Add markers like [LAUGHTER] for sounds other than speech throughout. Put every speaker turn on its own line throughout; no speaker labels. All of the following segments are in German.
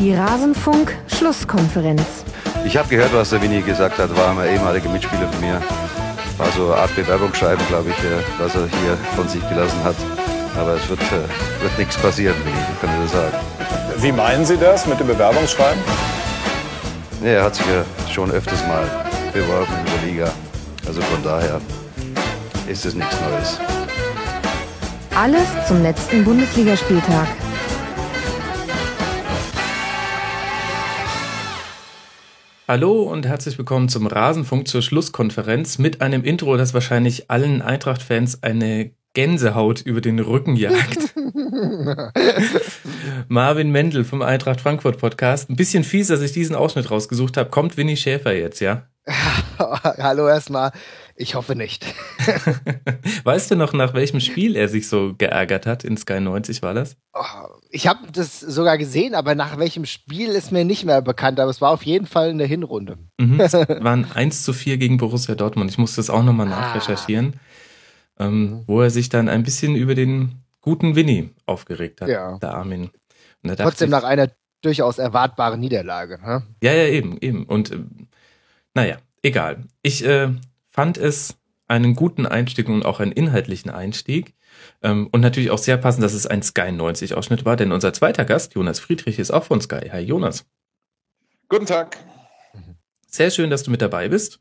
Die Rasenfunk-Schlusskonferenz.
Ich habe gehört, was der Winnie gesagt hat, war ein ehemaliger Mitspieler von mir. War so eine Art Bewerbungsschreiben, glaube ich, äh, was er hier von sich gelassen hat. Aber es wird, äh, wird nichts passieren, Winnie, ich kann dir das sagen.
Wie meinen Sie das mit dem Bewerbungsschreiben?
Nee, er hat sich ja schon öfters mal beworben in der Liga. Also von daher ist es nichts Neues.
Alles zum letzten Bundesligaspieltag.
Hallo und herzlich willkommen zum Rasenfunk zur Schlusskonferenz mit einem Intro, das wahrscheinlich allen Eintracht-Fans eine Gänsehaut über den Rücken jagt. [LAUGHS] Marvin Mendel vom Eintracht Frankfurt Podcast. Ein bisschen fies, dass ich diesen Ausschnitt rausgesucht habe. Kommt Winnie Schäfer jetzt, ja? [LAUGHS]
Hallo erstmal. Ich hoffe nicht. [LAUGHS]
weißt du noch, nach welchem Spiel er sich so geärgert hat? In Sky 90 war das?
Oh, ich habe das sogar gesehen, aber nach welchem Spiel ist mir nicht mehr bekannt. Aber es war auf jeden Fall in der Hinrunde.
Mhm, [LAUGHS] es waren 1 zu 4 gegen Borussia Dortmund. Ich musste das auch nochmal ah. nachrecherchieren. Ähm, mhm. Wo er sich dann ein bisschen über den guten Winnie aufgeregt hat, ja. der Armin.
Trotzdem ich, nach einer durchaus erwartbaren Niederlage. Hm?
Ja, ja, eben, eben. Und äh, naja, egal. Ich äh, fand es einen guten Einstieg und auch einen inhaltlichen Einstieg. Ähm, und natürlich auch sehr passend, dass es ein Sky 90 Ausschnitt war, denn unser zweiter Gast, Jonas Friedrich, ist auch von Sky. Hi Jonas.
Guten Tag.
Sehr schön, dass du mit dabei bist.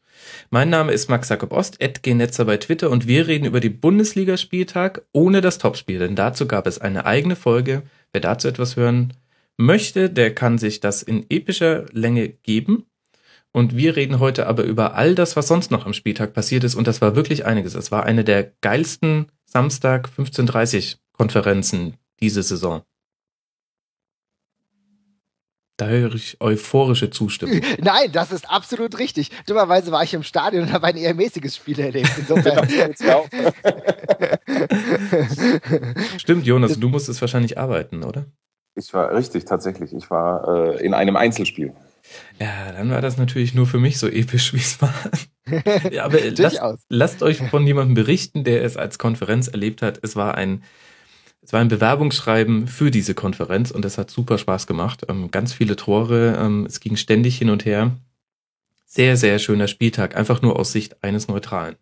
Mein Name ist Max Jakob Ost, Netzer bei Twitter und wir reden über die Bundesligaspieltag ohne das Topspiel, denn dazu gab es eine eigene Folge. Wer dazu etwas hören möchte, der kann sich das in epischer Länge geben. Und wir reden heute aber über all das, was sonst noch am Spieltag passiert ist. Und das war wirklich einiges. Es war eine der geilsten Samstag 15.30 Konferenzen diese Saison. Da höre ich euphorische Zustimmung. [LAUGHS]
Nein, das ist absolut richtig. Dummerweise war ich im Stadion und habe ein eher mäßiges Spiel erlebt. Insofern. [LAUGHS] [LAUGHS]
Stimmt, Jonas, du musstest wahrscheinlich arbeiten, oder?
Ich war richtig, tatsächlich. Ich war äh, in einem Einzelspiel.
Ja, dann war das natürlich nur für mich so episch, [LAUGHS] wie es war. [LAUGHS] ja, aber lasst, lasst euch von jemandem berichten, der es als Konferenz erlebt hat. Es war ein, es war ein Bewerbungsschreiben für diese Konferenz und es hat super Spaß gemacht. Ähm, ganz viele Tore, ähm, es ging ständig hin und her. Sehr, sehr schöner Spieltag, einfach nur aus Sicht eines Neutralen.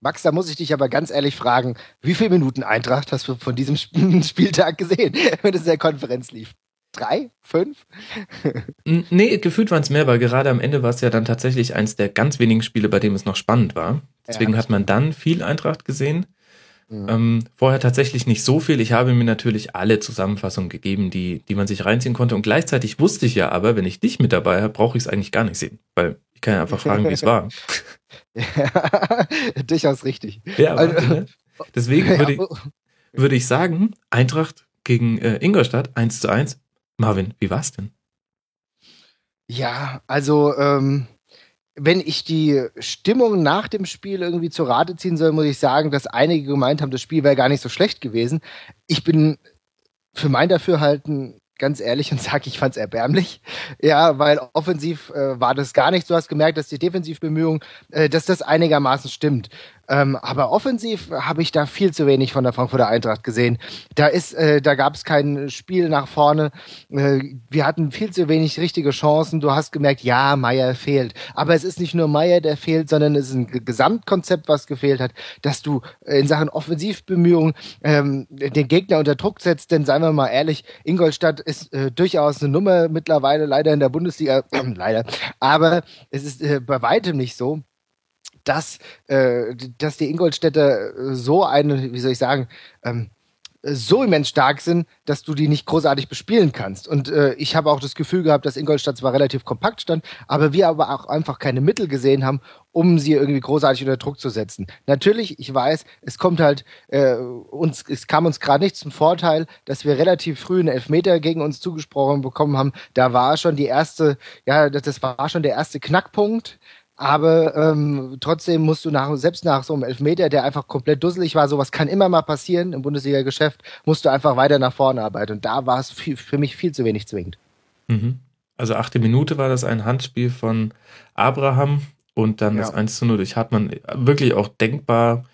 Max, da muss ich dich aber ganz ehrlich fragen, wie viele Minuten Eintracht hast du von diesem [LAUGHS] Spieltag gesehen, wenn es in der Konferenz lief? Drei, fünf?
nee, gefühlt waren es mehr, weil gerade am Ende war es ja dann tatsächlich eins der ganz wenigen Spiele, bei dem es noch spannend war. Deswegen ja, hat man dann viel Eintracht gesehen. Mhm. Ähm, vorher tatsächlich nicht so viel. Ich habe mir natürlich alle Zusammenfassungen gegeben, die, die man sich reinziehen konnte. Und gleichzeitig wusste ich ja aber, wenn ich dich mit dabei habe, brauche ich es eigentlich gar nicht sehen. Weil ich kann ja einfach fragen, wie es war.
ja, [LAUGHS] durchaus richtig.
Ja, also, ne? Deswegen [LAUGHS] würde ich, würde ich sagen, Eintracht gegen äh, Ingolstadt 1 zu 1 Marvin, wie war's denn?
Ja, also ähm, wenn ich die Stimmung nach dem Spiel irgendwie zu Rate ziehen soll, muss ich sagen, dass einige gemeint haben, das Spiel wäre gar nicht so schlecht gewesen. Ich bin für mein Dafürhalten ganz ehrlich und [LAUGHS] sage, ich fand's erbärmlich. Ja, weil offensiv äh, war das gar nicht. Du hast gemerkt, dass die Defensivbemühungen, äh, dass das einigermaßen stimmt. Ähm, aber offensiv habe ich da viel zu wenig von der Frankfurter Eintracht gesehen. Da ist, äh, da gab es kein Spiel nach vorne. Äh, wir hatten viel zu wenig richtige Chancen. Du hast gemerkt, ja, Meier fehlt. Aber es ist nicht nur Meier, der fehlt, sondern es ist ein Gesamtkonzept, was gefehlt hat, dass du in Sachen Offensivbemühungen ähm, den Gegner unter Druck setzt. Denn seien wir mal ehrlich, Ingolstadt ist äh, durchaus eine Nummer mittlerweile, leider in der Bundesliga, [CLEARS THROAT] leider. Aber es ist äh, bei weitem nicht so dass, äh, dass die Ingolstädter so eine, wie soll ich sagen, ähm, so immens stark sind, dass du die nicht großartig bespielen kannst. Und äh, ich habe auch das Gefühl gehabt, dass Ingolstadt zwar relativ kompakt stand, aber wir aber auch einfach keine Mittel gesehen haben, um sie irgendwie großartig unter Druck zu setzen. Natürlich, ich weiß, es kommt halt äh, uns, es kam uns gerade nicht zum Vorteil, dass wir relativ früh einen Elfmeter gegen uns zugesprochen bekommen haben. Da war schon die erste, ja, das, das war schon der erste Knackpunkt. Aber ähm, trotzdem musst du nach, selbst nach so einem Elfmeter, der einfach komplett dusselig war, sowas kann immer mal passieren im Bundesliga-Geschäft, musst du einfach weiter nach vorne arbeiten. Und da war es für mich viel zu wenig zwingend.
Mhm. Also achte Minute war das ein Handspiel von Abraham und dann ja. das 1 zu 0 durch Hartmann. Wirklich auch denkbar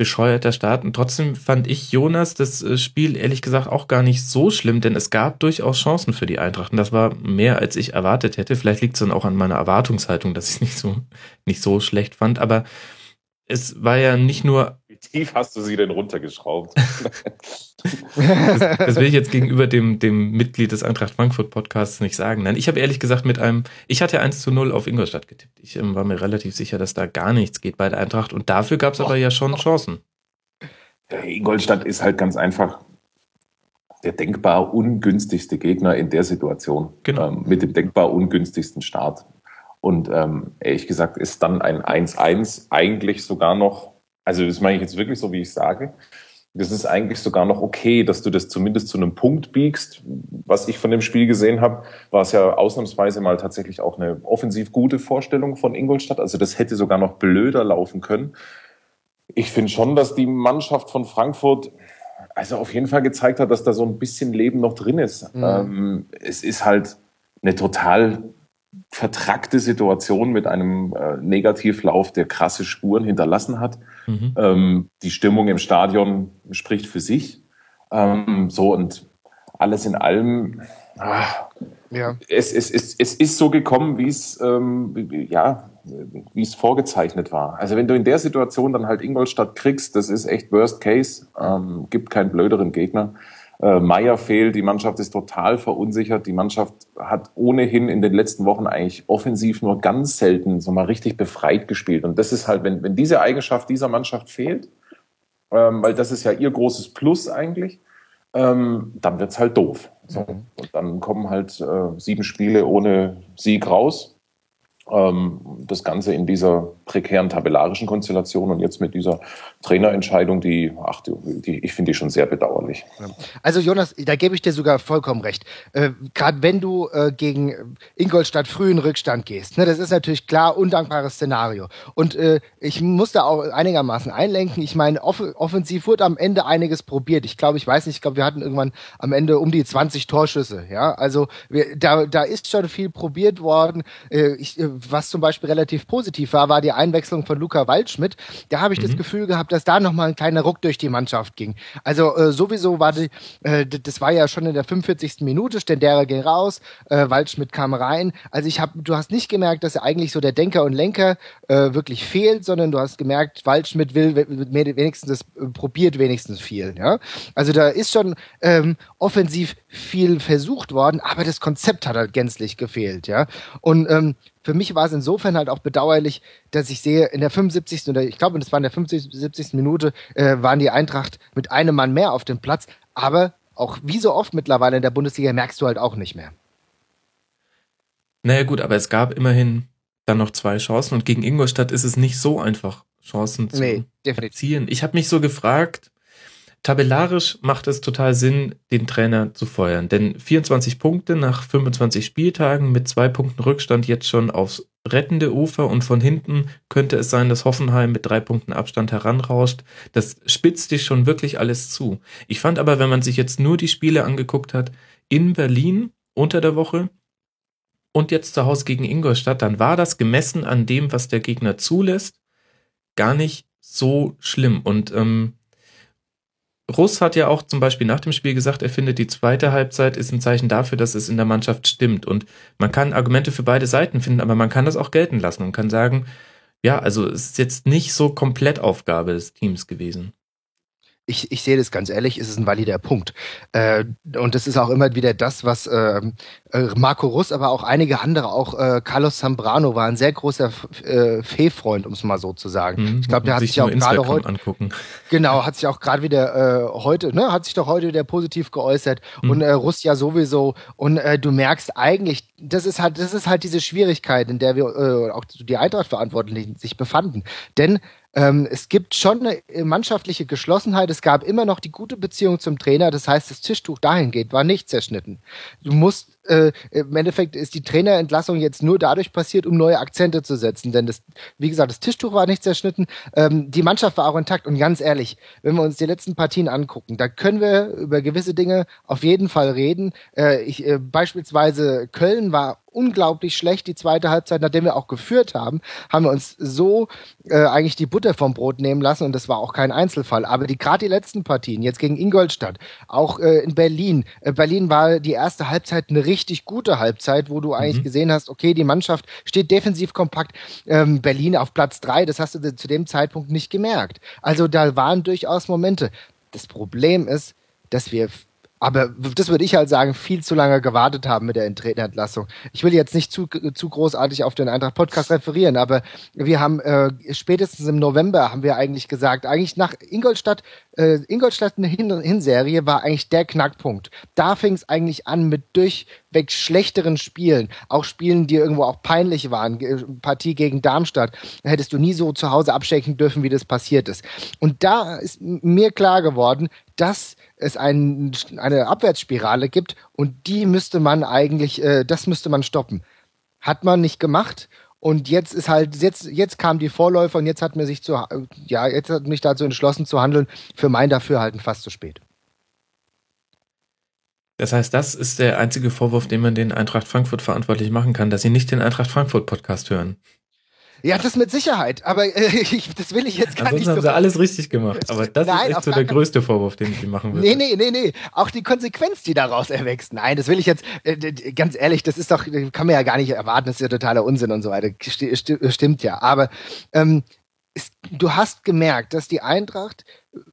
bescheuerter Start. Und trotzdem fand ich Jonas das äh, Spiel ehrlich gesagt auch gar nicht so schlimm, denn es gab durchaus Chancen für die Eintracht. Und das war mehr, als ich erwartet hätte. Vielleicht liegt es dann auch an meiner Erwartungshaltung, dass ich es [LAUGHS] nicht so, nicht so schlecht fand. Aber es war ja nicht nur.
Wie tief hast du sie denn runtergeschraubt?
das, das, will ich jetzt gegenüber dem, dem Mitglied des Eintracht Frankfurt Podcasts nicht sagen. Nein, ich habe ehrlich gesagt mit einem, ich hatte 1 zu 0 auf Ingolstadt getippt. Ich ähm, war mir relativ sicher, dass da gar nichts geht bei der Eintracht und dafür gab es aber ja schon Chancen.
Ingolstadt ist halt ganz einfach der denkbar ungünstigste Gegner in der Situation. Genau. Ähm, mit dem denkbar ungünstigsten Start. Und ähm, ehrlich gesagt ist dann ein 1-1 eigentlich sogar noch, also das meine ich jetzt wirklich so, wie ich sage, das ist eigentlich sogar noch okay, dass du das zumindest zu einem Punkt biegst. Was ich von dem Spiel gesehen habe, war es ja ausnahmsweise mal tatsächlich auch eine offensiv gute Vorstellung von Ingolstadt. Also das hätte sogar noch blöder laufen können. Ich finde schon, dass die Mannschaft von Frankfurt also auf jeden Fall gezeigt hat, dass da so ein bisschen Leben noch drin ist. Mhm. Ähm, es ist halt eine total vertrackte Situation mit einem äh, Negativlauf, der krasse Spuren hinterlassen hat. Mhm. Ähm, die Stimmung im Stadion spricht für sich. Ähm, so und alles in allem, ach, ja. es, es, es, es ist so gekommen, wie es ähm, ja, wie es vorgezeichnet war. Also wenn du in der Situation dann halt Ingolstadt kriegst, das ist echt Worst Case, ähm, gibt keinen blöderen Gegner. Äh, Meier fehlt, die Mannschaft ist total verunsichert. Die Mannschaft hat ohnehin in den letzten Wochen eigentlich offensiv nur ganz selten so mal richtig befreit gespielt. Und das ist halt, wenn, wenn diese Eigenschaft dieser Mannschaft fehlt, ähm, weil das ist ja ihr großes Plus eigentlich, ähm, dann wird's halt doof. So. Mhm. Und dann kommen halt äh, sieben Spiele ohne Sieg raus das Ganze in dieser prekären tabellarischen Konstellation und jetzt mit dieser Trainerentscheidung, die, ach, die ich finde die schon sehr bedauerlich.
Also Jonas, da gebe ich dir sogar vollkommen recht. Äh, Gerade wenn du äh, gegen Ingolstadt früh in Rückstand gehst, ne, das ist natürlich klar undankbares Szenario. Und äh, ich muss da auch einigermaßen einlenken. Ich meine, off offensiv wurde am Ende einiges probiert. Ich glaube, ich weiß nicht, ich glaube, wir hatten irgendwann am Ende um die 20 Torschüsse. Ja, also wir, da, da ist schon viel probiert worden. Äh, ich, äh, was zum Beispiel relativ positiv war, war die Einwechslung von Luca Waldschmidt. Da habe ich mhm. das Gefühl gehabt, dass da nochmal ein kleiner Ruck durch die Mannschaft ging. Also äh, sowieso war die, äh, das war ja schon in der 45. Minute, Stendera ging raus, äh, Waldschmidt kam rein. Also ich habe, du hast nicht gemerkt, dass er eigentlich so der Denker und Lenker äh, wirklich fehlt, sondern du hast gemerkt, Waldschmidt will wenigstens das, äh, probiert wenigstens viel. Ja? Also da ist schon ähm, offensiv viel versucht worden, aber das Konzept hat halt gänzlich gefehlt. Ja? Und ähm, für mich war es insofern halt auch bedauerlich, dass ich sehe, in der 75. oder ich glaube, das war in der 75. Minute, äh, waren die Eintracht mit einem Mann mehr auf dem Platz. Aber auch wie so oft mittlerweile in der Bundesliga merkst du halt auch nicht mehr.
Naja gut, aber es gab immerhin dann noch zwei Chancen und gegen Ingolstadt ist es nicht so einfach, Chancen zu nee, erzielen. Ich habe mich so gefragt, Tabellarisch macht es total Sinn, den Trainer zu feuern, denn 24 Punkte nach 25 Spieltagen mit zwei Punkten Rückstand jetzt schon aufs rettende Ufer und von hinten könnte es sein, dass Hoffenheim mit drei Punkten Abstand heranrauscht. Das spitzt dich schon wirklich alles zu. Ich fand aber, wenn man sich jetzt nur die Spiele angeguckt hat, in Berlin unter der Woche und jetzt zu Hause gegen Ingolstadt, dann war das gemessen an dem, was der Gegner zulässt, gar nicht so schlimm. Und ähm, Russ hat ja auch zum Beispiel nach dem Spiel gesagt, er findet, die zweite Halbzeit ist ein Zeichen dafür, dass es in der Mannschaft stimmt. Und man kann Argumente für beide Seiten finden, aber man kann das auch gelten lassen und kann sagen, ja, also es ist jetzt nicht so komplett Aufgabe des Teams gewesen
ich, ich sehe das ganz ehrlich, es ist ein valider Punkt. Äh, und das ist auch immer wieder das, was äh, Marco Russ, aber auch einige andere, auch äh, Carlos Zambrano war ein sehr großer äh, Fee-Freund, um es mal so zu sagen. Mhm,
ich glaube, der hat sich, sich auch gerade heute angucken.
Genau, hat sich auch gerade wieder äh, heute, ne, hat sich doch heute wieder positiv geäußert mhm. und äh, Russ ja sowieso. Und äh, du merkst eigentlich, das ist halt, das ist halt diese Schwierigkeit, in der wir äh, auch die Eintracht-Verantwortlichen sich befanden. Denn ähm, es gibt schon eine mannschaftliche Geschlossenheit. Es gab immer noch die gute Beziehung zum Trainer. Das heißt, das Tischtuch dahin geht, war nicht zerschnitten. Du musst äh, im Endeffekt ist die Trainerentlassung jetzt nur dadurch passiert, um neue Akzente zu setzen. Denn das, wie gesagt, das Tischtuch war nicht zerschnitten. Ähm, die Mannschaft war auch intakt. Und ganz ehrlich, wenn wir uns die letzten Partien angucken, da können wir über gewisse Dinge auf jeden Fall reden. Äh, ich, äh, beispielsweise Köln war unglaublich schlecht die zweite Halbzeit, nachdem wir auch geführt haben, haben wir uns so äh, eigentlich die Butter vom Brot nehmen lassen und das war auch kein Einzelfall. Aber die gerade die letzten Partien, jetzt gegen Ingolstadt, auch äh, in Berlin. Äh, Berlin war die erste Halbzeit eine richtig gute Halbzeit, wo du eigentlich mhm. gesehen hast, okay, die Mannschaft steht defensiv kompakt. Ähm, Berlin auf Platz drei, das hast du zu dem Zeitpunkt nicht gemerkt. Also da waren durchaus Momente. Das Problem ist, dass wir aber das würde ich halt sagen, viel zu lange gewartet haben mit der Entlassung. Ich will jetzt nicht zu, zu großartig auf den Eintracht Podcast referieren, aber wir haben äh, spätestens im November haben wir eigentlich gesagt, eigentlich nach Ingolstadt, äh, Ingolstadt eine Hin Hinserie war eigentlich der Knackpunkt. Da fing es eigentlich an mit durchweg schlechteren Spielen, auch Spielen, die irgendwo auch peinlich waren. Partie gegen Darmstadt hättest du nie so zu Hause abschenken dürfen, wie das passiert ist. Und da ist mir klar geworden, dass es ein, eine Abwärtsspirale gibt und die müsste man eigentlich, äh, das müsste man stoppen. Hat man nicht gemacht und jetzt ist halt, jetzt, jetzt kam die Vorläufer und jetzt hat mir sich zu, ja, jetzt hat mich dazu entschlossen zu handeln, für mein Dafürhalten fast zu spät.
Das heißt, das ist der einzige Vorwurf, den man den Eintracht Frankfurt verantwortlich machen kann, dass sie nicht den Eintracht Frankfurt Podcast hören.
Ja, das mit Sicherheit, aber äh, [LAUGHS] ich, das will ich jetzt gar
Ansonsten
nicht. Ansonsten
haben sie alles richtig gemacht, aber das Nein, ist echt so der größte Vorwurf, den ich machen würde.
Nee, nee, nee, nee, auch die Konsequenz, die daraus erwächst. Nein, das will ich jetzt, äh, ganz ehrlich, das ist doch, kann man ja gar nicht erwarten, das ist ja totaler Unsinn und so weiter, stimmt ja, aber ähm, ist, du hast gemerkt, dass die Eintracht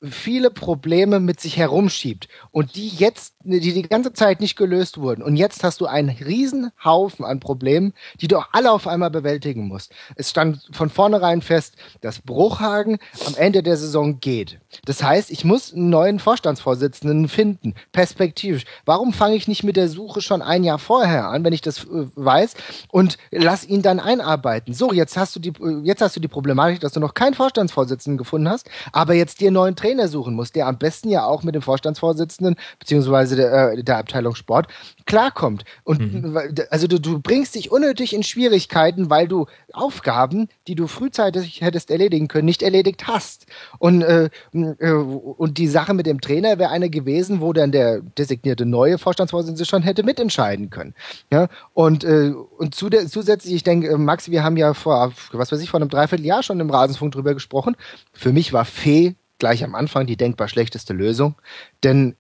viele Probleme mit sich herumschiebt und die jetzt, die die ganze Zeit nicht gelöst wurden. Und jetzt hast du einen riesen Haufen an Problemen, die du alle auf einmal bewältigen musst. Es stand von vornherein fest, dass Bruchhagen am Ende der Saison geht. Das heißt, ich muss einen neuen Vorstandsvorsitzenden finden, perspektivisch. Warum fange ich nicht mit der Suche schon ein Jahr vorher an, wenn ich das äh, weiß und lass ihn dann einarbeiten? So, jetzt hast du die, jetzt hast du die Problematik, dass du noch keinen Vorstandsvorsitzenden gefunden hast, aber jetzt dir neuen Trainer suchen muss, der am besten ja auch mit dem Vorstandsvorsitzenden beziehungsweise der, äh, der Abteilung Sport klarkommt. Und mhm. also du, du bringst dich unnötig in Schwierigkeiten, weil du Aufgaben, die du frühzeitig hättest erledigen können, nicht erledigt hast. Und, äh, äh und die Sache mit dem Trainer wäre eine gewesen, wo dann der designierte neue Vorstandsvorsitzende schon hätte mitentscheiden können. Ja? Und, äh, und zu der, zusätzlich, ich denke, äh, Max, wir haben ja vor, was weiß ich, vor einem Dreivierteljahr schon im Rasenfunk drüber gesprochen. Für mich war Fee gleich am Anfang die denkbar schlechteste Lösung. Denn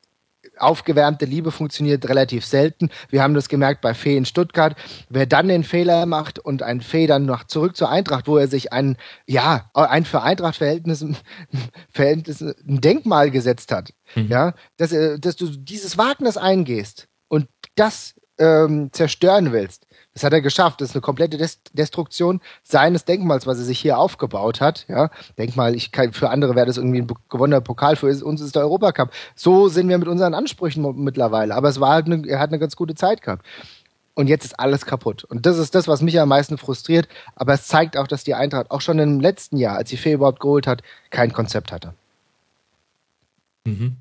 aufgewärmte Liebe funktioniert relativ selten. Wir haben das gemerkt bei Fee in Stuttgart. Wer dann den Fehler macht und ein Fee dann noch zurück zur Eintracht, wo er sich ein, ja, ein für Eintracht-Verhältnis [LAUGHS] Verhältnis, ein Denkmal gesetzt hat, mhm. ja, dass, äh, dass du dieses Wagnis eingehst und das ähm, zerstören willst, das hat er geschafft. Das ist eine komplette Destruktion seines Denkmals, was er sich hier aufgebaut hat. Ja, Denkmal, ich kann, für andere wäre das irgendwie ein gewonnener Pokal, für uns ist der Europacup. So sind wir mit unseren Ansprüchen mittlerweile. Aber es war halt eine, er hat eine ganz gute Zeit gehabt. Und jetzt ist alles kaputt. Und das ist das, was mich am meisten frustriert. Aber es zeigt auch, dass die Eintracht auch schon im letzten Jahr, als sie Fee überhaupt geholt hat, kein Konzept hatte. Mhm.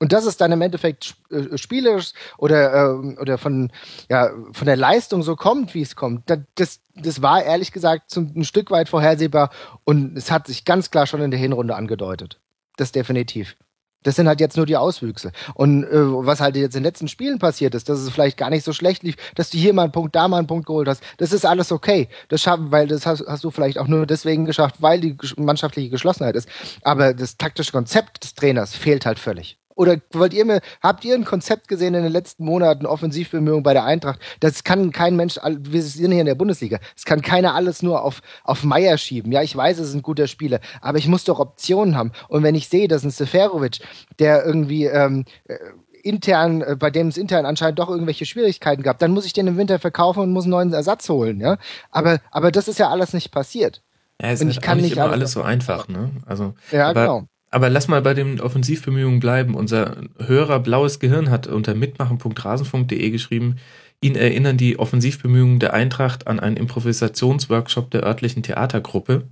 Und das ist dann im Endeffekt äh, spielerisch oder, äh, oder von, ja, von der Leistung so kommt, wie es kommt. Das, das war ehrlich gesagt zum, ein Stück weit vorhersehbar und es hat sich ganz klar schon in der Hinrunde angedeutet. Das definitiv. Das sind halt jetzt nur die Auswüchse. Und äh, was halt jetzt in den letzten Spielen passiert ist, dass es vielleicht gar nicht so schlecht lief, dass du hier mal einen Punkt, da mal einen Punkt geholt hast, das ist alles okay. Das schaffen, weil das hast, hast du vielleicht auch nur deswegen geschafft, weil die mannschaftliche Geschlossenheit ist. Aber das taktische Konzept des Trainers fehlt halt völlig. Oder wollt ihr mir, habt ihr ein Konzept gesehen in den letzten Monaten, Offensivbemühungen bei der Eintracht? Das kann kein Mensch, wir sind hier in der Bundesliga, das kann keiner alles nur auf, auf Meier schieben. Ja, ich weiß, es ist ein guter Spieler, aber ich muss doch Optionen haben. Und wenn ich sehe, dass ein Seferovic, der irgendwie, ähm, äh, intern, äh, bei dem es intern anscheinend doch irgendwelche Schwierigkeiten gab, dann muss ich den im Winter verkaufen und muss einen neuen Ersatz holen, ja. Aber, aber das ist ja alles nicht passiert.
Ja, es und ist ich kann nicht immer alles, alles so einfach, ne? Also,
ja, aber, genau.
Aber lass mal bei den Offensivbemühungen bleiben. Unser Hörer Blaues Gehirn hat unter mitmachen.rasenfunk.de geschrieben, ihn erinnern die Offensivbemühungen der Eintracht an einen Improvisationsworkshop der örtlichen Theatergruppe.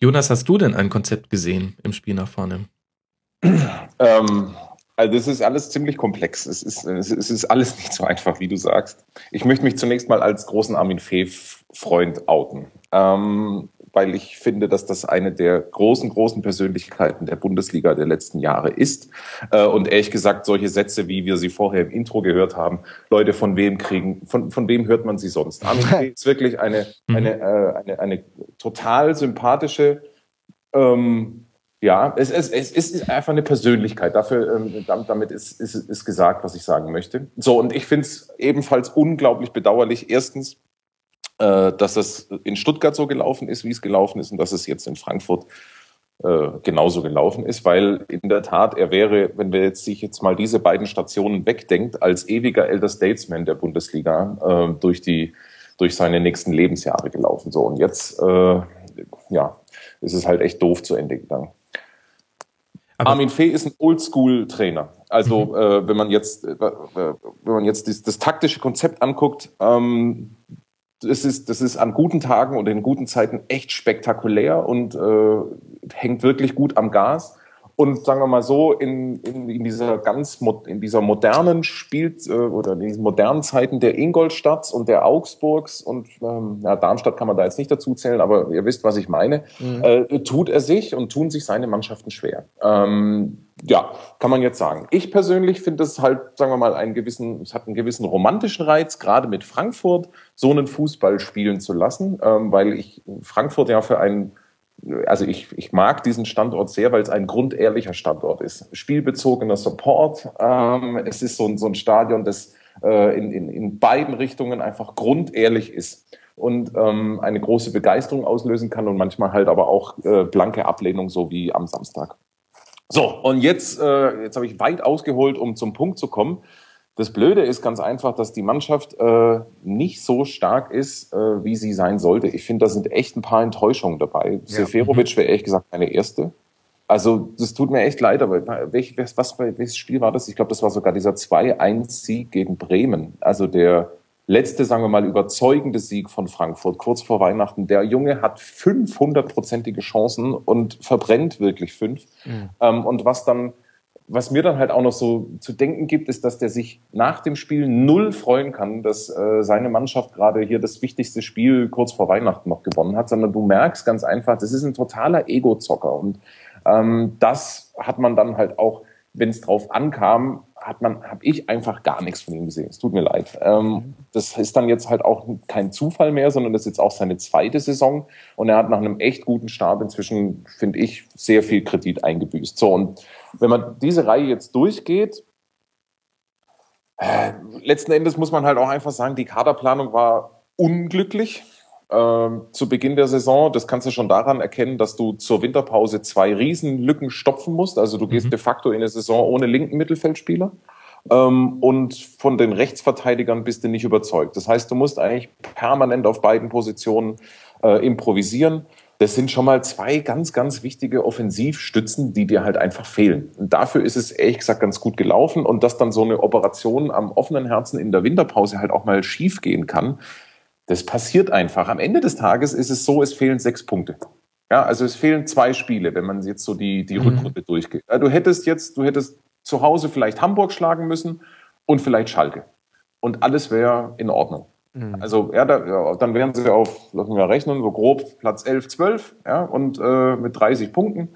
Jonas, hast du denn ein Konzept gesehen im Spiel nach vorne?
Ähm, also das ist alles ziemlich komplex. Es ist, es ist alles nicht so einfach, wie du sagst. Ich möchte mich zunächst mal als großen Armin Fee-Freund outen. Ähm, weil ich finde, dass das eine der großen, großen Persönlichkeiten der Bundesliga der letzten Jahre ist. Äh, und ehrlich gesagt, solche Sätze, wie wir sie vorher im Intro gehört haben, Leute, von wem kriegen, von, von wem hört man sie sonst? [LAUGHS] Armin ist wirklich eine, mhm. eine, äh, eine, eine total sympathische, ähm, ja, es, es, es ist einfach eine Persönlichkeit. Dafür, ähm, damit ist, ist, ist gesagt, was ich sagen möchte. So, und ich finde es ebenfalls unglaublich bedauerlich. Erstens, äh, dass es in Stuttgart so gelaufen ist, wie es gelaufen ist, und dass es jetzt in Frankfurt äh, genauso gelaufen ist, weil in der Tat er wäre, wenn wir jetzt sich jetzt mal diese beiden Stationen wegdenkt, als ewiger Elder Statesman der Bundesliga äh, durch die durch seine nächsten Lebensjahre gelaufen. So und jetzt, äh, ja, ist es halt echt doof zu Ende gegangen. Aber Armin Fee ist ein Oldschool-Trainer. Also mhm. äh, wenn man jetzt, äh, wenn man jetzt das, das taktische Konzept anguckt, ähm, das ist, das ist an guten Tagen und in guten Zeiten echt spektakulär und äh, hängt wirklich gut am Gas. Und sagen wir mal so, in, in, in dieser ganz in dieser modernen Spiel äh, oder in diesen modernen Zeiten der Ingolstadts und der Augsburgs und ähm, ja, Darmstadt kann man da jetzt nicht dazu zählen, aber ihr wisst, was ich meine, mhm. äh, tut er sich und tun sich seine Mannschaften schwer. Ähm, ja, kann man jetzt sagen. Ich persönlich finde es halt, sagen wir mal, einen gewissen, es hat einen gewissen romantischen Reiz, gerade mit Frankfurt so einen Fußball spielen zu lassen, ähm, weil ich Frankfurt ja für einen also ich, ich mag diesen Standort sehr, weil es ein grundehrlicher Standort ist. Spielbezogener Support. Ähm, es ist so ein, so ein Stadion, das äh, in, in, in beiden Richtungen einfach grundehrlich ist und ähm, eine große Begeisterung auslösen kann und manchmal halt aber auch äh, blanke Ablehnung, so wie am Samstag. So, und jetzt, äh, jetzt habe ich weit ausgeholt, um zum Punkt zu kommen. Das Blöde ist ganz einfach, dass die Mannschaft äh, nicht so stark ist, äh, wie sie sein sollte. Ich finde, da sind echt ein paar Enttäuschungen dabei. Ja. Seferovic wäre ehrlich gesagt meine erste. Also das tut mir echt leid, aber welch, was, welches Spiel war das? Ich glaube, das war sogar dieser 2-1-Sieg gegen Bremen. Also der letzte, sagen wir mal, überzeugende Sieg von Frankfurt kurz vor Weihnachten. Der Junge hat 500-prozentige Chancen und verbrennt wirklich fünf. Mhm. Ähm, und was dann was mir dann halt auch noch so zu denken gibt, ist, dass der sich nach dem Spiel null freuen kann, dass äh, seine Mannschaft gerade hier das wichtigste Spiel kurz vor Weihnachten noch gewonnen hat, sondern du merkst ganz einfach, das ist ein totaler Ego-Zocker und ähm, das hat man dann halt auch, wenn es drauf ankam, hat man, habe ich einfach gar nichts von ihm gesehen. Es tut mir leid. Ähm, das ist dann jetzt halt auch kein Zufall mehr, sondern das ist jetzt auch seine zweite Saison und er hat nach einem echt guten Start inzwischen, finde ich, sehr viel Kredit eingebüßt. So und wenn man diese Reihe jetzt durchgeht, äh, letzten Endes muss man halt auch einfach sagen, die Kaderplanung war unglücklich äh, zu Beginn der Saison. Das kannst du schon daran erkennen, dass du zur Winterpause zwei Riesenlücken stopfen musst. Also du gehst mhm. de facto in eine Saison ohne linken Mittelfeldspieler. Ähm, und von den Rechtsverteidigern bist du nicht überzeugt. Das heißt, du musst eigentlich permanent auf beiden Positionen äh, improvisieren. Das sind schon mal zwei ganz, ganz wichtige Offensivstützen, die dir halt einfach fehlen. Und dafür ist es ehrlich gesagt ganz gut gelaufen. Und dass dann so eine Operation am offenen Herzen in der Winterpause halt auch mal schief gehen kann, das passiert einfach. Am Ende des Tages ist es so, es fehlen sechs Punkte. Ja, also es fehlen zwei Spiele, wenn man jetzt so die, die mhm. Rückrunde durchgeht. Du hättest jetzt, du hättest zu Hause vielleicht Hamburg schlagen müssen und vielleicht Schalke. Und alles wäre in Ordnung. Mhm. Also ja, da, ja, dann wären sie auf, lassen wir rechnen, so grob Platz 11, 12 ja, und äh, mit 30 Punkten.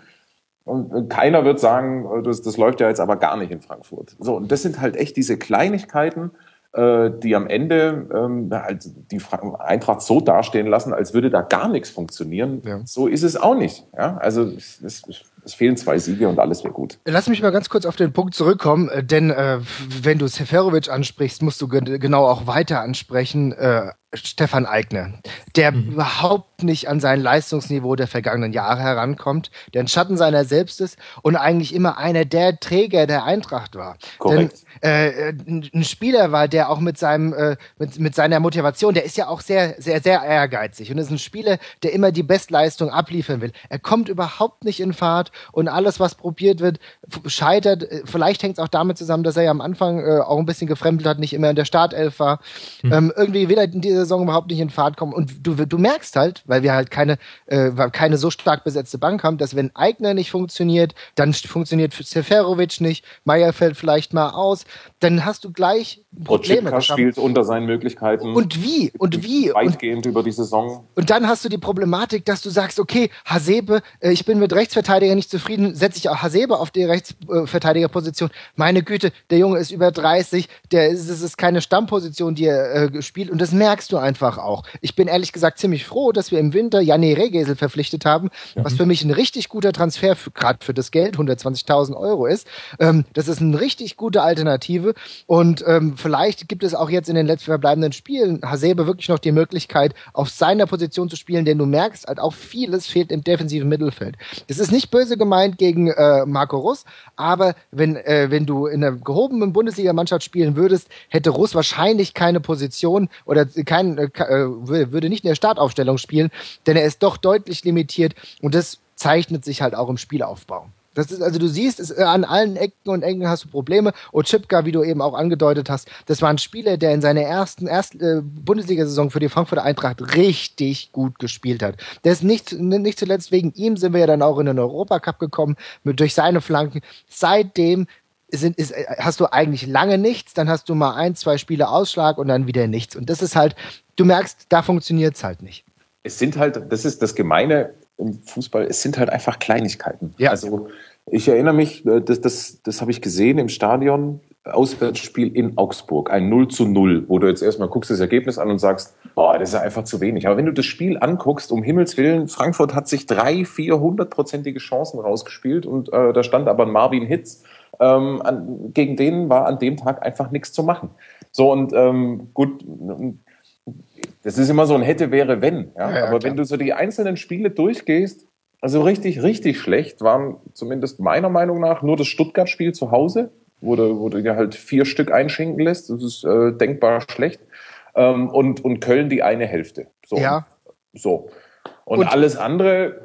Und äh, keiner wird sagen, äh, das, das läuft ja jetzt aber gar nicht in Frankfurt. So, und das sind halt echt diese Kleinigkeiten, äh, die am Ende ähm, halt die Eintracht so dastehen lassen, als würde da gar nichts funktionieren. Ja. So ist es auch nicht. Ja? Also es, es, es fehlen zwei Siege und alles wäre gut.
Lass mich mal ganz kurz auf den Punkt zurückkommen, äh, denn äh, wenn du Seferovic ansprichst, musst du genau auch weiter ansprechen. Äh, Stefan Eigner, der mhm. überhaupt nicht an sein Leistungsniveau der vergangenen Jahre herankommt, der ein Schatten seiner selbst ist und eigentlich immer einer der Träger der Eintracht war. Korrekt. Denn äh, ein Spieler war, der auch mit seinem äh, mit, mit seiner Motivation, der ist ja auch sehr sehr sehr ehrgeizig und ist ein Spieler, der immer die Bestleistung abliefern will. Er kommt überhaupt nicht in Fahrt und alles was probiert wird scheitert. Vielleicht hängt es auch damit zusammen, dass er ja am Anfang äh, auch ein bisschen gefremdelt hat, nicht immer in der Startelf war. Hm. Ähm, irgendwie will er diese Saison überhaupt nicht in Fahrt kommen. Und du, du merkst halt, weil wir halt keine, äh, keine so stark besetzte Bank haben, dass wenn Eigner nicht funktioniert, dann funktioniert Seferovic nicht, Meier fällt vielleicht mal aus, dann hast du gleich Probleme.
Oczipka spielt unter seinen Möglichkeiten.
Und wie? Und wie?
Weitgehend und, über die Saison.
Und dann hast du die Problematik, dass du sagst, okay, Hasebe, äh, ich bin mit Rechtsverteidiger nicht zufrieden, setze ich auch Hasebe auf die Rechtsverteidigerposition. Meine Güte, der Junge ist über 30, der ist, es ist keine Stammposition, die er äh, spielt und das merkst du einfach auch. Ich bin ehrlich gesagt ziemlich froh, dass wir im Winter Janne Regesel verpflichtet haben, ja. was für mich ein richtig guter Transfer gerade für das Geld, 120.000 Euro ist. Ähm, das ist eine richtig gute Alternative und ähm, vielleicht gibt es auch jetzt in den letzten verbleibenden Spielen Hasebe wirklich noch die Möglichkeit, auf seiner Position zu spielen, denn du merkst halt auch vieles fehlt im defensiven Mittelfeld. Das ist nicht böse gemeint gegen äh, Marco Russ, aber wenn, äh, wenn du in einer gehobenen Bundesligamannschaft spielen würdest, hätte Russ wahrscheinlich keine Position oder kein, äh, äh würde nicht in der Startaufstellung spielen, denn er ist doch deutlich limitiert und das zeichnet sich halt auch im Spielaufbau. Das ist, also du siehst, es, äh, an allen Ecken und Ecken hast du Probleme. Ochipka, wie du eben auch angedeutet hast, das war ein Spieler, der in seiner ersten erst, äh, Bundesliga-Saison für die Frankfurter Eintracht richtig gut gespielt hat. Der ist nicht, nicht zuletzt wegen ihm sind wir ja dann auch in den Europacup gekommen, mit, durch seine Flanken. Seitdem sind, ist, äh, hast du eigentlich lange nichts, dann hast du mal ein, zwei Spiele Ausschlag und dann wieder nichts. Und das ist halt, du merkst, da funktioniert's halt nicht.
Es sind halt, das ist das Gemeine im Fußball, es sind halt einfach Kleinigkeiten. Ja. Also ich erinnere mich, äh, das, das, das habe ich gesehen im Stadion, Auswärtsspiel in Augsburg, ein 0 zu 0, wo du jetzt erstmal guckst das Ergebnis an und sagst, boah, das ist ja einfach zu wenig. Aber wenn du das Spiel anguckst, um Himmels Willen, Frankfurt hat sich drei, vier hundertprozentige Chancen rausgespielt und äh, da stand aber ein Marvin Hitz, ähm, an, gegen den war an dem Tag einfach nichts zu machen. So und ähm, gut, das ist immer so ein hätte, wäre, wenn. Ja? ja, Aber klar. wenn du so die einzelnen Spiele durchgehst, also richtig, richtig schlecht waren zumindest meiner Meinung nach nur das Stuttgart-Spiel zu Hause, wo du, wo du dir halt vier Stück einschenken lässt. Das ist äh, denkbar schlecht. Ähm, und, und Köln die eine Hälfte. So.
Ja.
So. Und, und alles andere,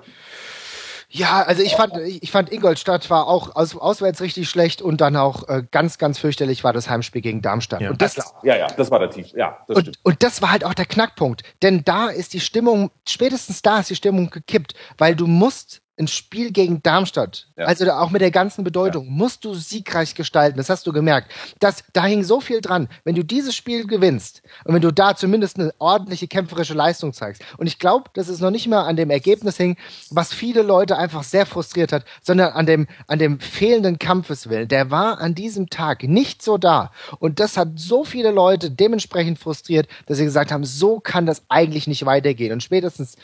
ja, also ich fand, ich fand Ingolstadt war auch aus, auswärts richtig schlecht und dann auch äh, ganz, ganz fürchterlich war das Heimspiel gegen Darmstadt.
Ja,
und das,
ja, ja, das war der Tief. Ja,
das und, stimmt. und das war halt auch der Knackpunkt. Denn da ist die Stimmung, spätestens da ist die Stimmung gekippt, weil du musst ein Spiel gegen Darmstadt, ja. also auch mit der ganzen Bedeutung, ja. musst du siegreich gestalten. Das hast du gemerkt. Das, da hing so viel dran. Wenn du dieses Spiel gewinnst und wenn du da zumindest eine ordentliche kämpferische Leistung zeigst. Und ich glaube, dass es noch nicht mehr an dem Ergebnis hing, was viele Leute einfach sehr frustriert hat, sondern an dem, an dem fehlenden Kampfeswillen. Der war an diesem Tag nicht so da. Und das hat so viele Leute dementsprechend frustriert, dass sie gesagt haben, so kann das eigentlich nicht weitergehen. Und spätestens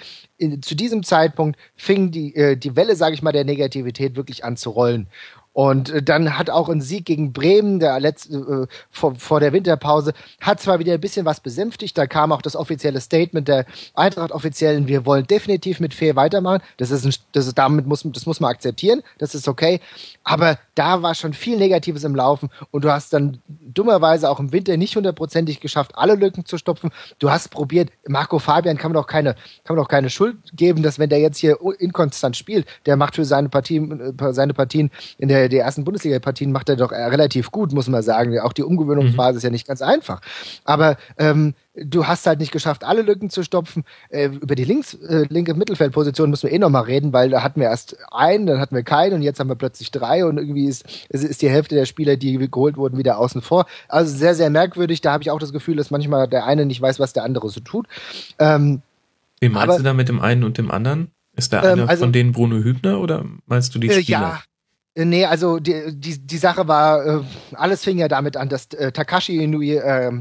in, zu diesem Zeitpunkt fing die, äh, die Welle, sage ich mal, der Negativität wirklich an zu rollen. Und äh, dann hat auch ein Sieg gegen Bremen, der letzte, äh, vor, vor der Winterpause, hat zwar wieder ein bisschen was besänftigt, da kam auch das offizielle Statement der Eintracht-Offiziellen, wir wollen definitiv mit Fair weitermachen. Das ist, ein, das ist damit muss, das muss man akzeptieren, das ist okay. Aber da war schon viel Negatives im Laufen und du hast dann dummerweise auch im Winter nicht hundertprozentig geschafft, alle Lücken zu stopfen. Du hast probiert, Marco Fabian kann man doch keine, kann man doch keine Schuld geben, dass wenn der jetzt hier inkonstant spielt, der macht für seine Partien, äh, seine Partien in der die ersten Bundesliga-Partien macht er doch relativ gut, muss man sagen. Auch die Umgewöhnungsphase mhm. ist ja nicht ganz einfach. Aber ähm, du hast halt nicht geschafft, alle Lücken zu stopfen. Äh, über die links, äh, linke Mittelfeldposition müssen wir eh nochmal reden, weil da hatten wir erst einen, dann hatten wir keinen und jetzt haben wir plötzlich drei und irgendwie ist, ist die Hälfte der Spieler, die geholt wurden, wieder außen vor. Also sehr, sehr merkwürdig. Da habe ich auch das Gefühl, dass manchmal der eine nicht weiß, was der andere so tut. Ähm,
Wie meinst aber, du da mit dem einen und dem anderen? Ist der eine ähm, also, von denen Bruno Hübner oder meinst du die Spieler? Äh, ja,
äh, nee, also die, die, die Sache war, äh, alles fing ja damit an, dass äh, Takashi Inui äh,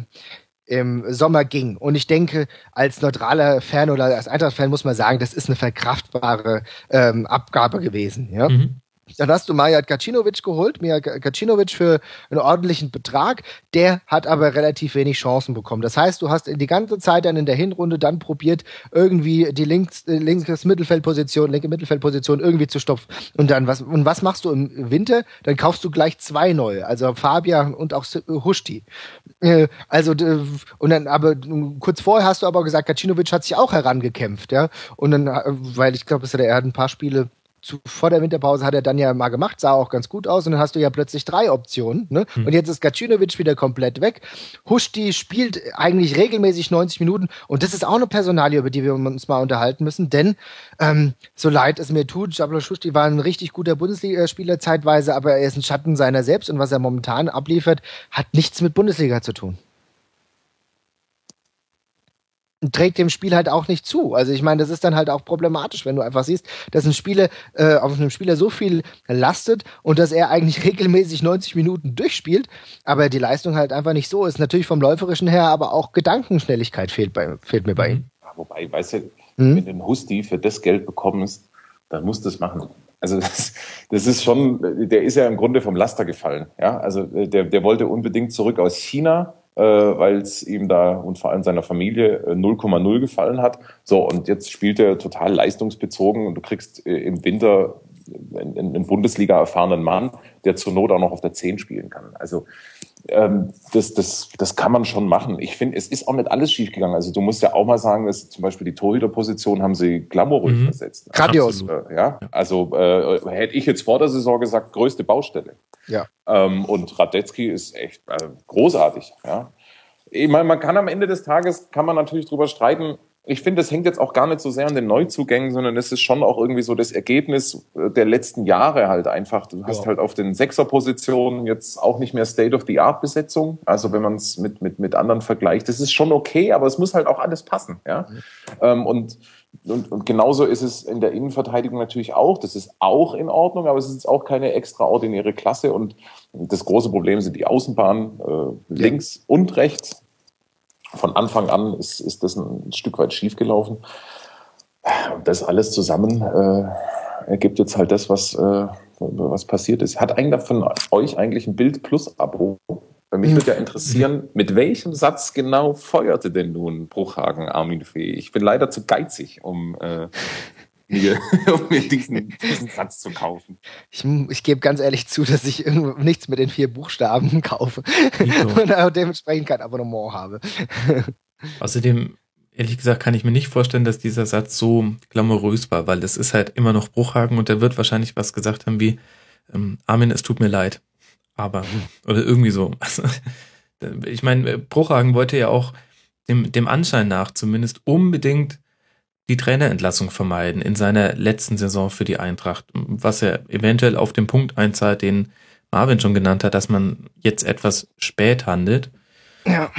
im Sommer ging. Und ich denke, als neutraler Fan oder als Eintracht-Fan muss man sagen, das ist eine verkraftbare ähm, Abgabe gewesen. Ja? Mhm. Dann hast du Majat Gacinovic geholt, Mijat Gacinovic für einen ordentlichen Betrag. Der hat aber relativ wenig Chancen bekommen. Das heißt, du hast die ganze Zeit dann in der Hinrunde dann probiert, irgendwie die links, äh, linkes Mittelfeldposition, linke Mittelfeldposition irgendwie zu stopfen. Und dann was, und was machst du im Winter? Dann kaufst du gleich zwei neue, also Fabian und auch Hushti. Äh, also, und dann, aber kurz vorher hast du aber gesagt, Gacinovic hat sich auch herangekämpft, ja. Und dann, äh, weil ich glaube, er hat ein paar Spiele zu, vor der Winterpause hat er dann ja mal gemacht, sah auch ganz gut aus und dann hast du ja plötzlich drei Optionen. Ne? Hm. Und jetzt ist Gacinovic wieder komplett weg. Huschti spielt eigentlich regelmäßig 90 Minuten und das ist auch eine Personalie, über die wir uns mal unterhalten müssen, denn ähm, so leid es mir tut, Jablo Huschti war ein richtig guter Bundesligaspieler zeitweise, aber er ist ein Schatten seiner selbst und was er momentan abliefert, hat nichts mit Bundesliga zu tun trägt dem Spiel halt auch nicht zu. Also ich meine, das ist dann halt auch problematisch, wenn du einfach siehst, dass ein Spieler äh, auf einem Spieler so viel lastet und dass er eigentlich [LAUGHS] regelmäßig 90 Minuten durchspielt, aber die Leistung halt einfach nicht so ist. Natürlich vom läuferischen her, aber auch Gedankenschnelligkeit fehlt, bei, fehlt mir bei ihm.
Ja, wobei, weißt du, mhm. wenn du einen Husti für das Geld bekommst, dann musst du es machen. Also das, das ist schon, der ist ja im Grunde vom Laster gefallen. Ja, also der, der wollte unbedingt zurück aus China äh, weil es ihm da und vor allem seiner Familie 0,0 äh, gefallen hat. So, und jetzt spielt er total leistungsbezogen und du kriegst äh, im Winter einen, einen Bundesliga erfahrenen Mann, der zur Not auch noch auf der 10 spielen kann. Also ähm, das, das, das kann man schon machen. Ich finde, es ist auch nicht alles schiefgegangen. Also du musst ja auch mal sagen, dass zum Beispiel die Torhüterposition haben sie glamourös mhm. versetzt.
Grandios.
Äh, ja, also äh, hätte ich jetzt vor der Saison gesagt, größte Baustelle.
Ja.
Ähm, und Radetzky ist echt äh, großartig. Ja. Ich meine, man kann am Ende des Tages, kann man natürlich drüber streiten, ich finde, es hängt jetzt auch gar nicht so sehr an den Neuzugängen, sondern es ist schon auch irgendwie so das Ergebnis äh, der letzten Jahre halt einfach. Du hast ja. halt auf den Sechserpositionen jetzt auch nicht mehr State-of-the-Art-Besetzung. Also wenn man es mit, mit, mit anderen vergleicht, das ist schon okay, aber es muss halt auch alles passen. Ja? Mhm. Ähm, und, und, und genauso ist es in der Innenverteidigung natürlich auch. Das ist auch in Ordnung, aber es ist auch keine extraordinäre Klasse. Und das große Problem sind die Außenbahnen äh, links ja. und rechts von Anfang an ist, ist das ein Stück weit schiefgelaufen. Und das alles zusammen äh, ergibt jetzt halt das, was, äh, was passiert ist. Hat einer von euch eigentlich ein Bild plus Abo? Bei mich würde ja interessieren, mit welchem Satz genau feuerte denn nun Bruchhagen Armin Fee? Ich bin leider zu geizig, um äh, mir, [LAUGHS] um mir diesen, diesen Satz zu kaufen.
Ich, ich gebe ganz ehrlich zu, dass ich nichts mit den vier Buchstaben [LAUGHS] kaufe und auch dementsprechend kein Abonnement habe. [LAUGHS]
Außerdem, ehrlich gesagt, kann ich mir nicht vorstellen, dass dieser Satz so glamourös war, weil das ist halt immer noch Bruchhagen und der wird wahrscheinlich was gesagt haben wie ähm, Armin, es tut mir leid. Aber, oder irgendwie so. Also, ich meine, Bruchhagen wollte ja auch dem, dem Anschein nach zumindest unbedingt die Trainerentlassung vermeiden in seiner letzten Saison für die Eintracht, was er eventuell auf den Punkt einzahlt, den Marvin schon genannt hat, dass man jetzt etwas spät handelt.
Ja.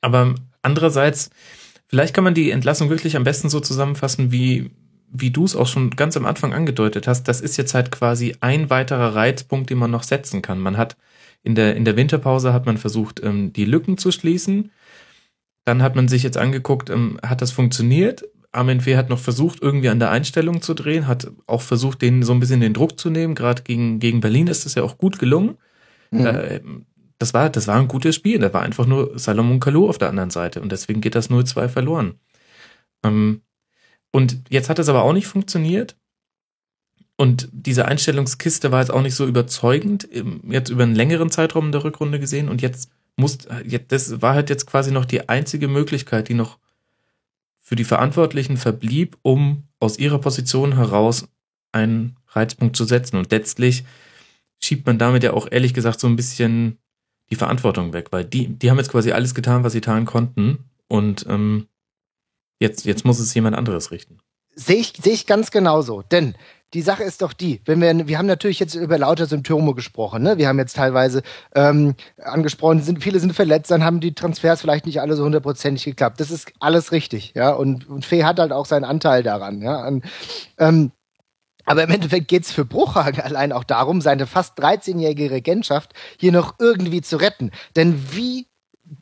Aber andererseits, vielleicht kann man die Entlassung wirklich am besten so zusammenfassen, wie, wie du es auch schon ganz am Anfang angedeutet hast. Das ist jetzt halt quasi ein weiterer Reizpunkt, den man noch setzen kann. Man hat in der, in der Winterpause hat man versucht, ähm, die Lücken zu schließen. Dann hat man sich jetzt angeguckt, ähm, hat das funktioniert? Armin Fee hat noch versucht, irgendwie an der Einstellung zu drehen, hat auch versucht, denen so ein bisschen den Druck zu nehmen. Gerade gegen, gegen Berlin ist das ja auch gut gelungen. Mhm. Äh, das, war, das war ein gutes Spiel. Da war einfach nur Salomon Kalou auf der anderen Seite und deswegen geht das 0-2 verloren. Ähm, und jetzt hat es aber auch nicht funktioniert. Und diese Einstellungskiste war jetzt auch nicht so überzeugend, jetzt über einen längeren Zeitraum in der Rückrunde gesehen. Und jetzt muss, jetzt, das war halt jetzt quasi noch die einzige Möglichkeit, die noch für die Verantwortlichen verblieb, um aus ihrer Position heraus einen Reizpunkt zu setzen. Und letztlich schiebt man damit ja auch ehrlich gesagt so ein bisschen die Verantwortung weg, weil die, die haben jetzt quasi alles getan, was sie tun konnten. Und ähm, jetzt, jetzt muss es jemand anderes richten.
Sehe ich, sehe ich ganz genauso. Denn die Sache ist doch die, wenn wir, wir haben natürlich jetzt über lauter Symptome gesprochen, ne? Wir haben jetzt teilweise ähm, angesprochen, sind, viele sind verletzt, dann haben die Transfers vielleicht nicht alle so hundertprozentig geklappt. Das ist alles richtig, ja. Und, und Fee hat halt auch seinen Anteil daran, ja. Und, ähm, aber im Endeffekt geht's für Bruchhagen [LAUGHS] allein auch darum, seine fast 13-jährige Regentschaft hier noch irgendwie zu retten. Denn wie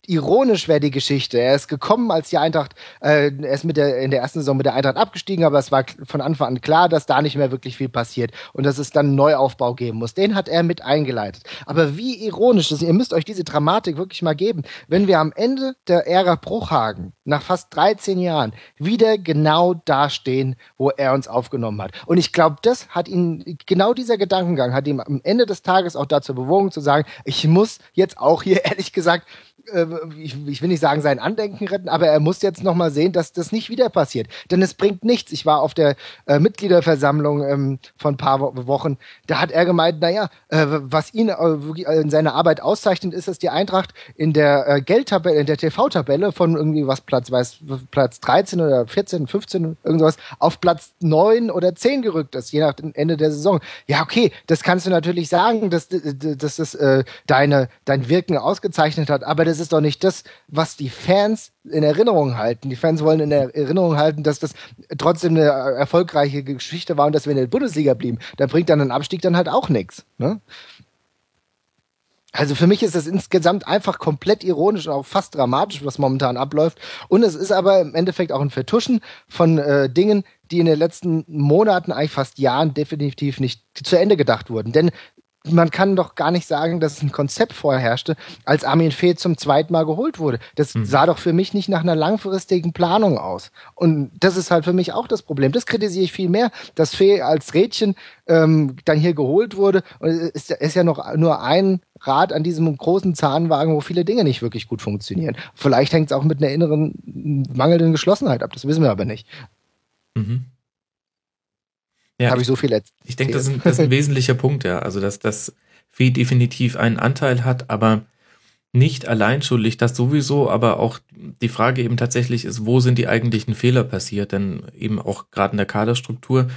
ironisch wäre die Geschichte. Er ist gekommen, als die Eintracht, äh, er ist mit der, in der ersten Saison mit der Eintracht abgestiegen, aber es war von Anfang an klar, dass da nicht mehr wirklich viel passiert und dass es dann einen Neuaufbau geben muss. Den hat er mit eingeleitet. Aber wie ironisch ist, ihr müsst euch diese Dramatik wirklich mal geben, wenn wir am Ende der Ära Bruchhagen, nach fast 13 Jahren, wieder genau da stehen, wo er uns aufgenommen hat. Und ich glaube, das hat ihn, genau dieser Gedankengang hat ihm am Ende des Tages auch dazu bewogen zu sagen, ich muss jetzt auch hier [LAUGHS] ehrlich gesagt ich, ich, will nicht sagen, sein Andenken retten, aber er muss jetzt nochmal sehen, dass das nicht wieder passiert. Denn es bringt nichts. Ich war auf der äh, Mitgliederversammlung ähm, von ein paar Wochen, da hat er gemeint, naja, äh, was ihn äh, in seiner Arbeit auszeichnet, ist, dass die Eintracht in der äh, Geldtabelle, in der TV-Tabelle von irgendwie was Platz, weiß, Platz 13 oder 14, 15, irgendwas, auf Platz 9 oder 10 gerückt ist, je nach Ende der Saison. Ja, okay, das kannst du natürlich sagen, dass, dass das äh, deine, dein Wirken ausgezeichnet hat, aber das ist doch nicht das, was die Fans in Erinnerung halten. Die Fans wollen in Erinnerung halten, dass das trotzdem eine erfolgreiche Geschichte war und dass wir in der Bundesliga blieben. Da bringt dann ein Abstieg dann halt auch nichts. Ne? Also für mich ist das insgesamt einfach komplett ironisch und auch fast dramatisch, was momentan abläuft. Und es ist aber im Endeffekt auch ein Vertuschen von äh, Dingen, die in den letzten Monaten, eigentlich fast Jahren definitiv nicht zu Ende gedacht wurden. Denn man kann doch gar nicht sagen, dass ein Konzept vorherrschte, als Armin Fee zum zweiten Mal geholt wurde. Das mhm. sah doch für mich nicht nach einer langfristigen Planung aus. Und das ist halt für mich auch das Problem. Das kritisiere ich viel mehr, dass Fee als Rädchen ähm, dann hier geholt wurde. Und es ist, ist ja noch nur ein Rad an diesem großen Zahnwagen, wo viele Dinge nicht wirklich gut funktionieren. Vielleicht hängt es auch mit einer inneren mangelnden Geschlossenheit ab. Das wissen wir aber nicht. Mhm.
Ja, Habe ich so viel jetzt. Ich denke, das, das, ist ein wesentlicher Punkt, ja. Also, dass das Vieh definitiv einen Anteil hat, aber nicht allein schuldig, das sowieso, aber auch die Frage eben tatsächlich ist, wo sind die eigentlichen Fehler passiert? Denn eben auch gerade in der Kaderstruktur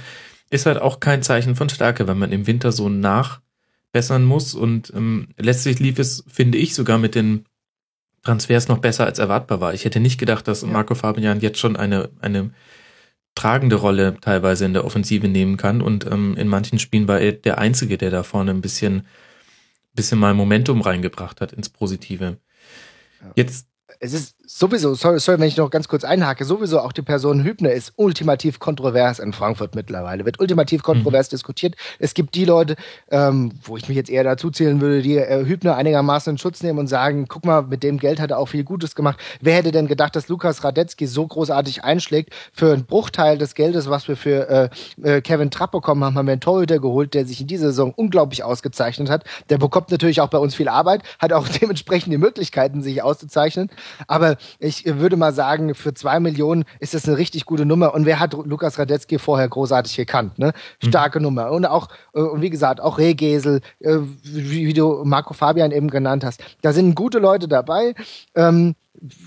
ist halt auch kein Zeichen von Stärke, wenn man im Winter so nachbessern muss. Und ähm, letztlich lief es, finde ich, sogar mit den Transfers noch besser als erwartbar war. Ich hätte nicht gedacht, dass ja. Marco Fabian jetzt schon eine, eine tragende Rolle teilweise in der Offensive nehmen kann. Und ähm, in manchen Spielen war er der Einzige, der da vorne ein bisschen, bisschen mal Momentum reingebracht hat ins Positive. Jetzt
es ist sowieso, sorry, sorry, wenn ich noch ganz kurz einhake, sowieso auch die Person Hübner ist ultimativ kontrovers in Frankfurt mittlerweile, wird ultimativ kontrovers mhm. diskutiert. Es gibt die Leute, ähm, wo ich mich jetzt eher dazu zählen würde, die äh, Hübner einigermaßen in Schutz nehmen und sagen, guck mal, mit dem Geld hat er auch viel Gutes gemacht. Wer hätte denn gedacht, dass Lukas Radetzky so großartig einschlägt für einen Bruchteil des Geldes, was wir für äh, äh, Kevin Trapp bekommen haben, haben wir einen Torhüter geholt, der sich in dieser Saison unglaublich ausgezeichnet hat. Der bekommt natürlich auch bei uns viel Arbeit, hat auch [LAUGHS] dementsprechend die Möglichkeiten, sich auszuzeichnen. Aber ich würde mal sagen, für zwei Millionen ist das eine richtig gute Nummer. Und wer hat Lukas Radetzky vorher großartig gekannt? Ne? Mhm. Starke mhm. Nummer. Und auch, äh, und wie gesagt, auch Rehgesel, äh, wie du Marco Fabian eben genannt hast. Da sind gute Leute dabei. Ähm,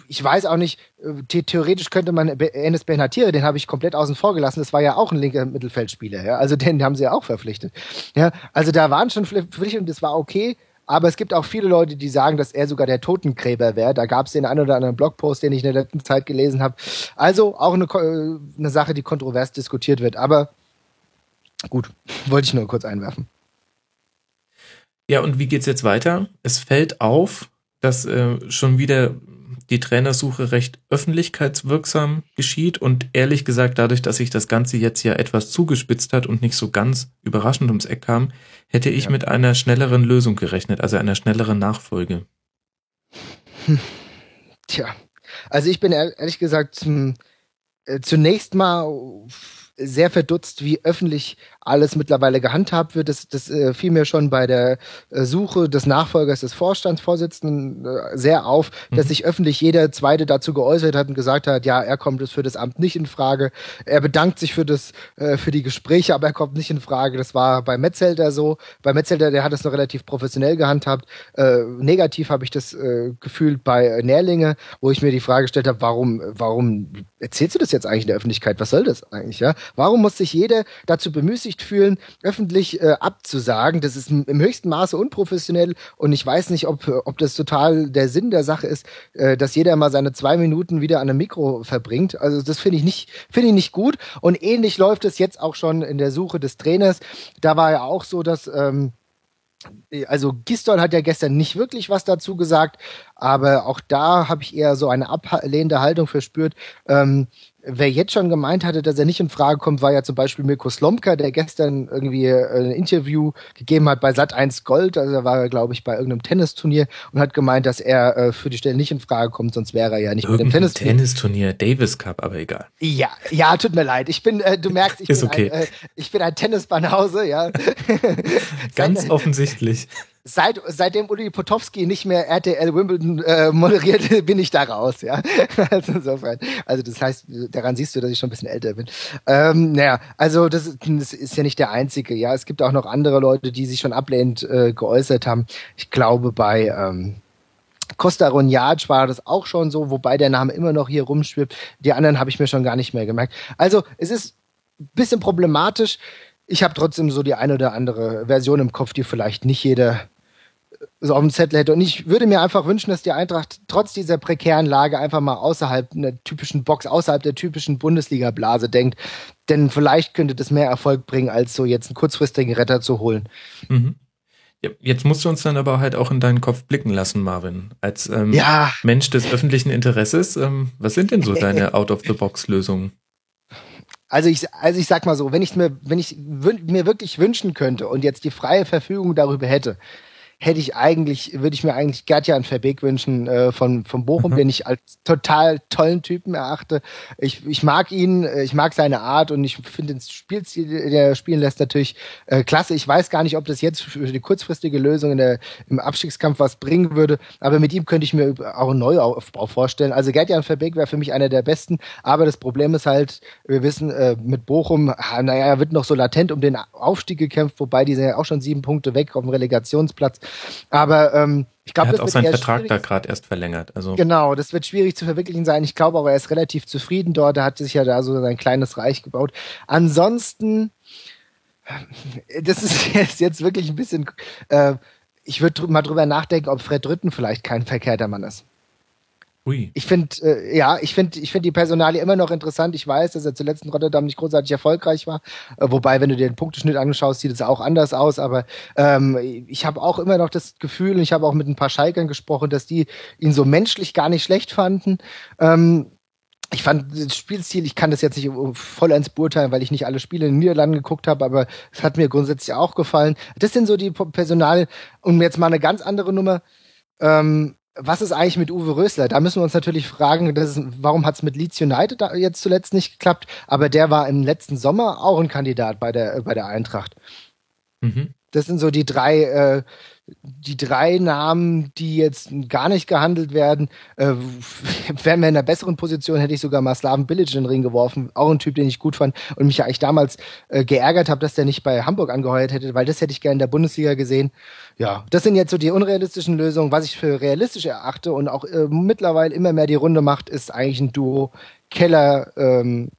ich weiß auch nicht, äh, theoretisch könnte man Enes Benatire, den habe ich komplett außen vor gelassen, das war ja auch ein linker Mittelfeldspieler, ja. Also den haben sie ja auch verpflichtet. Ja, also da waren schon Verpflichtungen, das war okay. Aber es gibt auch viele Leute, die sagen, dass er sogar der Totengräber wäre. Da gab es den einen oder anderen Blogpost, den ich in der letzten Zeit gelesen habe. Also auch eine, äh, eine Sache, die kontrovers diskutiert wird. Aber gut, [LAUGHS] wollte ich nur kurz einwerfen.
Ja, und wie geht's jetzt weiter? Es fällt auf, dass äh, schon wieder die Trainersuche recht öffentlichkeitswirksam geschieht und ehrlich gesagt dadurch, dass sich das Ganze jetzt ja etwas zugespitzt hat und nicht so ganz überraschend ums Eck kam, hätte ich ja. mit einer schnelleren Lösung gerechnet, also einer schnelleren Nachfolge.
Hm. Tja, also ich bin ehrlich gesagt zum, äh, zunächst mal sehr verdutzt, wie öffentlich alles mittlerweile gehandhabt wird. Das, das äh, fiel mir schon bei der äh, Suche des Nachfolgers des Vorstandsvorsitzenden äh, sehr auf, mhm. dass sich öffentlich jeder Zweite dazu geäußert hat und gesagt hat, ja, er kommt es für das Amt nicht in Frage. Er bedankt sich für das, äh, für die Gespräche, aber er kommt nicht in Frage. Das war bei Metzelder so. Bei Metzelder, der hat es noch relativ professionell gehandhabt. Äh, negativ habe ich das äh, gefühlt bei Nährlinge, wo ich mir die Frage gestellt habe, warum, warum erzählst du das jetzt eigentlich in der Öffentlichkeit? Was soll das eigentlich, ja? Warum muss sich jeder dazu bemüßigt fühlen, öffentlich äh, abzusagen? Das ist im höchsten Maße unprofessionell und ich weiß nicht, ob, ob das total der Sinn der Sache ist, äh, dass jeder mal seine zwei Minuten wieder an einem Mikro verbringt. Also das finde ich nicht, finde ich nicht gut. Und ähnlich läuft es jetzt auch schon in der Suche des Trainers. Da war ja auch so, dass ähm, also Gistol hat ja gestern nicht wirklich was dazu gesagt, aber auch da habe ich eher so eine ablehnende Haltung verspürt. Ähm, Wer jetzt schon gemeint hatte, dass er nicht in Frage kommt, war ja zum Beispiel Mirko Slomka, der gestern irgendwie äh, ein Interview gegeben hat bei Sat 1 Gold. Also er war, glaube ich, bei irgendeinem Tennisturnier und hat gemeint, dass er äh, für die Stelle nicht in Frage kommt, sonst wäre er ja nicht
Irgendein mit dem Tennisturnier. Tennisturnier, Davis Cup, aber egal.
Ja, ja, tut mir leid. Ich bin, äh, du merkst, ich, bin,
okay.
ein, äh, ich bin ein Tennisbanause, ja. [LAUGHS]
Ganz [LAUGHS] offensichtlich.
Seit, seitdem Uli Potowski nicht mehr RTL Wimbledon äh, moderiert, [LAUGHS] bin ich da raus, ja. [LAUGHS] Also insofern. Also das heißt, daran siehst du, dass ich schon ein bisschen älter bin. Ähm, naja, also das, das ist ja nicht der einzige, ja. Es gibt auch noch andere Leute, die sich schon ablehnend äh, geäußert haben. Ich glaube bei ähm, Costa Ronjad war das auch schon so, wobei der Name immer noch hier rumschwirbt. Die anderen habe ich mir schon gar nicht mehr gemerkt. Also es ist ein bisschen problematisch. Ich habe trotzdem so die eine oder andere Version im Kopf, die vielleicht nicht jeder so auf dem Zettel hätte. Und ich würde mir einfach wünschen, dass die Eintracht trotz dieser prekären Lage einfach mal außerhalb einer typischen Box, außerhalb der typischen Bundesliga-Blase denkt. Denn vielleicht könnte das mehr Erfolg bringen, als so jetzt einen kurzfristigen Retter zu holen.
Mhm. Jetzt musst du uns dann aber halt auch in deinen Kopf blicken lassen, Marvin. Als ähm, ja. Mensch des öffentlichen Interesses, ähm, was sind denn so [LAUGHS] deine Out-of-the-Box-Lösungen?
Also ich, also ich sag mal so, wenn ich mir, wenn ich mir wirklich wünschen könnte und jetzt die freie Verfügung darüber hätte, hätte ich eigentlich, würde ich mir eigentlich Gertjan Verbeek wünschen äh, von, von Bochum, mhm. den ich als total tollen Typen erachte. Ich, ich mag ihn, äh, ich mag seine Art und ich finde den Spielstil, der er spielen lässt, natürlich äh, klasse. Ich weiß gar nicht, ob das jetzt für die kurzfristige Lösung in der, im Abstiegskampf was bringen würde, aber mit ihm könnte ich mir auch einen Neuaufbau vorstellen. Also Gertjan Verbeek wäre für mich einer der besten, aber das Problem ist halt, wir wissen, äh, mit Bochum, naja, er wird noch so latent um den Aufstieg gekämpft, wobei die sind ja auch schon sieben Punkte weg auf dem Relegationsplatz. Aber ähm, ich glaube,
er hat auch seinen Vertrag da gerade erst verlängert. Also
genau, das wird schwierig zu verwirklichen sein. Ich glaube aber, er ist relativ zufrieden dort. Er hat sich ja da so sein kleines Reich gebaut. Ansonsten, das ist [LAUGHS] jetzt, jetzt wirklich ein bisschen. Äh, ich würde mal drüber nachdenken, ob Fred Rütten vielleicht kein verkehrter Mann ist. Ui. Ich finde, äh, ja, ich finde, ich finde die Personalie immer noch interessant. Ich weiß, dass er zuletzt in Rotterdam nicht großartig erfolgreich war. Äh, wobei, wenn du dir den Punkteschnitt anschaust, sieht es auch anders aus. Aber ähm, ich habe auch immer noch das Gefühl, und ich habe auch mit ein paar Schalkern gesprochen, dass die ihn so menschlich gar nicht schlecht fanden. Ähm, ich fand das Spielstil, ich kann das jetzt nicht vollends beurteilen, weil ich nicht alle Spiele in den Niederlanden geguckt habe, aber es hat mir grundsätzlich auch gefallen. Das sind so die Personal und jetzt mal eine ganz andere Nummer. Ähm, was ist eigentlich mit Uwe Rösler? Da müssen wir uns natürlich fragen, ist, warum hat es mit Leeds United jetzt zuletzt nicht geklappt? Aber der war im letzten Sommer auch ein Kandidat bei der, bei der Eintracht. Mhm. Das sind so die drei, äh, die drei Namen, die jetzt gar nicht gehandelt werden. Äh, [LAUGHS] wären wir in einer besseren Position, hätte ich sogar mal Slaven Bilic in den Ring geworfen. Auch ein Typ, den ich gut fand und mich ja eigentlich damals äh, geärgert habe, dass der nicht bei Hamburg angeheuert hätte, weil das hätte ich gerne in der Bundesliga gesehen. Ja, das sind jetzt so die unrealistischen Lösungen. Was ich für realistisch erachte und auch äh, mittlerweile immer mehr die Runde macht, ist eigentlich ein Duo Keller, ähm,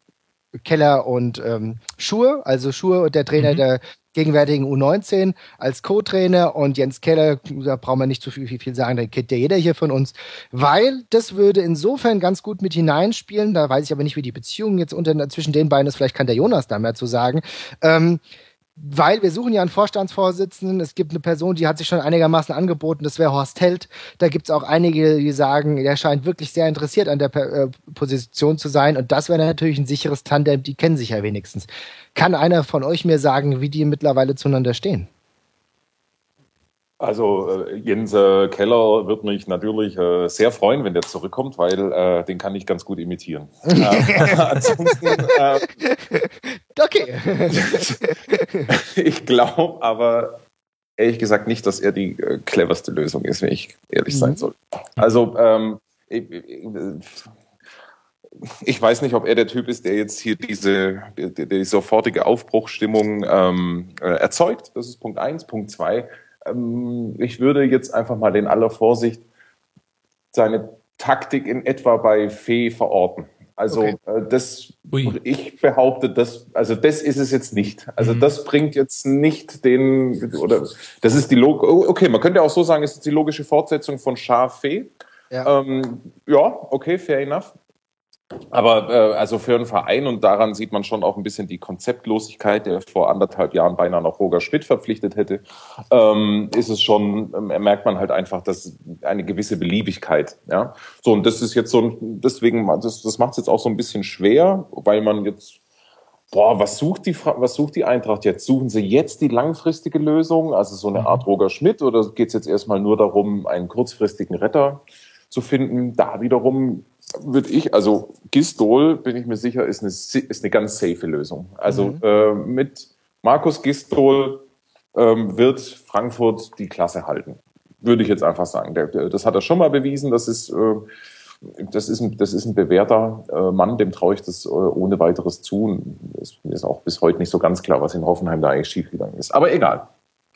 Keller und ähm, Schur, also Schur und der Trainer mhm. der gegenwärtigen U19 als Co-Trainer. Und Jens Keller, da brauchen wir nicht zu viel, viel, viel sagen, da kennt ja jeder hier von uns, weil das würde insofern ganz gut mit hineinspielen, da weiß ich aber nicht, wie die Beziehung jetzt unter, zwischen den beiden ist, vielleicht kann der Jonas da mehr zu sagen, ähm, weil wir suchen ja einen Vorstandsvorsitzenden. Es gibt eine Person, die hat sich schon einigermaßen angeboten, das wäre Horst Held. Da gibt es auch einige, die sagen, der scheint wirklich sehr interessiert an der äh, Position zu sein. Und das wäre natürlich ein sicheres Tandem, die kennen sich ja wenigstens. Kann einer von euch mir sagen, wie die mittlerweile zueinander stehen?
Also äh, Jens äh, Keller wird mich natürlich äh, sehr freuen, wenn der zurückkommt, weil äh, den kann ich ganz gut imitieren. [LAUGHS] Äh, ansonsten, äh, [LAUGHS] okay. [LAUGHS] ich glaube aber ehrlich gesagt nicht, dass er die cleverste Lösung ist, wenn ich ehrlich sein mhm. soll. Also ähm, ich, ich weiß nicht, ob er der Typ ist, der jetzt hier diese die, die sofortige Aufbruchstimmung ähm, erzeugt. Das ist Punkt eins. Punkt zwei ähm, ich würde jetzt einfach mal in aller Vorsicht seine Taktik in etwa bei Fee verorten. Also okay. äh, das, Ui. ich behaupte, das, also das ist es jetzt nicht. Also mhm. das bringt jetzt nicht den, oder das ist die Log okay, man könnte auch so sagen, es ist die logische Fortsetzung von Schaf Fee. Ja. Ähm, ja, okay, fair enough. Aber äh, also für einen Verein, und daran sieht man schon auch ein bisschen die Konzeptlosigkeit, der vor anderthalb Jahren beinahe noch Roger Schmidt verpflichtet hätte, ähm, ist es schon, äh, merkt man halt einfach, dass eine gewisse Beliebigkeit. Ja, so und das ist jetzt so, deswegen, das, das macht es jetzt auch so ein bisschen schwer, weil man jetzt Boah, was sucht die was sucht die Eintracht jetzt? Suchen sie jetzt die langfristige Lösung, also so eine mhm. Art Roger Schmidt, oder geht es jetzt erstmal nur darum, einen kurzfristigen Retter zu finden? Da wiederum würde ich, also Gistol, bin ich mir sicher, ist eine, ist eine ganz safe Lösung. Also mhm. äh, mit Markus Gistol ähm, wird Frankfurt die Klasse halten. Würde ich jetzt einfach sagen. Der, der, das hat er schon mal bewiesen. Das ist, äh, das ist, ein, das ist ein bewährter äh, Mann, dem traue ich das äh, ohne weiteres zu. Es, mir ist auch bis heute nicht so ganz klar, was in Hoffenheim da eigentlich schiefgegangen ist. Aber egal.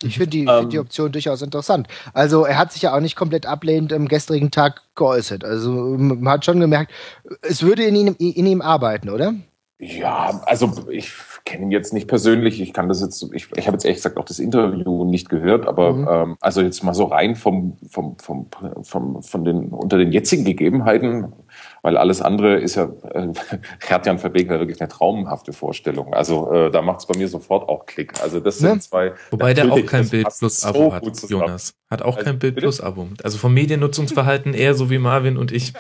Ich finde die, ähm, find die Option durchaus interessant. Also er hat sich ja auch nicht komplett ablehnend am gestrigen Tag geäußert. Also man hat schon gemerkt, es würde in ihm, in ihm arbeiten, oder?
Ja, also ich kenne ihn jetzt nicht persönlich. Ich kann das jetzt, ich, ich habe jetzt ehrlich gesagt auch das Interview nicht gehört, aber mhm. ähm, also jetzt mal so rein vom, vom, vom, vom, von den unter den jetzigen Gegebenheiten, weil alles andere ist ja, äh, [LAUGHS] Gerd-Jan Verbeek war wirklich eine traumhafte Vorstellung. Also äh, da macht es bei mir sofort auch Klick. Also das sind ja. zwei.
Wobei der auch kein Bild Plus Abo so hat, Jonas. Hat auch also, kein Bild Plus Abo. Also vom Mediennutzungsverhalten eher so wie Marvin und ich.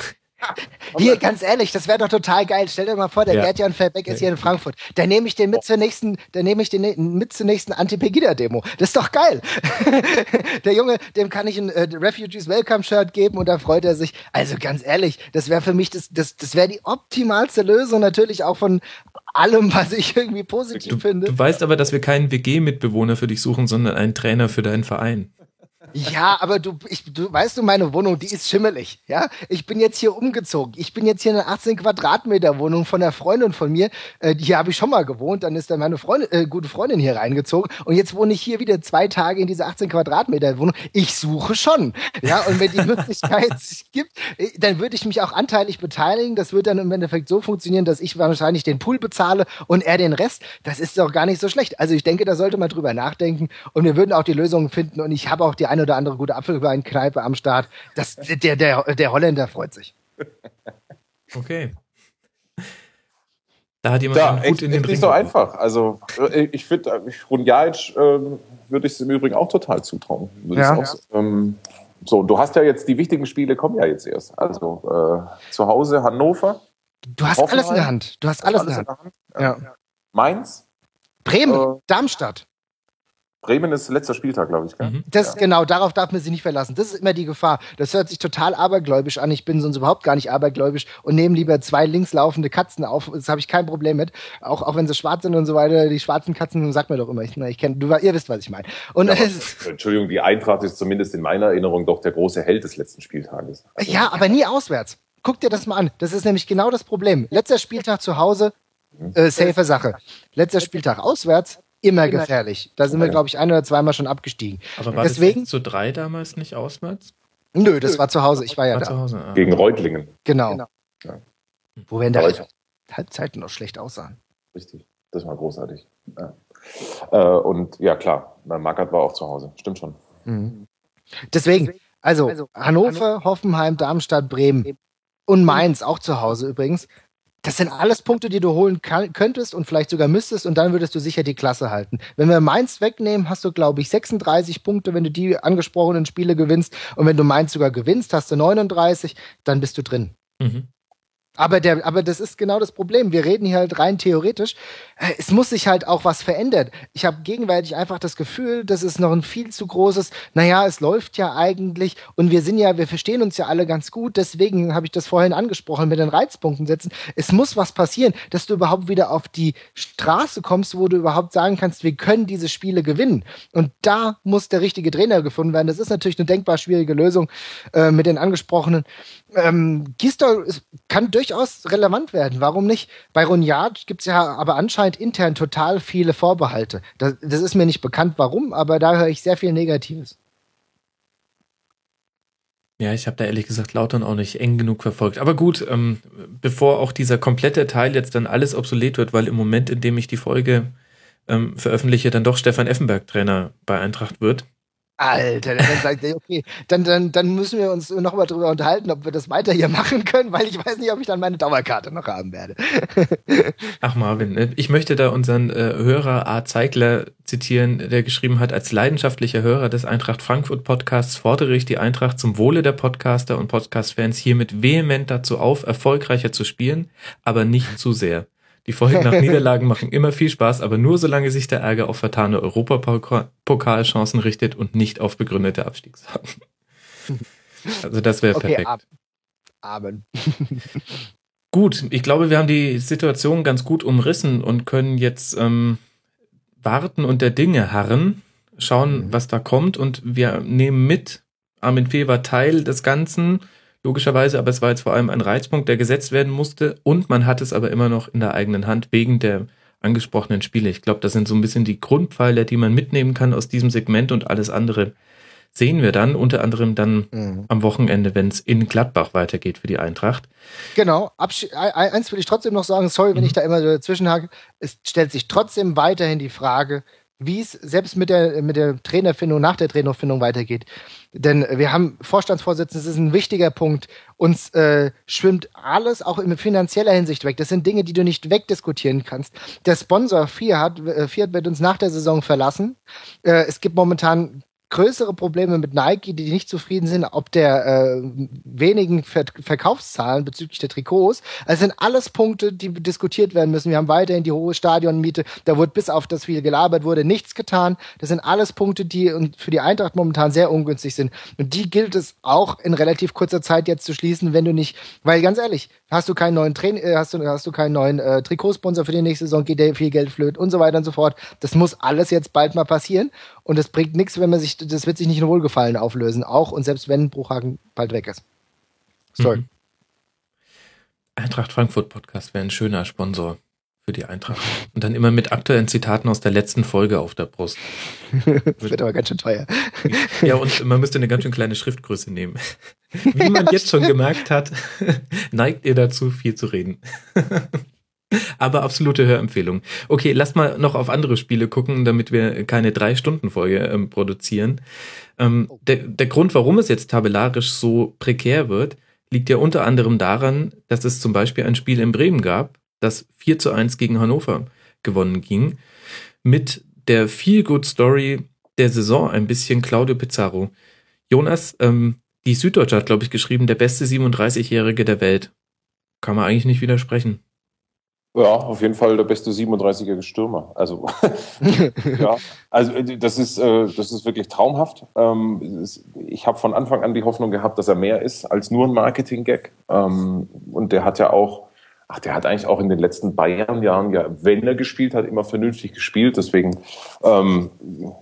[LAUGHS]
Hier, ganz ehrlich, das wäre doch total geil. Stell dir mal vor, der ja. Gerd-Jan Verbeck ist hier in Frankfurt. Da nehme ich den mit zur nächsten, da nehme ich den mit zur nächsten Anti-Pegida-Demo. Das ist doch geil. [LAUGHS] der Junge, dem kann ich ein äh, Refugees Welcome-Shirt geben und da freut er sich. Also ganz ehrlich, das wäre für mich das, das, das wäre die optimalste Lösung natürlich auch von allem, was ich irgendwie positiv
du,
finde.
Du weißt aber, dass wir keinen WG-Mitbewohner für dich suchen, sondern einen Trainer für deinen Verein.
Ja, aber du, ich, du weißt du, meine Wohnung, die ist schimmelig. Ja, ich bin jetzt hier umgezogen. Ich bin jetzt hier in einer 18 Quadratmeter Wohnung von einer Freundin von mir. Äh, hier habe ich schon mal gewohnt. Dann ist dann meine Freundin, äh, gute Freundin hier reingezogen. Und jetzt wohne ich hier wieder zwei Tage in dieser 18 Quadratmeter Wohnung. Ich suche schon. Ja, und wenn die Möglichkeit sich gibt, äh, dann würde ich mich auch anteilig beteiligen. Das wird dann im Endeffekt so funktionieren, dass ich wahrscheinlich den Pool bezahle und er den Rest. Das ist doch gar nicht so schlecht. Also ich denke, da sollte man drüber nachdenken. Und wir würden auch die Lösungen finden. Und ich habe auch die eine oder andere gute Apfelweinkneipe am Start. Das, der, der, der Holländer freut sich.
Okay. Da hat jemand
ja, gut in den Ring. nicht so einfach. Also äh, ich finde, Runjaic äh, würde ich es im Übrigen auch total zutrauen. Ja. Auch, ähm, so, du hast ja jetzt die wichtigen Spiele kommen ja jetzt erst. Also äh, zu Hause Hannover.
Du hast alles in der Hand. Du hast alles, alles in der Hand. In der Hand.
Ja. Mainz.
Bremen, äh, Darmstadt.
Bremen ist letzter Spieltag, glaube ich. Gell? Mhm.
Das ja. genau, darauf darf man sich nicht verlassen. Das ist immer die Gefahr. Das hört sich total abergläubisch an. Ich bin sonst überhaupt gar nicht abergläubisch und nehme lieber zwei links laufende Katzen auf. Das habe ich kein Problem mit. Auch, auch wenn sie schwarz sind und so weiter. Die schwarzen Katzen, sagt mir doch immer. Ich, ich kenn, du, ihr wisst, was ich meine. Und
ja, Entschuldigung, die Eintracht ist zumindest in meiner Erinnerung doch der große Held des letzten Spieltages.
Also, ja, aber nie auswärts. Guck dir das mal an. Das ist nämlich genau das Problem. Letzter Spieltag zu Hause, mhm. äh, safe Sache. Letzter Spieltag auswärts, immer gefährlich. Da sind wir, glaube ich, ein oder zweimal schon abgestiegen.
Aber war Deswegen, das zu drei damals nicht auswärts?
Nö, das war zu Hause. Ich war ja war da. Zu Hause,
ah. Gegen Reutlingen.
Genau. genau. Ja. Wo wir in der Halbzeit noch schlecht aussahen.
Richtig. Das war großartig. Ja. Äh, und ja, klar, Markert war auch zu Hause. Stimmt schon.
Mhm. Deswegen, also, also Hannover, Hoffenheim, Darmstadt, Bremen und Mainz auch zu Hause übrigens. Das sind alles Punkte, die du holen kann, könntest und vielleicht sogar müsstest und dann würdest du sicher die Klasse halten. Wenn wir Mainz wegnehmen, hast du, glaube ich, 36 Punkte, wenn du die angesprochenen Spiele gewinnst. Und wenn du Mainz sogar gewinnst, hast du 39, dann bist du drin. Mhm. Aber, der, aber das ist genau das Problem. Wir reden hier halt rein theoretisch. Äh, es muss sich halt auch was verändern. Ich habe gegenwärtig einfach das Gefühl, das ist noch ein viel zu großes, naja, es läuft ja eigentlich und wir sind ja, wir verstehen uns ja alle ganz gut. Deswegen habe ich das vorhin angesprochen mit den Reizpunkten setzen. Es muss was passieren, dass du überhaupt wieder auf die Straße kommst, wo du überhaupt sagen kannst, wir können diese Spiele gewinnen. Und da muss der richtige Trainer gefunden werden. Das ist natürlich eine denkbar schwierige Lösung äh, mit den angesprochenen. Ähm, Gisdol kann durch durchaus relevant werden. Warum nicht? Bei Ronyard gibt es ja aber anscheinend intern total viele Vorbehalte. Das, das ist mir nicht bekannt, warum, aber da höre ich sehr viel Negatives.
Ja, ich habe da ehrlich gesagt Lautern auch nicht eng genug verfolgt. Aber gut, ähm, bevor auch dieser komplette Teil jetzt dann alles obsolet wird, weil im Moment, in dem ich die Folge ähm, veröffentliche, dann doch Stefan Effenberg Trainer bei Eintracht wird,
Alter, dann sagt er, okay, dann, dann, dann müssen wir uns nochmal drüber unterhalten, ob wir das weiter hier machen können, weil ich weiß nicht, ob ich dann meine Dauerkarte noch haben werde. [LAUGHS]
Ach Marvin, ne, ich möchte da unseren äh, Hörer A. Zeigler zitieren, der geschrieben hat, als leidenschaftlicher Hörer des Eintracht Frankfurt Podcasts fordere ich die Eintracht zum Wohle der Podcaster und Podcast-Fans hiermit vehement dazu auf, erfolgreicher zu spielen, aber nicht zu sehr. Die Folgen nach Niederlagen machen immer viel Spaß, aber nur solange sich der Ärger auf vertane Europapokalchancen richtet und nicht auf begründete Abstiegssachen. Also das wäre okay, perfekt.
Amen. [LAUGHS]
gut, ich glaube, wir haben die Situation ganz gut umrissen und können jetzt ähm, warten und der Dinge harren. schauen, mhm. was da kommt und wir nehmen mit, Armin Fee war Teil des Ganzen, logischerweise, aber es war jetzt vor allem ein Reizpunkt, der gesetzt werden musste und man hat es aber immer noch in der eigenen Hand wegen der angesprochenen Spiele. Ich glaube, das sind so ein bisschen die Grundpfeiler, die man mitnehmen kann aus diesem Segment und alles andere sehen wir dann, unter anderem dann mhm. am Wochenende, wenn es in Gladbach weitergeht für die Eintracht.
Genau, Absch eins will ich trotzdem noch sagen, sorry, wenn mhm. ich da immer dazwischen hake, es stellt sich trotzdem weiterhin die Frage, wie es selbst mit der, mit der Trainerfindung, nach der Trainerfindung weitergeht. Denn wir haben Vorstandsvorsitzenden, das ist ein wichtiger Punkt. Uns äh, schwimmt alles auch in finanzieller Hinsicht weg. Das sind Dinge, die du nicht wegdiskutieren kannst. Der Sponsor Fiat, äh, Fiat wird uns nach der Saison verlassen. Äh, es gibt momentan größere Probleme mit Nike, die nicht zufrieden sind, ob der äh, wenigen Ver Verkaufszahlen bezüglich der Trikots. Es sind alles Punkte, die diskutiert werden müssen. Wir haben weiterhin die hohe Stadionmiete. Da wurde bis auf das viel gelabert wurde nichts getan. Das sind alles Punkte, die für die Eintracht momentan sehr ungünstig sind. Und die gilt es auch in relativ kurzer Zeit jetzt zu schließen, wenn du nicht, weil ganz ehrlich, hast du keinen neuen Train äh, hast du hast du keinen neuen äh, Trikotsponsor für die nächste Saison, geht dir viel Geld flöt und so weiter und so fort. Das muss alles jetzt bald mal passieren und es bringt nichts, wenn man sich das wird sich nicht in Wohlgefallen auflösen, auch und selbst wenn Bruchhagen bald weg ist. Sorry. Mhm.
Eintracht Frankfurt Podcast wäre ein schöner Sponsor für die Eintracht. Und dann immer mit aktuellen Zitaten aus der letzten Folge auf der Brust. [LAUGHS]
das wird aber ganz schön teuer.
Ja, und man müsste eine ganz schön kleine Schriftgröße nehmen. Wie man jetzt schon gemerkt hat, [LAUGHS] neigt ihr dazu, viel zu reden. Aber absolute Hörempfehlung. Okay, lass mal noch auf andere Spiele gucken, damit wir keine Drei-Stunden-Folge ähm, produzieren. Ähm, der, der Grund, warum es jetzt tabellarisch so prekär wird, liegt ja unter anderem daran, dass es zum Beispiel ein Spiel in Bremen gab, das 4 zu 1 gegen Hannover gewonnen ging, mit der Feel-Good-Story der Saison ein bisschen Claudio Pizarro. Jonas, ähm, die Süddeutsche hat, glaube ich, geschrieben, der beste 37-Jährige der Welt. Kann man eigentlich nicht widersprechen.
Ja, auf jeden Fall der beste 37-jährige Stürmer. Also, [LAUGHS] ja, also äh, das ist, äh, das ist wirklich traumhaft. Ähm, ich habe von Anfang an die Hoffnung gehabt, dass er mehr ist als nur ein Marketing-Gag. Ähm, und der hat ja auch, ach, der hat eigentlich auch in den letzten Bayern-Jahren ja, wenn er gespielt hat, immer vernünftig gespielt. Deswegen, ähm,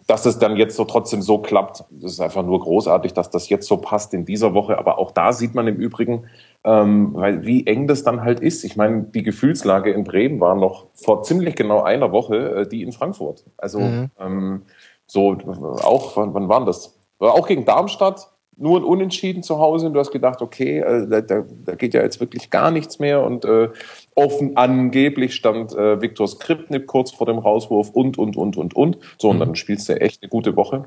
dass es dann jetzt so trotzdem so klappt, das ist einfach nur großartig, dass das jetzt so passt in dieser Woche. Aber auch da sieht man im Übrigen, ähm, weil wie eng das dann halt ist. Ich meine, die Gefühlslage in Bremen war noch vor ziemlich genau einer Woche äh, die in Frankfurt. Also mhm. ähm, so auch, wann, wann waren das? Auch gegen Darmstadt, nur ein Unentschieden zu Hause und du hast gedacht, okay, äh, da, da, geht ja jetzt wirklich gar nichts mehr und äh, offen angeblich stand äh, Viktor Skripnik kurz vor dem Rauswurf und, und, und, und, und. So, und mhm. dann spielst du echt eine gute Woche.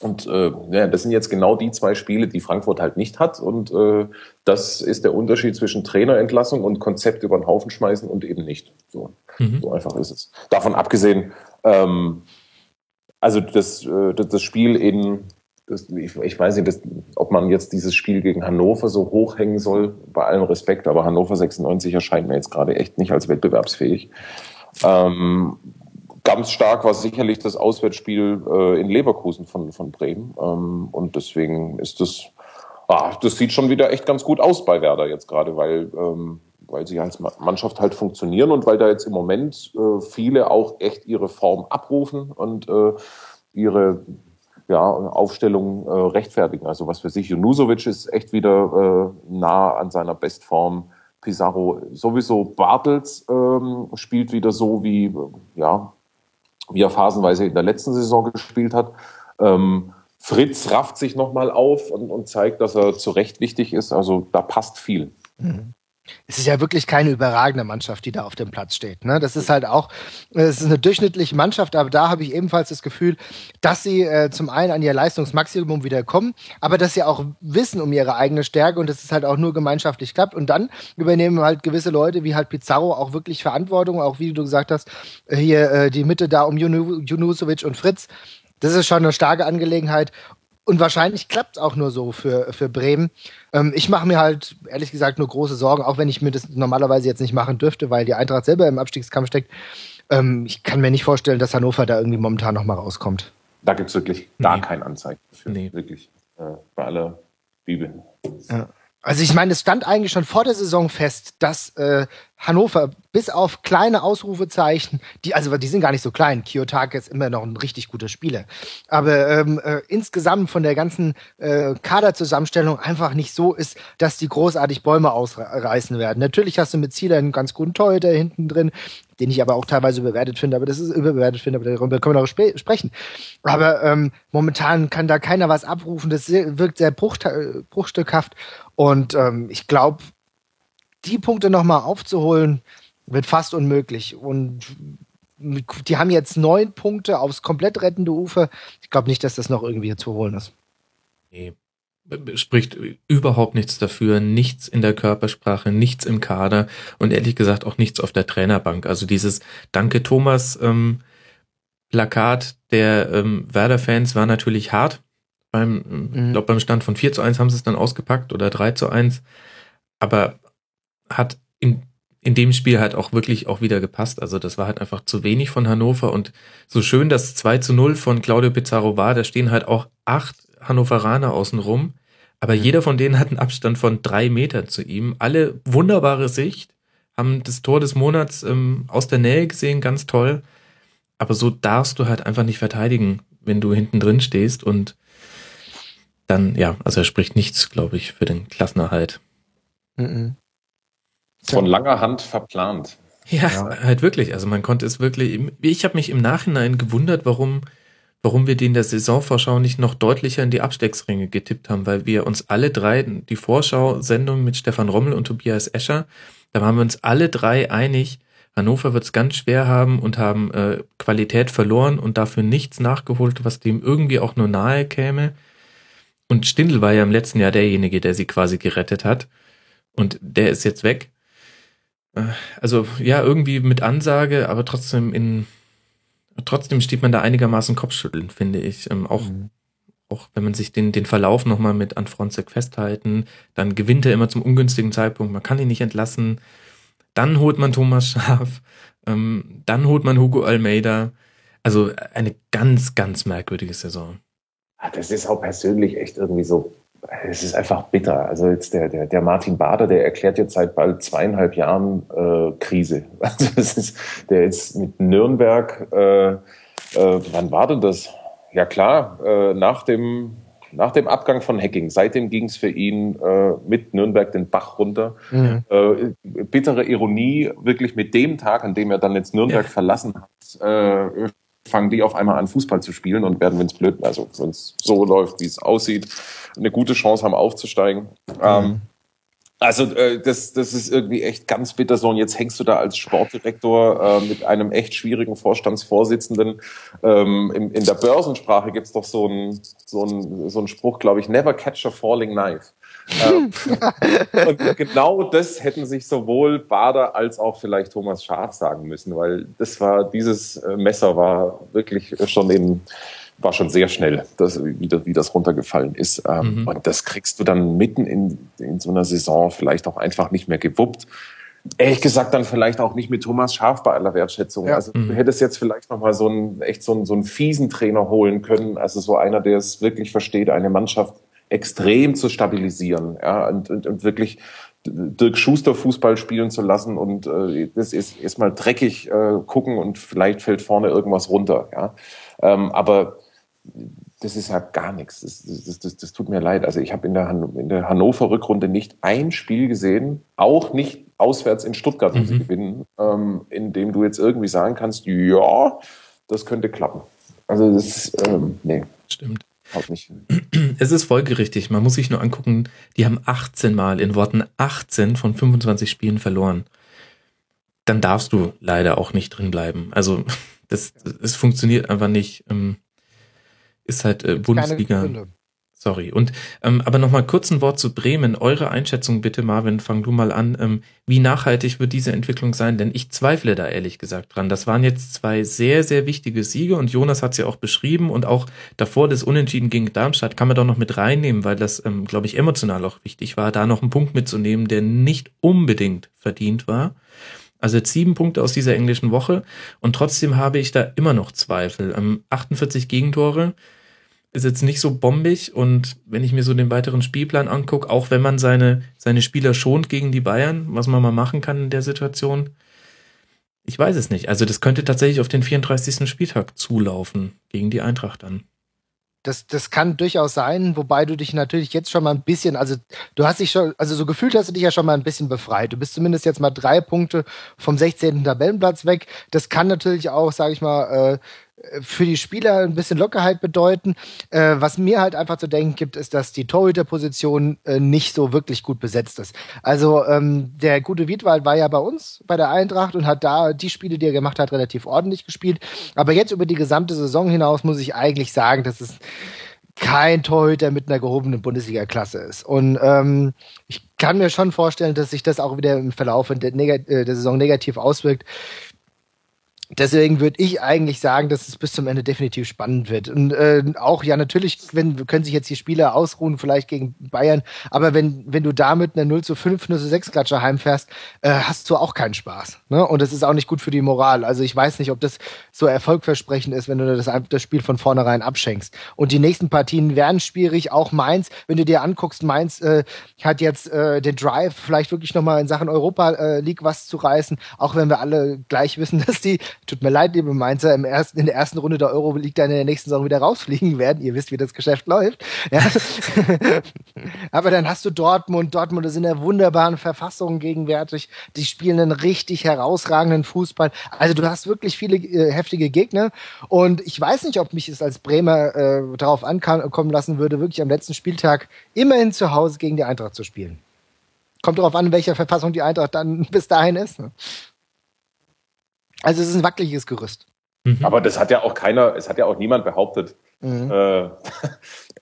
Und äh, ja, das sind jetzt genau die zwei Spiele, die Frankfurt halt nicht hat. Und äh, das ist der Unterschied zwischen Trainerentlassung und Konzept über den Haufen schmeißen und eben nicht. So, mhm. so einfach ist es. Davon abgesehen, ähm, also das, äh, das Spiel in, das, ich, ich weiß nicht, das, ob man jetzt dieses Spiel gegen Hannover so hochhängen soll, bei allem Respekt, aber Hannover 96 erscheint mir jetzt gerade echt nicht als wettbewerbsfähig. Ähm, ganz stark war sicherlich das Auswärtsspiel äh, in Leverkusen von, von Bremen. Ähm, und deswegen ist das, ah, das sieht schon wieder echt ganz gut aus bei Werder jetzt gerade, weil, ähm, weil sie als Mannschaft halt funktionieren und weil da jetzt im Moment äh, viele auch echt ihre Form abrufen und äh, ihre ja, Aufstellung äh, rechtfertigen. Also was für sich, Junusovic ist echt wieder äh, nah an seiner Bestform. Pizarro sowieso Bartels ähm, spielt wieder so wie ja wie er phasenweise in der letzten Saison gespielt hat. Ähm, Fritz rafft sich nochmal auf und, und, zeigt, dass er zu Recht wichtig ist. Also da passt viel.
Mhm es ist ja wirklich keine überragende Mannschaft, die da auf dem Platz steht. Ne? Das ist halt auch, es ist eine durchschnittliche Mannschaft, aber da habe ich ebenfalls das Gefühl, dass sie äh, zum einen an ihr Leistungsmaximum wieder kommen, aber dass sie auch wissen um ihre eigene Stärke und dass es halt auch nur gemeinschaftlich klappt. Und dann übernehmen halt gewisse Leute wie halt Pizarro auch wirklich Verantwortung, auch wie du gesagt hast, hier äh, die Mitte da um Junusovic und Fritz. Das ist schon eine starke Angelegenheit. Und wahrscheinlich klappt es auch nur so für, für Bremen. Ähm, ich mache mir halt, ehrlich gesagt, nur große Sorgen, auch wenn ich mir das normalerweise jetzt nicht machen dürfte, weil die Eintracht selber im Abstiegskampf steckt. Ähm, ich kann mir nicht vorstellen, dass Hannover da irgendwie momentan noch mal rauskommt.
Da gibt es wirklich gar nee. kein Anzeichen für. Nee. Wirklich. Äh, bei aller Bibel.
Ja. Also ich meine, es stand eigentlich schon vor der Saison fest, dass äh, Hannover, bis auf kleine Ausrufezeichen, die, also die sind gar nicht so klein. Kiyotake ist immer noch ein richtig guter Spieler. Aber ähm, äh, insgesamt von der ganzen äh, Kaderzusammenstellung einfach nicht so ist, dass die großartig Bäume ausreißen werden. Natürlich hast du mit Zieler einen ganz guten Torhüter hinten drin, den ich aber auch teilweise überwertet finde, aber das ist überbewertet finde, aber darüber können wir noch sp sprechen. Aber ähm, momentan kann da keiner was abrufen, das wirkt sehr bruch bruchstückhaft und ähm, ich glaube, die Punkte nochmal aufzuholen, wird fast unmöglich. Und die haben jetzt neun Punkte aufs komplett rettende Ufer. Ich glaube nicht, dass das noch irgendwie zu holen ist.
Nee. Spricht überhaupt nichts dafür, nichts in der Körpersprache, nichts im Kader und ehrlich gesagt auch nichts auf der Trainerbank. Also dieses Danke Thomas ähm, Plakat der ähm, Werder-Fans war natürlich hart. Beim, mhm. ich glaube, beim Stand von 4 zu 1 haben sie es dann ausgepackt oder 3 zu 1. Aber hat in, in dem Spiel halt auch wirklich auch wieder gepasst. Also das war halt einfach zu wenig von Hannover und so schön das 2 zu 0 von Claudio Pizarro war, da stehen halt auch acht Hannoveraner außen rum, aber mhm. jeder von denen hat einen Abstand von drei Metern zu ihm. Alle wunderbare Sicht, haben das Tor des Monats ähm, aus der Nähe gesehen, ganz toll. Aber so darfst du halt einfach nicht verteidigen, wenn du hinten drin stehst und dann, ja, also er spricht nichts, glaube ich, für den Klassenerhalt. Mhm.
Von langer Hand verplant.
Ja, ja, halt wirklich. Also man konnte es wirklich. Ich habe mich im Nachhinein gewundert, warum, warum wir die in der Saisonvorschau nicht noch deutlicher in die Abstecksringe getippt haben, weil wir uns alle drei, die Vorschau-Sendung mit Stefan Rommel und Tobias Escher, da waren wir uns alle drei einig, Hannover wird es ganz schwer haben und haben äh, Qualität verloren und dafür nichts nachgeholt, was dem irgendwie auch nur nahe käme. Und Stindl war ja im letzten Jahr derjenige, der sie quasi gerettet hat. Und der ist jetzt weg. Äh, also ja, irgendwie mit Ansage, aber trotzdem in trotzdem steht man da einigermaßen Kopfschütteln, finde ich. Ähm, auch, mhm. auch wenn man sich den, den Verlauf nochmal mit Anfronzek festhalten, dann gewinnt er immer zum ungünstigen Zeitpunkt, man kann ihn nicht entlassen. Dann holt man Thomas Schaf, ähm, dann holt man Hugo Almeida. Also eine ganz, ganz merkwürdige Saison.
Das ist auch persönlich echt irgendwie so es ist einfach bitter. Also jetzt der, der, der Martin Bader, der erklärt jetzt seit bald zweieinhalb Jahren äh, Krise. [LAUGHS] Also das ist, der ist mit Nürnberg, äh, äh, wann war denn das? Ja klar, äh, nach dem nach dem Abgang von Hacking, seitdem ging es für ihn äh, mit Nürnberg den Bach runter. Mhm. Äh, bittere Ironie, wirklich mit dem Tag, an dem er dann jetzt Nürnberg ja. verlassen hat, äh, fangen die auf einmal an, Fußball zu spielen und werden, wenn es blöd, also wenn es so läuft, wie es aussieht, eine gute Chance haben aufzusteigen. Mhm. Ähm, also äh, das, das ist irgendwie echt ganz bitter so. Und jetzt hängst du da als Sportdirektor äh, mit einem echt schwierigen Vorstandsvorsitzenden. Ähm, in, in der Börsensprache gibt's doch so einen so einen so einen Spruch, glaube ich, never catch a falling knife. Ähm, [LAUGHS] und genau das hätten sich sowohl Bader als auch vielleicht Thomas Schaf sagen müssen, weil das war, dieses äh, Messer war wirklich schon in war schon sehr schnell, dass, wie, das, wie das runtergefallen ist. Ähm, mhm. Und das kriegst du dann mitten in, in so einer Saison vielleicht auch einfach nicht mehr gewuppt. Ehrlich gesagt, dann vielleicht auch nicht mit Thomas Schaf bei aller Wertschätzung. Ja. Also du mhm. hättest jetzt vielleicht nochmal so einen, echt so einen, so einen fiesen Trainer holen können. Also so einer, der es wirklich versteht, eine Mannschaft extrem zu stabilisieren, ja, und, und, und wirklich Dirk Schuster Fußball spielen zu lassen und äh, das ist erstmal dreckig äh, gucken und vielleicht fällt vorne irgendwas runter, ja. Ähm, aber das ist ja gar nichts. Das, das, das, das tut mir leid. Also ich habe in der, Han in der Hannover-Rückrunde nicht ein Spiel gesehen, auch nicht auswärts in Stuttgart, wo mhm. sie gewinnen, ähm, in dem du jetzt irgendwie sagen kannst, ja, das könnte klappen. Also das, ähm, nee.
Stimmt. Nicht. [CLEARS THROAT] Es ist folgerichtig. Man muss sich nur angucken, die haben 18 Mal in Worten 18 von 25 Spielen verloren. Dann darfst du leider auch nicht drin bleiben. Also [LAUGHS] das, es funktioniert einfach nicht. Ähm, ist halt äh, Bundesliga. Sorry. Und ähm, aber noch mal kurz ein Wort zu Bremen. Eure Einschätzung bitte, Marvin, fang du mal an. Ähm, wie nachhaltig wird diese Entwicklung sein? Denn ich zweifle da ehrlich gesagt dran. Das waren jetzt zwei sehr, sehr wichtige Siege und Jonas hat es ja auch beschrieben und auch davor das Unentschieden gegen Darmstadt kann man doch noch mit reinnehmen, weil das, ähm, glaube ich, emotional auch wichtig war, da noch einen Punkt mitzunehmen, der nicht unbedingt verdient war. Also jetzt sieben Punkte aus dieser englischen Woche und trotzdem habe ich da immer noch Zweifel. Ähm, 48 Gegentore ist jetzt nicht so bombig und wenn ich mir so den weiteren Spielplan angucke, auch wenn man seine, seine Spieler schont gegen die Bayern, was man mal machen kann in der Situation, ich weiß es nicht. Also das könnte tatsächlich auf den 34. Spieltag zulaufen gegen die Eintracht dann.
Das, das kann durchaus sein, wobei du dich natürlich jetzt schon mal ein bisschen, also du hast dich schon, also so gefühlt hast du dich ja schon mal ein bisschen befreit. Du bist zumindest jetzt mal drei Punkte vom 16. Tabellenplatz weg. Das kann natürlich auch, sage ich mal, äh, für die Spieler ein bisschen Lockerheit bedeuten. Äh, was mir halt einfach zu denken gibt, ist, dass die Torhüterposition äh, nicht so wirklich gut besetzt ist. Also ähm, der gute Wiedwald war ja bei uns bei der Eintracht und hat da die Spiele, die er gemacht hat, relativ ordentlich gespielt. Aber jetzt über die gesamte Saison hinaus muss ich eigentlich sagen, dass es kein Torhüter mit einer gehobenen Bundesliga-Klasse ist. Und ähm, ich kann mir schon vorstellen, dass sich das auch wieder im Verlauf der, äh, der Saison negativ auswirkt. Deswegen würde ich eigentlich sagen, dass es bis zum Ende definitiv spannend wird. Und äh, auch, ja, natürlich wenn, können sich jetzt die Spieler ausruhen, vielleicht gegen Bayern, aber wenn, wenn du damit eine 0 zu 5, 0 zu 6 Klatscher heimfährst, äh, hast du auch keinen Spaß. Ne? Und das ist auch nicht gut für die Moral. Also ich weiß nicht, ob das so erfolgversprechend ist, wenn du das, das Spiel von vornherein abschenkst. Und die nächsten Partien werden schwierig, auch Mainz, wenn du dir anguckst, Mainz äh, hat jetzt äh, den Drive, vielleicht wirklich nochmal in Sachen Europa äh, League was zu reißen, auch wenn wir alle gleich wissen, [LAUGHS] dass die Tut mir leid, liebe Mainzer, im ersten, in der ersten Runde der Euro League dann in der nächsten Saison wieder rausfliegen werden. Ihr wisst, wie das Geschäft läuft. Ja. [LAUGHS] Aber dann hast du Dortmund. Dortmund ist in der wunderbaren Verfassung gegenwärtig. Die spielen einen richtig herausragenden Fußball. Also du hast wirklich viele äh, heftige Gegner. Und ich weiß nicht, ob mich es als Bremer äh, darauf ankommen lassen würde, wirklich am letzten Spieltag immerhin zu Hause gegen die Eintracht zu spielen. Kommt darauf an, in welcher Verfassung die Eintracht dann [LAUGHS] bis dahin ist. Ne? Also es ist ein wackeliges Gerüst.
Mhm. Aber das hat ja auch keiner, es hat ja auch niemand behauptet. Mhm. Äh,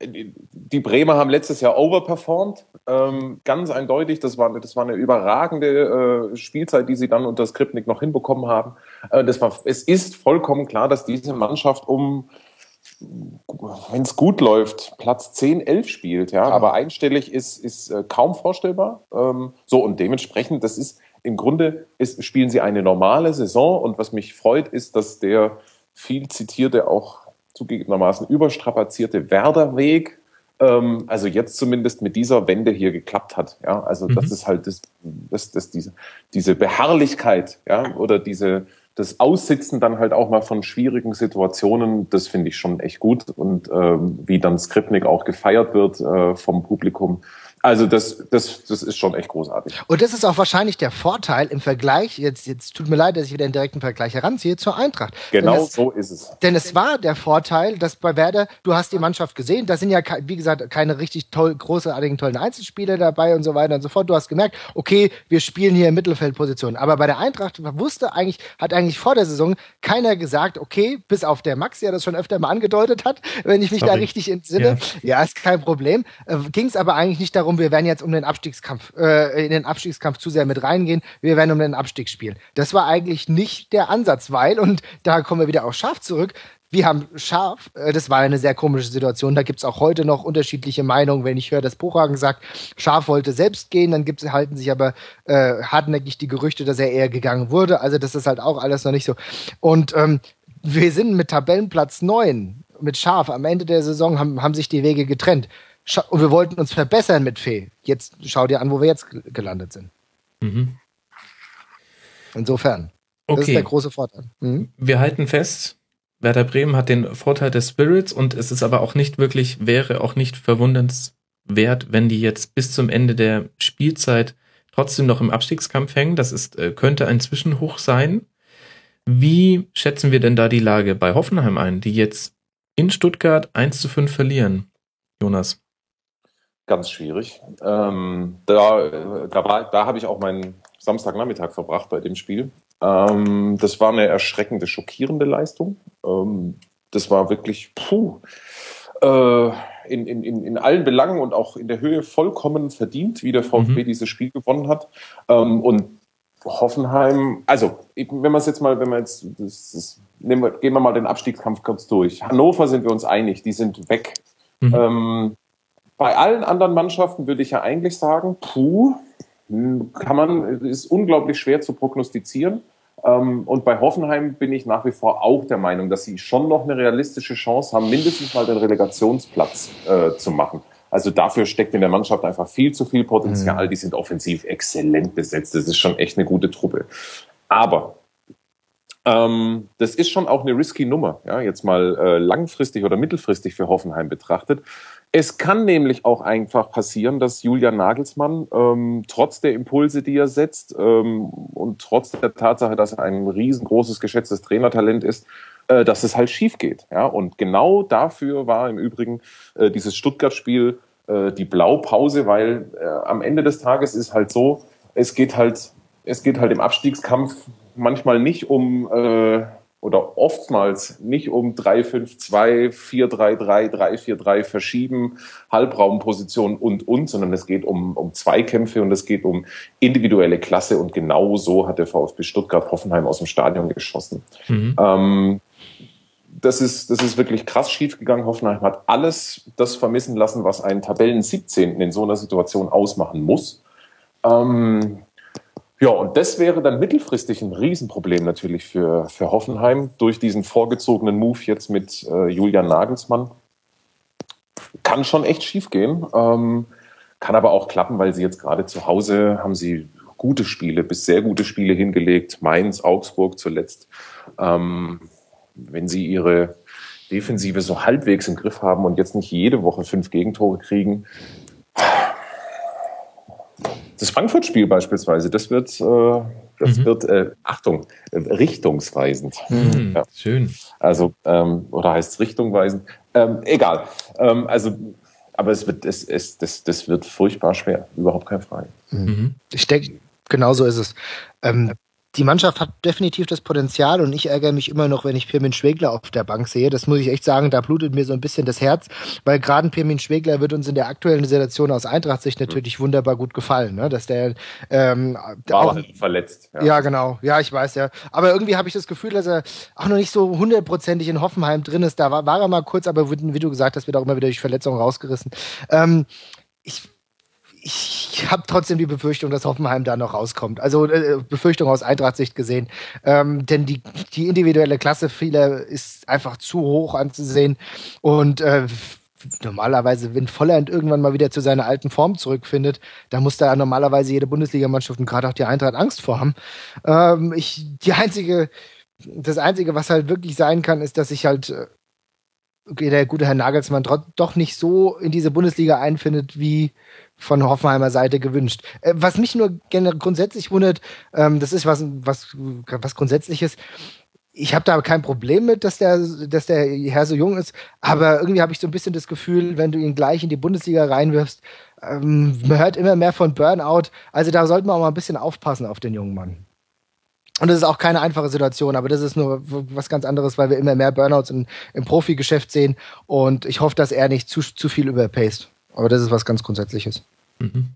[LAUGHS] die Bremer haben letztes Jahr overperformed, ähm, ganz eindeutig. Das war, das war eine überragende äh, Spielzeit, die sie dann unter Skripnik noch hinbekommen haben. Äh, das war, es ist vollkommen klar, dass diese Mannschaft um, wenn es gut läuft, Platz 10, 11 spielt. Ja, aber einstellig ist, ist äh, kaum vorstellbar. Ähm, so und dementsprechend, das ist im Grunde ist, spielen sie eine normale Saison und was mich freut, ist, dass der viel zitierte, auch zugegebenermaßen überstrapazierte Werderweg, ähm, also jetzt zumindest mit dieser Wende hier geklappt hat. Ja, also mhm. das ist halt das, das, das, diese, diese Beharrlichkeit, ja, oder diese, das Aussitzen dann halt auch mal von schwierigen Situationen, das finde ich schon echt gut. Und ähm, wie dann Skripnik auch gefeiert wird äh, vom Publikum, also das, das, das ist schon echt großartig.
Und das ist auch wahrscheinlich der Vorteil im Vergleich, jetzt, jetzt tut mir leid, dass ich wieder einen direkten Vergleich heranziehe, zur Eintracht.
Genau es, so ist es.
Denn es war der Vorteil, dass bei Werder, du hast die Mannschaft gesehen, da sind ja, wie gesagt, keine richtig toll, großartigen, tollen Einzelspieler dabei und so weiter und so fort. Du hast gemerkt, okay, wir spielen hier in Mittelfeldposition. Aber bei der Eintracht wusste eigentlich, hat eigentlich vor der Saison keiner gesagt, okay, bis auf der Max, der das schon öfter mal angedeutet hat, wenn ich mich Sorry. da richtig entsinne. Ja. ja, ist kein Problem. Äh, Ging es aber eigentlich nicht darum, darum, wir werden jetzt um den Abstiegskampf, äh, in den Abstiegskampf zu sehr mit reingehen, wir werden um den Abstieg spielen. Das war eigentlich nicht der Ansatz, weil, und da kommen wir wieder auf Scharf zurück, wir haben Scharf, äh, das war eine sehr komische Situation, da gibt's auch heute noch unterschiedliche Meinungen, wenn ich höre, dass Buchhagen sagt, Scharf wollte selbst gehen, dann gibt's, halten sich aber äh, hartnäckig die Gerüchte, dass er eher gegangen wurde, also das ist halt auch alles noch nicht so. Und ähm, wir sind mit Tabellenplatz neun mit Scharf am Ende der Saison haben, haben sich die Wege getrennt und wir wollten uns verbessern mit Fee. Jetzt schau dir an, wo wir jetzt gelandet sind. Mhm. Insofern. Okay. Das ist der große Vorteil.
Mhm. Wir halten fest, Werder Bremen hat den Vorteil des Spirits und es ist aber auch nicht wirklich, wäre auch nicht verwundernswert, wenn die jetzt bis zum Ende der Spielzeit trotzdem noch im Abstiegskampf hängen. Das ist, äh, könnte ein Zwischenhoch sein. Wie schätzen wir denn da die Lage bei Hoffenheim ein, die jetzt in Stuttgart 1 zu 5 verlieren? Jonas
ganz schwierig. Ähm, da da, war, da habe ich auch meinen Samstagnachmittag verbracht bei dem Spiel. Ähm, das war eine erschreckende, schockierende Leistung. Ähm, das war wirklich, puh, äh, in, in, in allen Belangen und auch in der Höhe vollkommen verdient, wie der VfB mhm. dieses Spiel gewonnen hat. Ähm, und Hoffenheim, also wenn man es jetzt mal, wenn man jetzt, das, das, nehmen wir, gehen wir mal den Abstiegskampf kurz durch. Hannover sind wir uns einig, die sind weg. Mhm. Ähm, bei allen anderen Mannschaften würde ich ja eigentlich sagen, puh, kann man, ist unglaublich schwer zu prognostizieren. Ähm, und bei Hoffenheim bin ich nach wie vor auch der Meinung, dass sie schon noch eine realistische Chance haben, mindestens mal den Relegationsplatz äh, zu machen. Also dafür steckt in der Mannschaft einfach viel zu viel Potenzial. Mhm. Die sind offensiv exzellent besetzt. Das ist schon echt eine gute Truppe. Aber ähm, das ist schon auch eine risky Nummer, ja, jetzt mal äh, langfristig oder mittelfristig für Hoffenheim betrachtet. Es kann nämlich auch einfach passieren, dass Julian Nagelsmann ähm, trotz der Impulse, die er setzt ähm, und trotz der Tatsache, dass er ein riesengroßes, geschätztes Trainertalent ist, äh, dass es halt schief geht. Ja? Und genau dafür war im Übrigen äh, dieses Stuttgart-Spiel äh, die Blaupause, weil äh, am Ende des Tages ist halt so, es geht halt, es geht halt im Abstiegskampf manchmal nicht um äh, oder oftmals nicht um 3-5-2, 4-3-3, 3-4-3 verschieben, Halbraumpositionen und, und, sondern es geht um, um Zweikämpfe und es geht um individuelle Klasse und genau so hat der VfB Stuttgart Hoffenheim aus dem Stadion geschossen. Mhm. Ähm, das ist, das ist wirklich krass schiefgegangen. Hoffenheim hat alles das vermissen lassen, was einen Tabellen 17. in so einer Situation ausmachen muss. Ähm, ja, und das wäre dann mittelfristig ein Riesenproblem natürlich für, für Hoffenheim durch diesen vorgezogenen Move jetzt mit äh, Julian Nagelsmann. Kann schon echt schief gehen, ähm, kann aber auch klappen, weil sie jetzt gerade zu Hause haben sie gute Spiele, bis sehr gute Spiele hingelegt. Mainz, Augsburg zuletzt. Ähm, wenn sie ihre Defensive so halbwegs im Griff haben und jetzt nicht jede Woche fünf Gegentore kriegen, das Frankfurt-Spiel beispielsweise, das wird, äh, das mhm. wird äh, Achtung, äh, richtungsweisend.
Mhm, ja. Schön.
Also, ähm, oder heißt es richtungweisend? Ähm, egal. Ähm, also, aber es wird, es, es, das, das wird furchtbar schwer. Überhaupt keine Frage.
Mhm. Ich denke, genau so ist es. Ähm, die Mannschaft hat definitiv das Potenzial und ich ärgere mich immer noch, wenn ich Pirmin Schwegler auf der Bank sehe. Das muss ich echt sagen, da blutet mir so ein bisschen das Herz, weil gerade Pirmin Schwegler wird uns in der aktuellen Situation aus Eintracht-Sicht natürlich wunderbar gut gefallen, ne? dass der ähm,
War auch halt verletzt.
Ja. ja. genau. Ja, ich weiß ja. Aber irgendwie habe ich das Gefühl, dass er auch noch nicht so hundertprozentig in Hoffenheim drin ist. Da war, war er mal kurz, aber wie du gesagt hast, wird auch immer wieder durch Verletzungen rausgerissen. Ähm, ich ich habe trotzdem die Befürchtung, dass Hoffenheim da noch rauskommt. Also äh, Befürchtung aus Eintracht-Sicht gesehen. Ähm, denn die, die individuelle Klasse vieler ist einfach zu hoch anzusehen. Und äh, normalerweise, wenn Volland irgendwann mal wieder zu seiner alten Form zurückfindet, da muss da normalerweise jede Bundesligamannschaft und gerade auch die Eintracht Angst vor haben. Ähm, ich, die einzige, das Einzige, was halt wirklich sein kann, ist, dass ich halt äh, der gute Herr Nagelsmann doch nicht so in diese Bundesliga einfindet, wie von Hoffenheimer Seite gewünscht. Äh, was mich nur grundsätzlich wundert, ähm, das ist was, was, was Grundsätzliches. Ich habe da kein Problem mit, dass der, dass der Herr so jung ist, aber irgendwie habe ich so ein bisschen das Gefühl, wenn du ihn gleich in die Bundesliga reinwirfst, ähm, man hört immer mehr von Burnout. Also da sollten wir auch mal ein bisschen aufpassen auf den jungen Mann. Und das ist auch keine einfache Situation, aber das ist nur was ganz anderes, weil wir immer mehr Burnouts im, im Profigeschäft sehen. Und ich hoffe, dass er nicht zu, zu viel überpaced. Aber das ist was ganz Grundsätzliches. Mhm.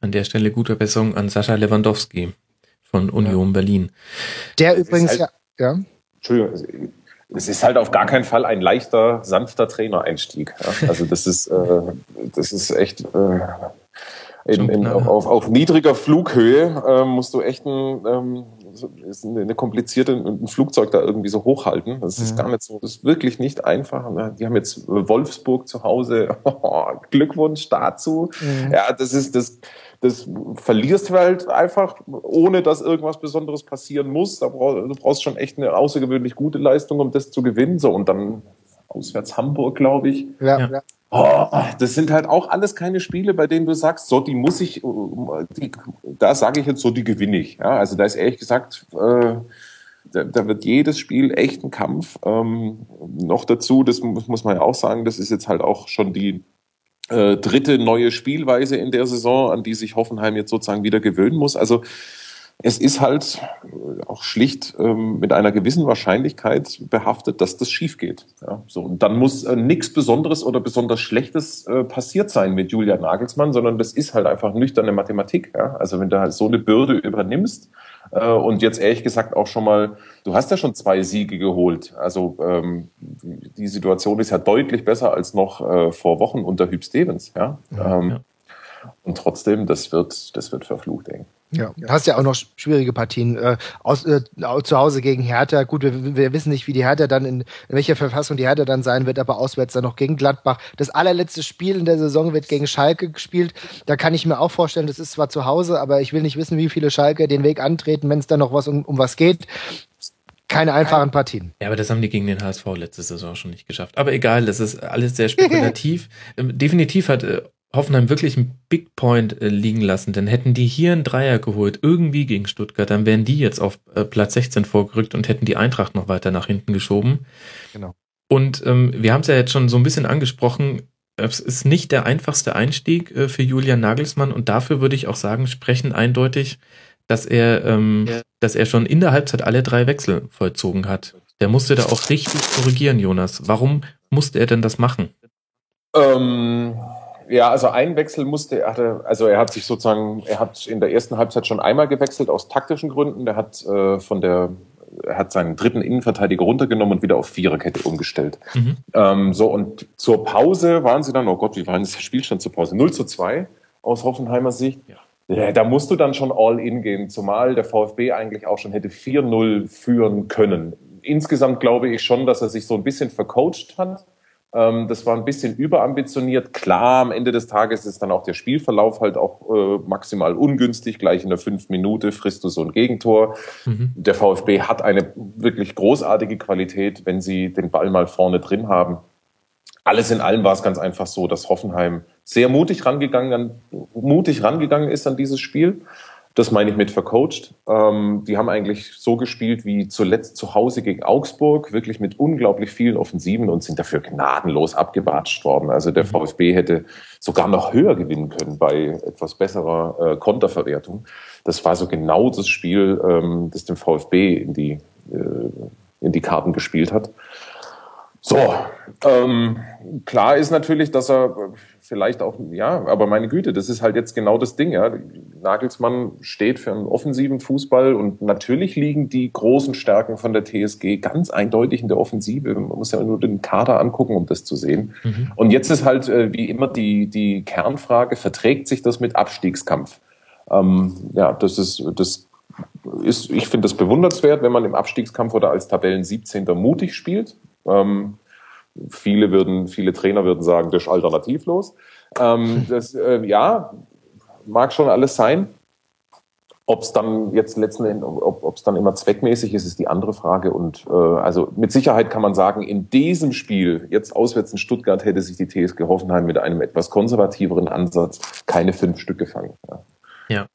An der Stelle gute Besserung an Sascha Lewandowski von Union ja. Berlin.
Der übrigens
halt,
ja, ja.
Entschuldigung, es ist halt auf gar keinen Fall ein leichter, sanfter Trainereinstieg. Ja? Also das ist, äh, das ist echt äh, in, in, auf, auf niedriger Flughöhe äh, musst du echt ein, ähm, eine komplizierte ein Flugzeug da irgendwie so hochhalten. Das ist ja. gar nicht so, das ist wirklich nicht einfach. Ne? Die haben jetzt Wolfsburg zu Hause. [LAUGHS] Glückwunsch dazu. Ja. ja, das ist das das verlierst du halt einfach, ohne dass irgendwas Besonderes passieren muss. Da brauch, du brauchst schon echt eine außergewöhnlich gute Leistung, um das zu gewinnen. So, und dann auswärts Hamburg, glaube ich. Ja, ja. Oh, das sind halt auch alles keine Spiele, bei denen du sagst, so, die muss ich, die, da sage ich jetzt so, die gewinne ich. Ja, also da ist ehrlich gesagt, äh, da, da wird jedes Spiel echt ein Kampf. Ähm, noch dazu, das muss, muss man ja auch sagen, das ist jetzt halt auch schon die äh, dritte neue Spielweise in der Saison, an die sich Hoffenheim jetzt sozusagen wieder gewöhnen muss. Also es ist halt auch schlicht ähm, mit einer gewissen Wahrscheinlichkeit behaftet, dass das schief geht. Ja, so. Und dann muss äh, nichts Besonderes oder besonders Schlechtes äh, passiert sein mit Julia Nagelsmann, sondern das ist halt einfach nüchterne Mathematik. Ja? Also wenn du halt so eine Bürde übernimmst äh, und jetzt ehrlich gesagt auch schon mal, du hast ja schon zwei Siege geholt. Also ähm, die Situation ist ja deutlich besser als noch äh, vor Wochen unter Hüb Stevens. Ja? ja, ähm. Und trotzdem, das wird, das wird verflucht eng.
Ja, du hast ja auch noch schwierige Partien. Äh, aus, äh, zu Hause gegen Hertha. Gut, wir, wir, wissen nicht, wie die Hertha dann in, in welcher Verfassung die Hertha dann sein wird, aber auswärts dann noch gegen Gladbach. Das allerletzte Spiel in der Saison wird gegen Schalke gespielt. Da kann ich mir auch vorstellen, das ist zwar zu Hause, aber ich will nicht wissen, wie viele Schalke den Weg antreten, wenn es dann noch was um, um was geht. Keine einfachen Partien.
Ja, aber das haben die gegen den HSV letzte Saison schon nicht geschafft. Aber egal, das ist alles sehr spekulativ. [LAUGHS] Ähm, definitiv hat äh, Hoffenheim wirklich einen Big Point äh, liegen lassen, denn hätten die hier einen Dreier geholt, irgendwie gegen Stuttgart, dann wären die jetzt auf äh, Platz 16 vorgerückt und hätten die Eintracht noch weiter nach hinten geschoben. Genau. Und ähm, wir haben es ja jetzt schon so ein bisschen angesprochen, es ist nicht der einfachste Einstieg äh, für Julian Nagelsmann und dafür würde ich auch sagen, sprechen eindeutig, dass er, ähm, ja. dass er schon in der Halbzeit alle drei Wechsel vollzogen hat. Der musste da auch richtig korrigieren, Jonas. Warum musste er denn das machen?
Ähm, ja, also ein Wechsel musste er hatte, also er hat sich sozusagen, er hat in der ersten Halbzeit schon einmal gewechselt aus taktischen Gründen. Der hat äh, von der er hat seinen dritten Innenverteidiger runtergenommen und wieder auf Viererkette umgestellt. Mhm. Ähm, so, und zur Pause waren sie dann, oh Gott, wie war denn das Spielstand zur Pause? 0 zu 2 aus Hoffenheimer Sicht. Ja. Ja, da musst du dann schon all in gehen, zumal der VfB eigentlich auch schon hätte 4-0 führen können. Insgesamt glaube ich schon, dass er sich so ein bisschen vercoacht hat ähm, das war ein bisschen überambitioniert. Klar, am Ende des Tages ist dann auch der Spielverlauf halt auch äh, maximal ungünstig. Gleich in der fünf Minute frisst du so ein Gegentor. Mhm. Der VfB hat eine wirklich großartige Qualität, wenn sie den Ball mal vorne drin haben. Alles in allem war es ganz einfach so, dass Hoffenheim sehr mutig rangegangen, mutig rangegangen ist an dieses Spiel das meine ich mit vercoacht. Ähm, die haben eigentlich so gespielt wie zuletzt zu Hause gegen Augsburg, wirklich mit unglaublich vielen Offensiven und sind dafür gnadenlos abgewatscht worden. Also der mhm. VfB hätte sogar noch höher gewinnen können bei etwas besserer äh, Konterverwertung. Das war so genau das Spiel, ähm, das dem VfB in die, äh, in die Karten gespielt hat. So, ähm, klar ist natürlich, dass er vielleicht auch, ja, aber meine Güte, das ist halt jetzt genau das Ding, ja. Nagelsmann steht für einen offensiven Fußball und natürlich liegen die großen Stärken von der TSG ganz eindeutig in der Offensive. Man muss ja nur den Kader angucken, um das zu sehen. Mhm. Und jetzt ist halt äh, wie immer die, die Kernfrage, verträgt sich das mit Abstiegskampf? Ähm, ja, das ist, das ist, ich finde das bewundernswert, wenn man im Abstiegskampf oder als Tabellen 17. mutig spielt. Ähm, viele würden, viele Trainer würden sagen, das ist alternativlos. Ähm, das, äh, ja, mag schon alles sein. Ob es dann jetzt letzten Endes, ob es dann immer zweckmäßig ist, ist die andere Frage. Und äh, also mit Sicherheit kann man sagen, in diesem Spiel, jetzt auswärts in Stuttgart, hätte sich die TSG Hoffenheim mit einem etwas konservativeren Ansatz keine fünf Stück gefangen.
Ja. ja.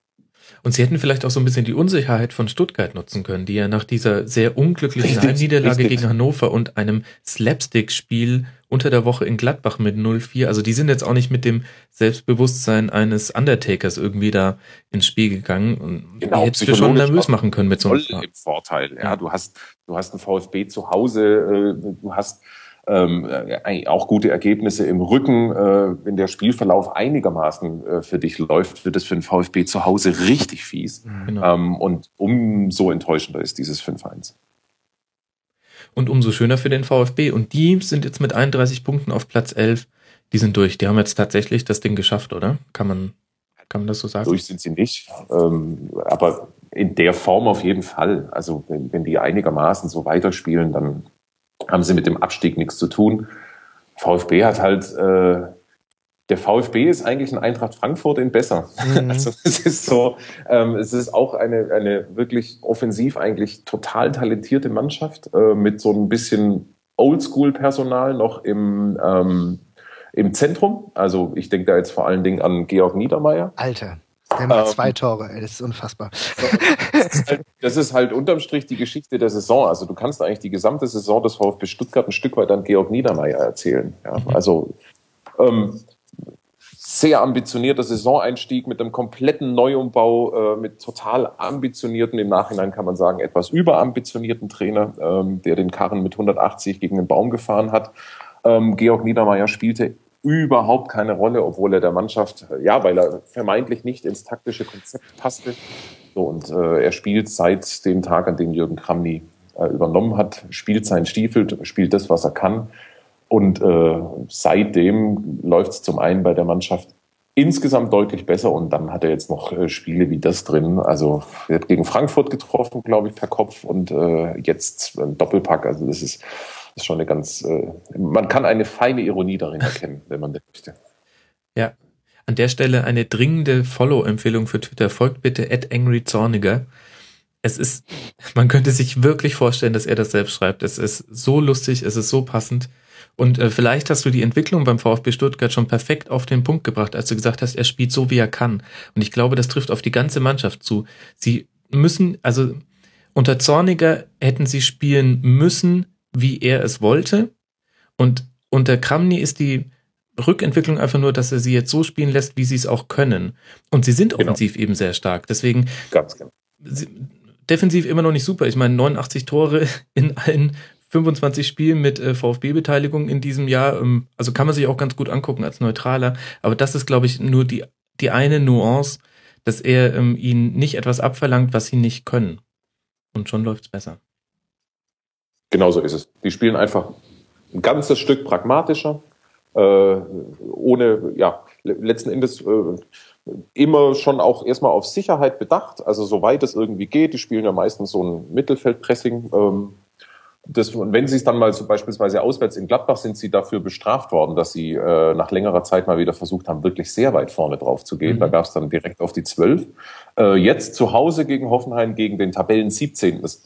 Und sie hätten vielleicht auch so ein bisschen die Unsicherheit von Stuttgart nutzen können, die ja nach dieser sehr unglücklichen Heimniederlage gegen Hannover und einem Slapstick-Spiel unter der Woche in Gladbach mit 0-4, also die sind jetzt auch nicht mit dem Selbstbewusstsein eines Undertakers irgendwie da ins Spiel gegangen und genau, die hättest du schon nervös machen können mit so einem
Vorteil. Ja, du hast, du hast einen VfB zu Hause, äh, du hast ähm, äh, auch gute Ergebnisse im Rücken. Äh, wenn der Spielverlauf einigermaßen äh, für dich läuft, wird es für den VfB zu Hause richtig fies. Mhm. Genau. Ähm, und umso enttäuschender ist dieses 5-1.
Und umso schöner für den VfB. Und die sind jetzt mit 31 Punkten auf Platz 11. Die sind durch. Die haben jetzt tatsächlich das Ding geschafft, oder? Kann man, kann man das so sagen?
Durch sind sie nicht. Ähm, aber in der Form auf jeden Fall. Also wenn, wenn die einigermaßen so weiterspielen, dann haben sie mit dem Abstieg nichts zu tun. VfB hat halt, äh, der VfB ist eigentlich ein Eintracht Frankfurt in besser. Mhm. [LAUGHS] Also es ist so, ähm, es ist auch eine, eine wirklich offensiv eigentlich total talentierte Mannschaft äh, mit so ein bisschen Oldschool-Personal noch im, ähm, im Zentrum. Also ich denke da jetzt vor allen Dingen an Georg Niedermeyer.
Alter. Der macht ähm, zwei Tore, ey, das ist unfassbar.
Das ist, halt, das ist halt unterm Strich die Geschichte der Saison. Also du kannst eigentlich die gesamte Saison des VfB Stuttgart ein Stück weit an Georg Niedermeyer erzählen. Ja, mhm. also ähm, sehr ambitionierter Saisoneinstieg mit einem kompletten Neuumbau, äh, mit total ambitionierten, im Nachhinein kann man sagen, etwas überambitionierten Trainer, ähm, der den Karren mit 180 gegen den Baum gefahren hat. Ähm, Georg Niedermeyer spielte überhaupt keine Rolle, obwohl er der Mannschaft, ja, weil er vermeintlich nicht ins taktische Konzept passte. So, und äh, er spielt seit dem Tag, an dem Jürgen Kramny äh, übernommen hat, spielt seinen Stiefel, spielt das, was er kann. Und äh, seitdem läuft es zum einen bei der Mannschaft insgesamt deutlich besser und dann hat er jetzt noch äh, Spiele wie das drin. Also er hat gegen Frankfurt getroffen, glaube ich, per Kopf und äh, jetzt ein Doppelpack. Also das ist, ist schon eine ganz, äh, man kann eine feine Ironie darin erkennen, wenn man das möchte.
Ja, an der Stelle eine dringende Follow-Empfehlung für Twitter. Folgt bitte at angryzorniger. Es ist, man könnte sich wirklich vorstellen, dass er das selbst schreibt. Es ist so lustig, es ist so passend. Und äh, vielleicht hast du die Entwicklung beim VfB Stuttgart schon perfekt auf den Punkt gebracht, als du gesagt hast, er spielt so, wie er kann. Und ich glaube, das trifft auf die ganze Mannschaft zu. Sie müssen, also unter Zorniger hätten sie spielen müssen, wie er es wollte. Und unter Kramny ist die Rückentwicklung einfach nur, dass er sie jetzt so spielen lässt, wie sie es auch können. Und sie sind genau. offensiv eben sehr stark. Deswegen Ganz genau. Sie, defensiv immer noch nicht super. Ich meine, 89 Tore in allen 25 Spielen mit äh, VfB-Beteiligung in diesem Jahr. Ähm, also kann man sich auch ganz gut angucken als Neutraler. Aber das ist, glaube ich, nur die, die eine Nuance, dass er ähm, ihnen nicht etwas abverlangt, was sie nicht können. Und schon läuft's besser.
Genau so ist es. Die spielen einfach ein ganzes Stück pragmatischer, äh, ohne, ja, letzten Endes äh, immer schon auch erstmal auf Sicherheit bedacht, also soweit es irgendwie geht. Die spielen ja meistens so ein Mittelfeldpressing. Ähm, das, und wenn sie es dann mal so beispielsweise auswärts in Gladbach sind sie dafür bestraft worden, dass sie äh, nach längerer Zeit mal wieder versucht haben, wirklich sehr weit vorne drauf zu gehen. Mhm. Da gab es dann direkt auf die zwölf. Äh, jetzt zu Hause gegen Hoffenheim, gegen den Tabellen 17. Das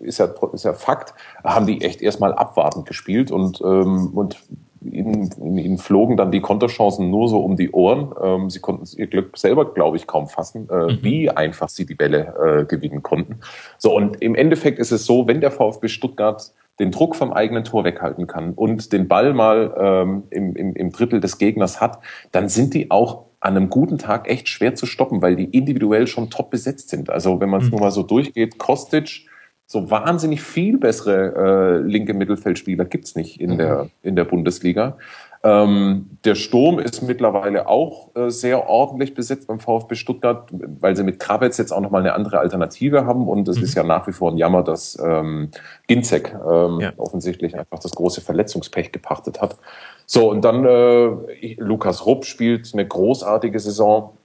ist ja, ist ja Fakt, haben die echt erstmal abwartend gespielt und, ähm, und ihnen, ihnen flogen dann die Konterchancen nur so um die Ohren. Ähm, sie konnten ihr Glück selber, glaube ich, kaum fassen, äh, mhm. wie einfach sie die Bälle äh, gewinnen konnten. So, und im Endeffekt ist es so, wenn der VfB Stuttgart den Druck vom eigenen Tor weghalten kann und den Ball mal ähm, im, im, im Drittel des Gegners hat, dann sind die auch an einem guten Tag echt schwer zu stoppen, weil die individuell schon top besetzt sind. Also wenn man es mhm. nur mal so durchgeht, Kostic, so wahnsinnig viel bessere äh, linke Mittelfeldspieler gibt's nicht in, mhm. der, in der Bundesliga. Ähm, der Sturm ist mittlerweile auch äh, sehr ordentlich besetzt beim VfB Stuttgart, weil sie mit Krabetz jetzt auch nochmal eine andere Alternative haben. Und es mhm. ist ja nach wie vor ein Jammer, dass ähm, Ginzek ähm, ja. offensichtlich einfach das große Verletzungspech gepachtet hat. So, und dann äh, Lukas Rupp spielt eine großartige Saison.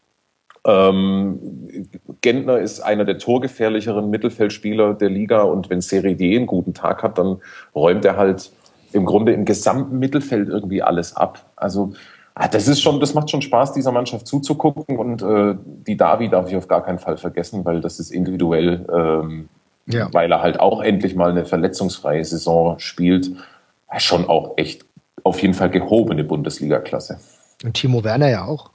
Ähm, Gentner ist einer der torgefährlicheren Mittelfeldspieler der Liga und wenn Serie D einen guten Tag hat, dann räumt er halt im Grunde im gesamten Mittelfeld irgendwie alles ab. Also ah, das ist schon, das macht schon Spaß, dieser Mannschaft zuzugucken und äh, die Davi darf ich auf gar keinen Fall vergessen, weil das ist individuell, ähm, ja. weil er halt auch endlich mal eine verletzungsfreie Saison spielt, schon auch echt auf jeden Fall gehobene Bundesliga-Klasse.
Und Timo Werner ja auch.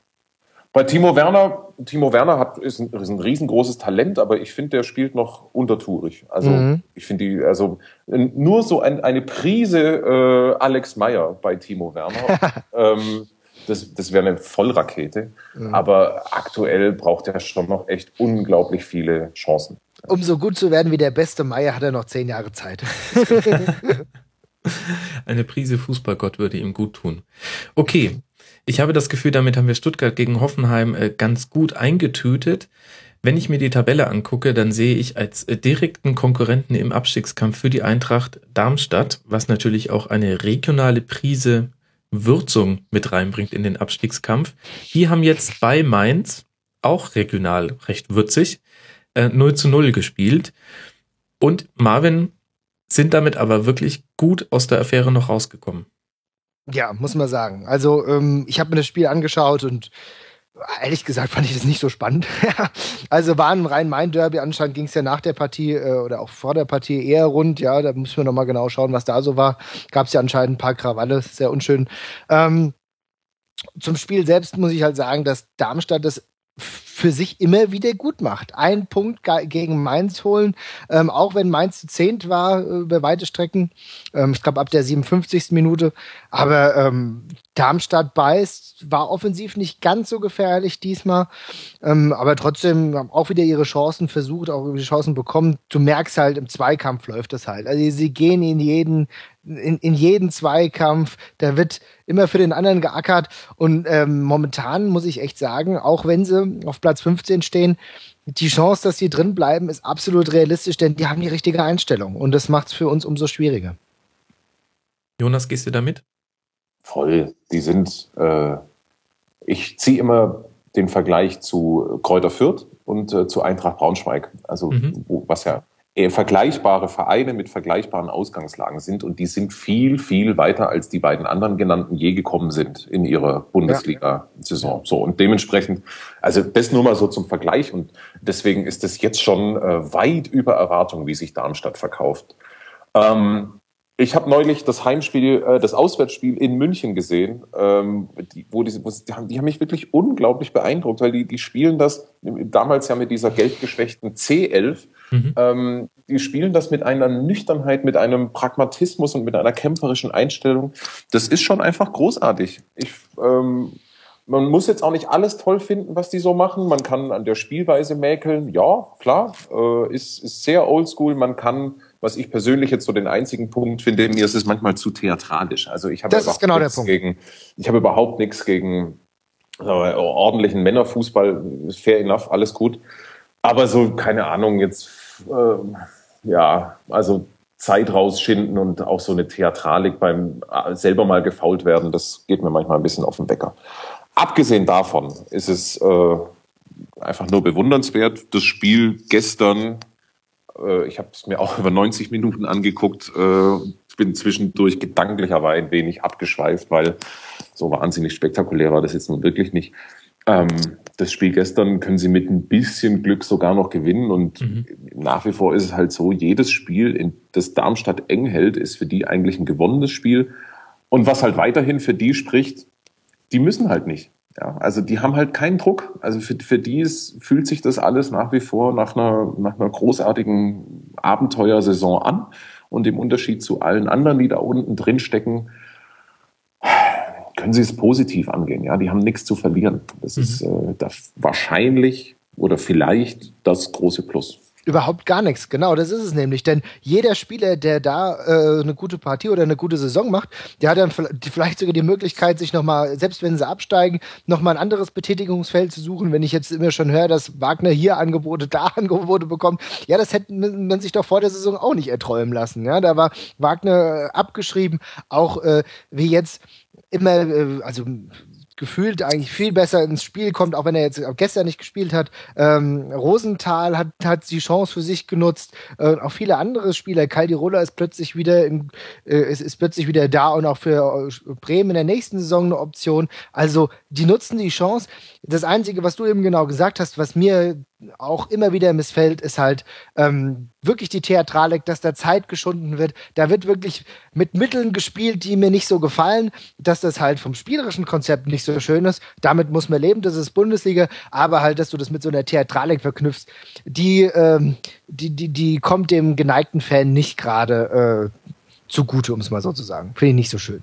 Bei Timo Werner, Timo Werner hat, ist, ein, ist ein riesengroßes Talent, aber ich finde, der spielt noch untertourig. Also mhm. ich finde die, also nur so ein, eine Prise äh, Alex Meyer bei Timo Werner. [LAUGHS] ähm, das, das wäre eine Vollrakete. Mhm. Aber aktuell braucht er schon noch echt unglaublich viele Chancen.
Um so gut zu werden wie der beste Meyer, hat er noch zehn Jahre Zeit. [LAUGHS] [LAUGHS]
Eine Prise Fußballgott würde ihm gut tun. Okay, ich habe das Gefühl, damit haben wir Stuttgart gegen Hoffenheim äh, ganz gut eingetütet. Wenn ich mir die Tabelle angucke, dann sehe ich als äh, direkten Konkurrenten im Abstiegskampf für die Eintracht Darmstadt, was natürlich auch eine regionale Prise Würzung mit reinbringt in den Abstiegskampf. Die haben jetzt bei Mainz, auch regional recht würzig, 0 äh, zu 0 gespielt. Und Marvin sind damit aber wirklich gut aus der Affäre noch rausgekommen.
Ja, muss man sagen. Also ähm, ich habe mir das Spiel angeschaut und ehrlich gesagt fand ich das nicht so spannend. [LAUGHS] also war ein rein mein Derby. Anscheinend ging es ja nach der Partie äh, oder auch vor der Partie eher rund. Ja, da müssen wir noch mal genau schauen, was da so war. Gab es ja anscheinend ein paar Krawalle, sehr unschön. Ähm, zum Spiel selbst muss ich halt sagen, dass Darmstadt das für sich immer wieder gut macht. Ein Punkt gegen Mainz holen, ähm, auch wenn Mainz zu zehnt war äh, über weite Strecken. Ähm, ich glaube ab der 57. Minute. Aber ähm, Darmstadt beißt, war offensiv nicht ganz so gefährlich diesmal, ähm, aber trotzdem auch wieder ihre Chancen versucht, auch die Chancen bekommen. Du merkst halt, im Zweikampf läuft das halt. Also sie gehen in jeden, in, in jeden Zweikampf, da wird immer für den anderen geackert und ähm, momentan muss ich echt sagen, auch wenn sie auf Platz 15 stehen, die Chance, dass sie drin bleiben, ist absolut realistisch, denn die haben die richtige Einstellung und das macht es für uns umso schwieriger.
Jonas, gehst du damit?
Voll. Die sind, äh, ich ziehe immer den Vergleich zu Kräuter Fürth und äh, zu Eintracht Braunschweig. Also, mhm. wo, was ja eher vergleichbare Vereine mit vergleichbaren Ausgangslagen sind und die sind viel, viel weiter als die beiden anderen genannten je gekommen sind in ihrer Bundesliga-Saison. So und dementsprechend, also das nur mal so zum Vergleich und deswegen ist es jetzt schon äh, weit über Erwartung, wie sich Darmstadt verkauft. Ähm, ich habe neulich das Heimspiel, äh, das Auswärtsspiel in München gesehen, ähm, die, wo die, wo, die, haben, die haben mich wirklich unglaublich beeindruckt, weil die, die spielen das damals ja mit dieser geldgeschwächten C11. Mhm. Ähm, die spielen das mit einer Nüchternheit, mit einem Pragmatismus und mit einer kämpferischen Einstellung. Das ist schon einfach großartig. Ich, ähm, man muss jetzt auch nicht alles toll finden, was die so machen. Man kann an der Spielweise mäkeln. Ja, klar, äh, ist, ist sehr oldschool. Man kann was ich persönlich jetzt so den einzigen Punkt finde, mir ist es manchmal zu theatralisch. Also ich habe
ist genau Punkt.
Gegen, ich habe überhaupt nichts gegen äh, ordentlichen Männerfußball, fair enough, alles gut. Aber so, keine Ahnung, jetzt, äh, ja, also Zeit rausschinden und auch so eine Theatralik beim äh, selber mal gefault werden, das geht mir manchmal ein bisschen auf den Wecker. Abgesehen davon ist es äh, einfach nur bewundernswert. Das Spiel gestern äh, ich habe es mir auch [LAUGHS] über 90 Minuten angeguckt. Äh, bin zwischendurch gedanklich aber ein wenig abgeschweift, weil so wahnsinnig spektakulär war das jetzt nun wirklich nicht. Ähm, das Spiel gestern können sie mit ein bisschen Glück sogar noch gewinnen und mhm. nach wie vor ist es halt so, jedes Spiel, in das Darmstadt eng hält, ist für die eigentlich ein gewonnenes Spiel. Und was halt weiterhin für die spricht, die müssen halt nicht. Ja, also die haben halt keinen Druck. Also für, für die ist, fühlt sich das alles nach wie vor nach einer, nach einer großartigen Abenteuersaison an. Und im Unterschied zu allen anderen, die da unten drin stecken, können sie es positiv angehen. Ja, die haben nichts zu verlieren. Das mhm. ist äh, das wahrscheinlich oder vielleicht das große Plus.
Überhaupt gar nichts, genau, das ist es nämlich. Denn jeder Spieler, der da äh, eine gute Partie oder eine gute Saison macht, der hat dann vielleicht sogar die Möglichkeit, sich nochmal, selbst wenn sie absteigen, nochmal ein anderes Betätigungsfeld zu suchen. Wenn ich jetzt immer schon höre, dass Wagner hier Angebote, da [LAUGHS] Angebote bekommt, ja, das hätte man sich doch vor der Saison auch nicht erträumen lassen. Ja, da war Wagner äh, abgeschrieben, auch äh, wie jetzt immer, äh, also gefühlt eigentlich viel besser ins Spiel kommt, auch wenn er jetzt gestern nicht gespielt hat. Ähm, Rosenthal hat, hat die Chance für sich genutzt. Äh, auch viele andere Spieler. Caldirola ist plötzlich wieder in, äh, ist, ist plötzlich wieder da und auch für äh, Bremen in der nächsten Saison eine Option. Also die nutzen die Chance. Das Einzige, was du eben genau gesagt hast, was mir auch immer wieder missfällt, ist halt ähm, wirklich die Theatralik, dass da Zeit geschunden wird. Da wird wirklich mit Mitteln gespielt, die mir nicht so gefallen, dass das halt vom spielerischen Konzept nicht so schön ist. Damit muss man leben, das ist Bundesliga, aber halt, dass du das mit so einer Theatralik verknüpfst, die, ähm, die, die, die kommt dem geneigten Fan nicht gerade äh, zugute, um es mal so zu sagen. Finde ich nicht so schön.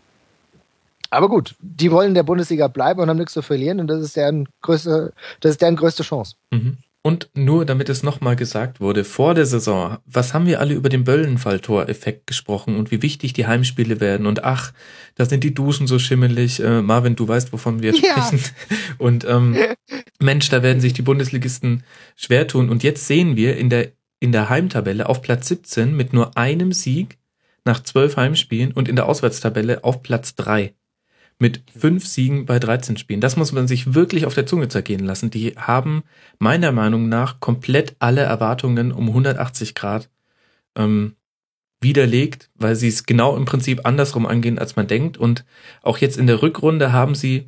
Aber gut, die wollen in der Bundesliga bleiben und haben nichts zu verlieren und das ist deren größte, das ist deren größte Chance.
Mhm. Und nur damit es nochmal gesagt wurde, vor der Saison, was haben wir alle über den Böllenfalltor-Effekt gesprochen und wie wichtig die Heimspiele werden und ach, da sind die Duschen so schimmelig. Äh, Marvin, du weißt, wovon wir ja. sprechen. [LAUGHS] Und ähm, Mensch, da werden sich die Bundesligisten schwer tun. Und jetzt sehen wir in der, in der Heimtabelle auf Platz 17 mit nur einem Sieg nach zwölf Heimspielen und in der Auswärtstabelle auf Platz drei mit fünf Siegen bei 13 Spielen. Das muss man sich wirklich auf der Zunge zergehen lassen. Die haben meiner Meinung nach komplett alle Erwartungen um 180 Grad ähm, widerlegt, weil sie es genau im Prinzip andersrum angehen, als man denkt. Und auch jetzt in der Rückrunde haben sie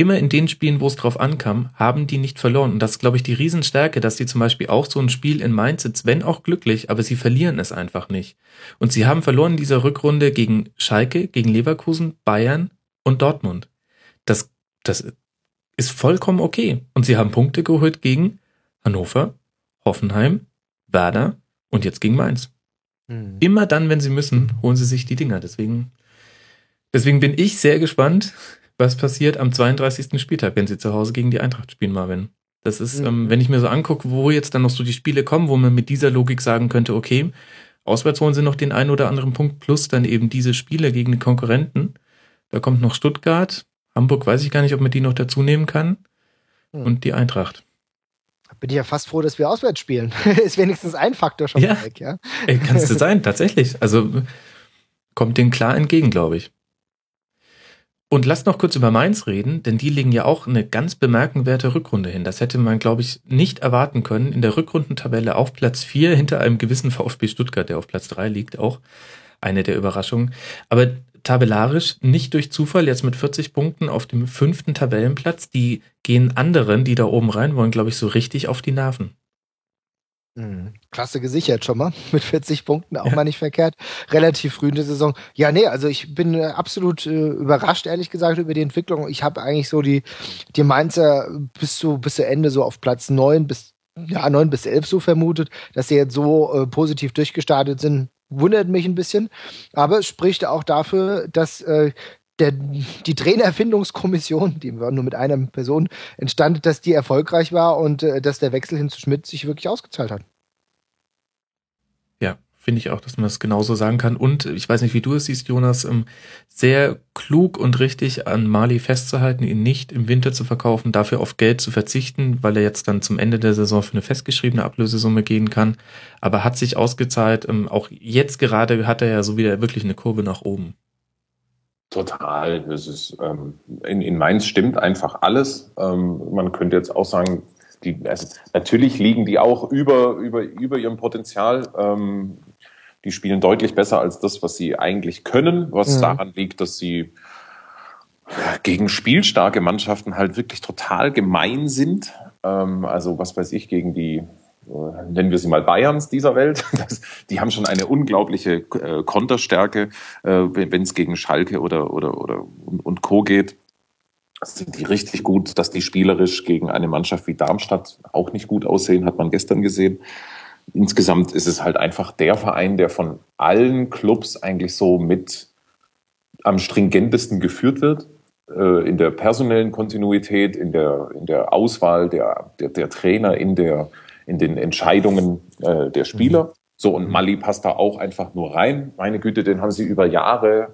immer in den Spielen, wo es drauf ankam, haben die nicht verloren. Und das ist, glaube ich, die Riesenstärke, dass sie zum Beispiel auch so ein Spiel in Mainz sitzt, wenn auch glücklich, aber sie verlieren es einfach nicht. Und sie haben verloren in dieser Rückrunde gegen Schalke, gegen Leverkusen, Bayern, und Dortmund. Das, das ist vollkommen okay. Und sie haben Punkte geholt gegen Hannover, Hoffenheim, Werder und jetzt gegen Mainz. Mhm. Immer dann, wenn sie müssen, holen sie sich die Dinger. Deswegen, deswegen bin ich sehr gespannt, was passiert am 32. Spieltag, wenn sie zu Hause gegen die Eintracht spielen, Marvin. Das ist, mhm. ähm, wenn ich mir so angucke, wo jetzt dann noch so die Spiele kommen, wo man mit dieser Logik sagen könnte, okay, auswärts holen sie noch den einen oder anderen Punkt plus dann eben diese Spiele gegen die Konkurrenten. Da kommt noch Stuttgart. Hamburg weiß ich gar nicht, ob man die noch dazu nehmen kann. Hm. Und die Eintracht.
Bin ich ja fast froh, dass wir auswärts spielen. [LAUGHS] ist wenigstens ein Faktor schon ja. weg, ja.
Kannst du [LAUGHS] sein, tatsächlich. Also kommt denen klar entgegen, glaube ich. Und lasst noch kurz über Mainz reden, denn die legen ja auch eine ganz bemerkenswerte Rückrunde hin. Das hätte man, glaube ich, nicht erwarten können. In der Rückrundentabelle auf Platz 4 hinter einem gewissen VfB Stuttgart, der auf Platz 3 liegt, auch eine der Überraschungen. Aber tabellarisch nicht durch Zufall jetzt mit 40 Punkten auf dem fünften Tabellenplatz. Die gehen anderen, die da oben rein wollen, glaube ich, so richtig auf die Nerven.
Hm, klasse gesichert schon mal [LAUGHS] mit 40 Punkten, auch ja. mal nicht verkehrt. Relativ früh in der Saison. Ja, nee, also ich bin äh, absolut äh, überrascht, ehrlich gesagt, über die Entwicklung. Ich habe eigentlich so die, die Mainzer bis zu, bis zu Ende so auf Platz 9 bis, ja, 9 bis 11 so vermutet, dass sie jetzt so äh, positiv durchgestartet sind. Wundert mich ein bisschen. Aber es spricht auch dafür, dass äh, der, die Trainerfindungskommission, die war nur mit einer Person entstand, dass die erfolgreich war und äh, dass der Wechsel hin zu Schmidt sich wirklich ausgezahlt hat.
Finde ich auch, dass man das genauso sagen kann. Und ich weiß nicht, wie du es siehst, Jonas, ähm, sehr klug und richtig an Mali festzuhalten, ihn nicht im Winter zu verkaufen, dafür auf Geld zu verzichten, weil er jetzt dann zum Ende der Saison für eine festgeschriebene Ablösesumme gehen kann. Aber hat sich ausgezahlt. Ähm, auch jetzt gerade hat er ja so wieder wirklich eine Kurve nach oben.
Total. Das ist, ähm, in, in Mainz stimmt einfach alles. Ähm, man könnte jetzt auch sagen, die, also natürlich liegen die auch über, über, über ihrem Potenzial. Ähm, die spielen deutlich besser als das, was sie eigentlich können, was mhm. daran liegt, dass sie gegen spielstarke Mannschaften halt wirklich total gemein sind. Ähm, also was weiß ich, gegen die äh, nennen wir sie mal Bayerns dieser Welt. [LAUGHS] Das, die haben schon eine unglaubliche äh, Konterstärke, äh, wenn es gegen Schalke oder, oder, oder und Co. geht. Sind die richtig gut, dass die spielerisch gegen eine Mannschaft wie Darmstadt auch nicht gut aussehen, hat man gestern gesehen. Insgesamt ist es halt einfach der Verein, der von allen Clubs eigentlich so mit am stringentesten geführt wird äh, in der personellen Kontinuität, in der, in der Auswahl der, der, der Trainer, in der, in den Entscheidungen äh, der Spieler. Mhm. So, und Mali passt da auch einfach nur rein. Meine Güte, den haben sie über Jahre,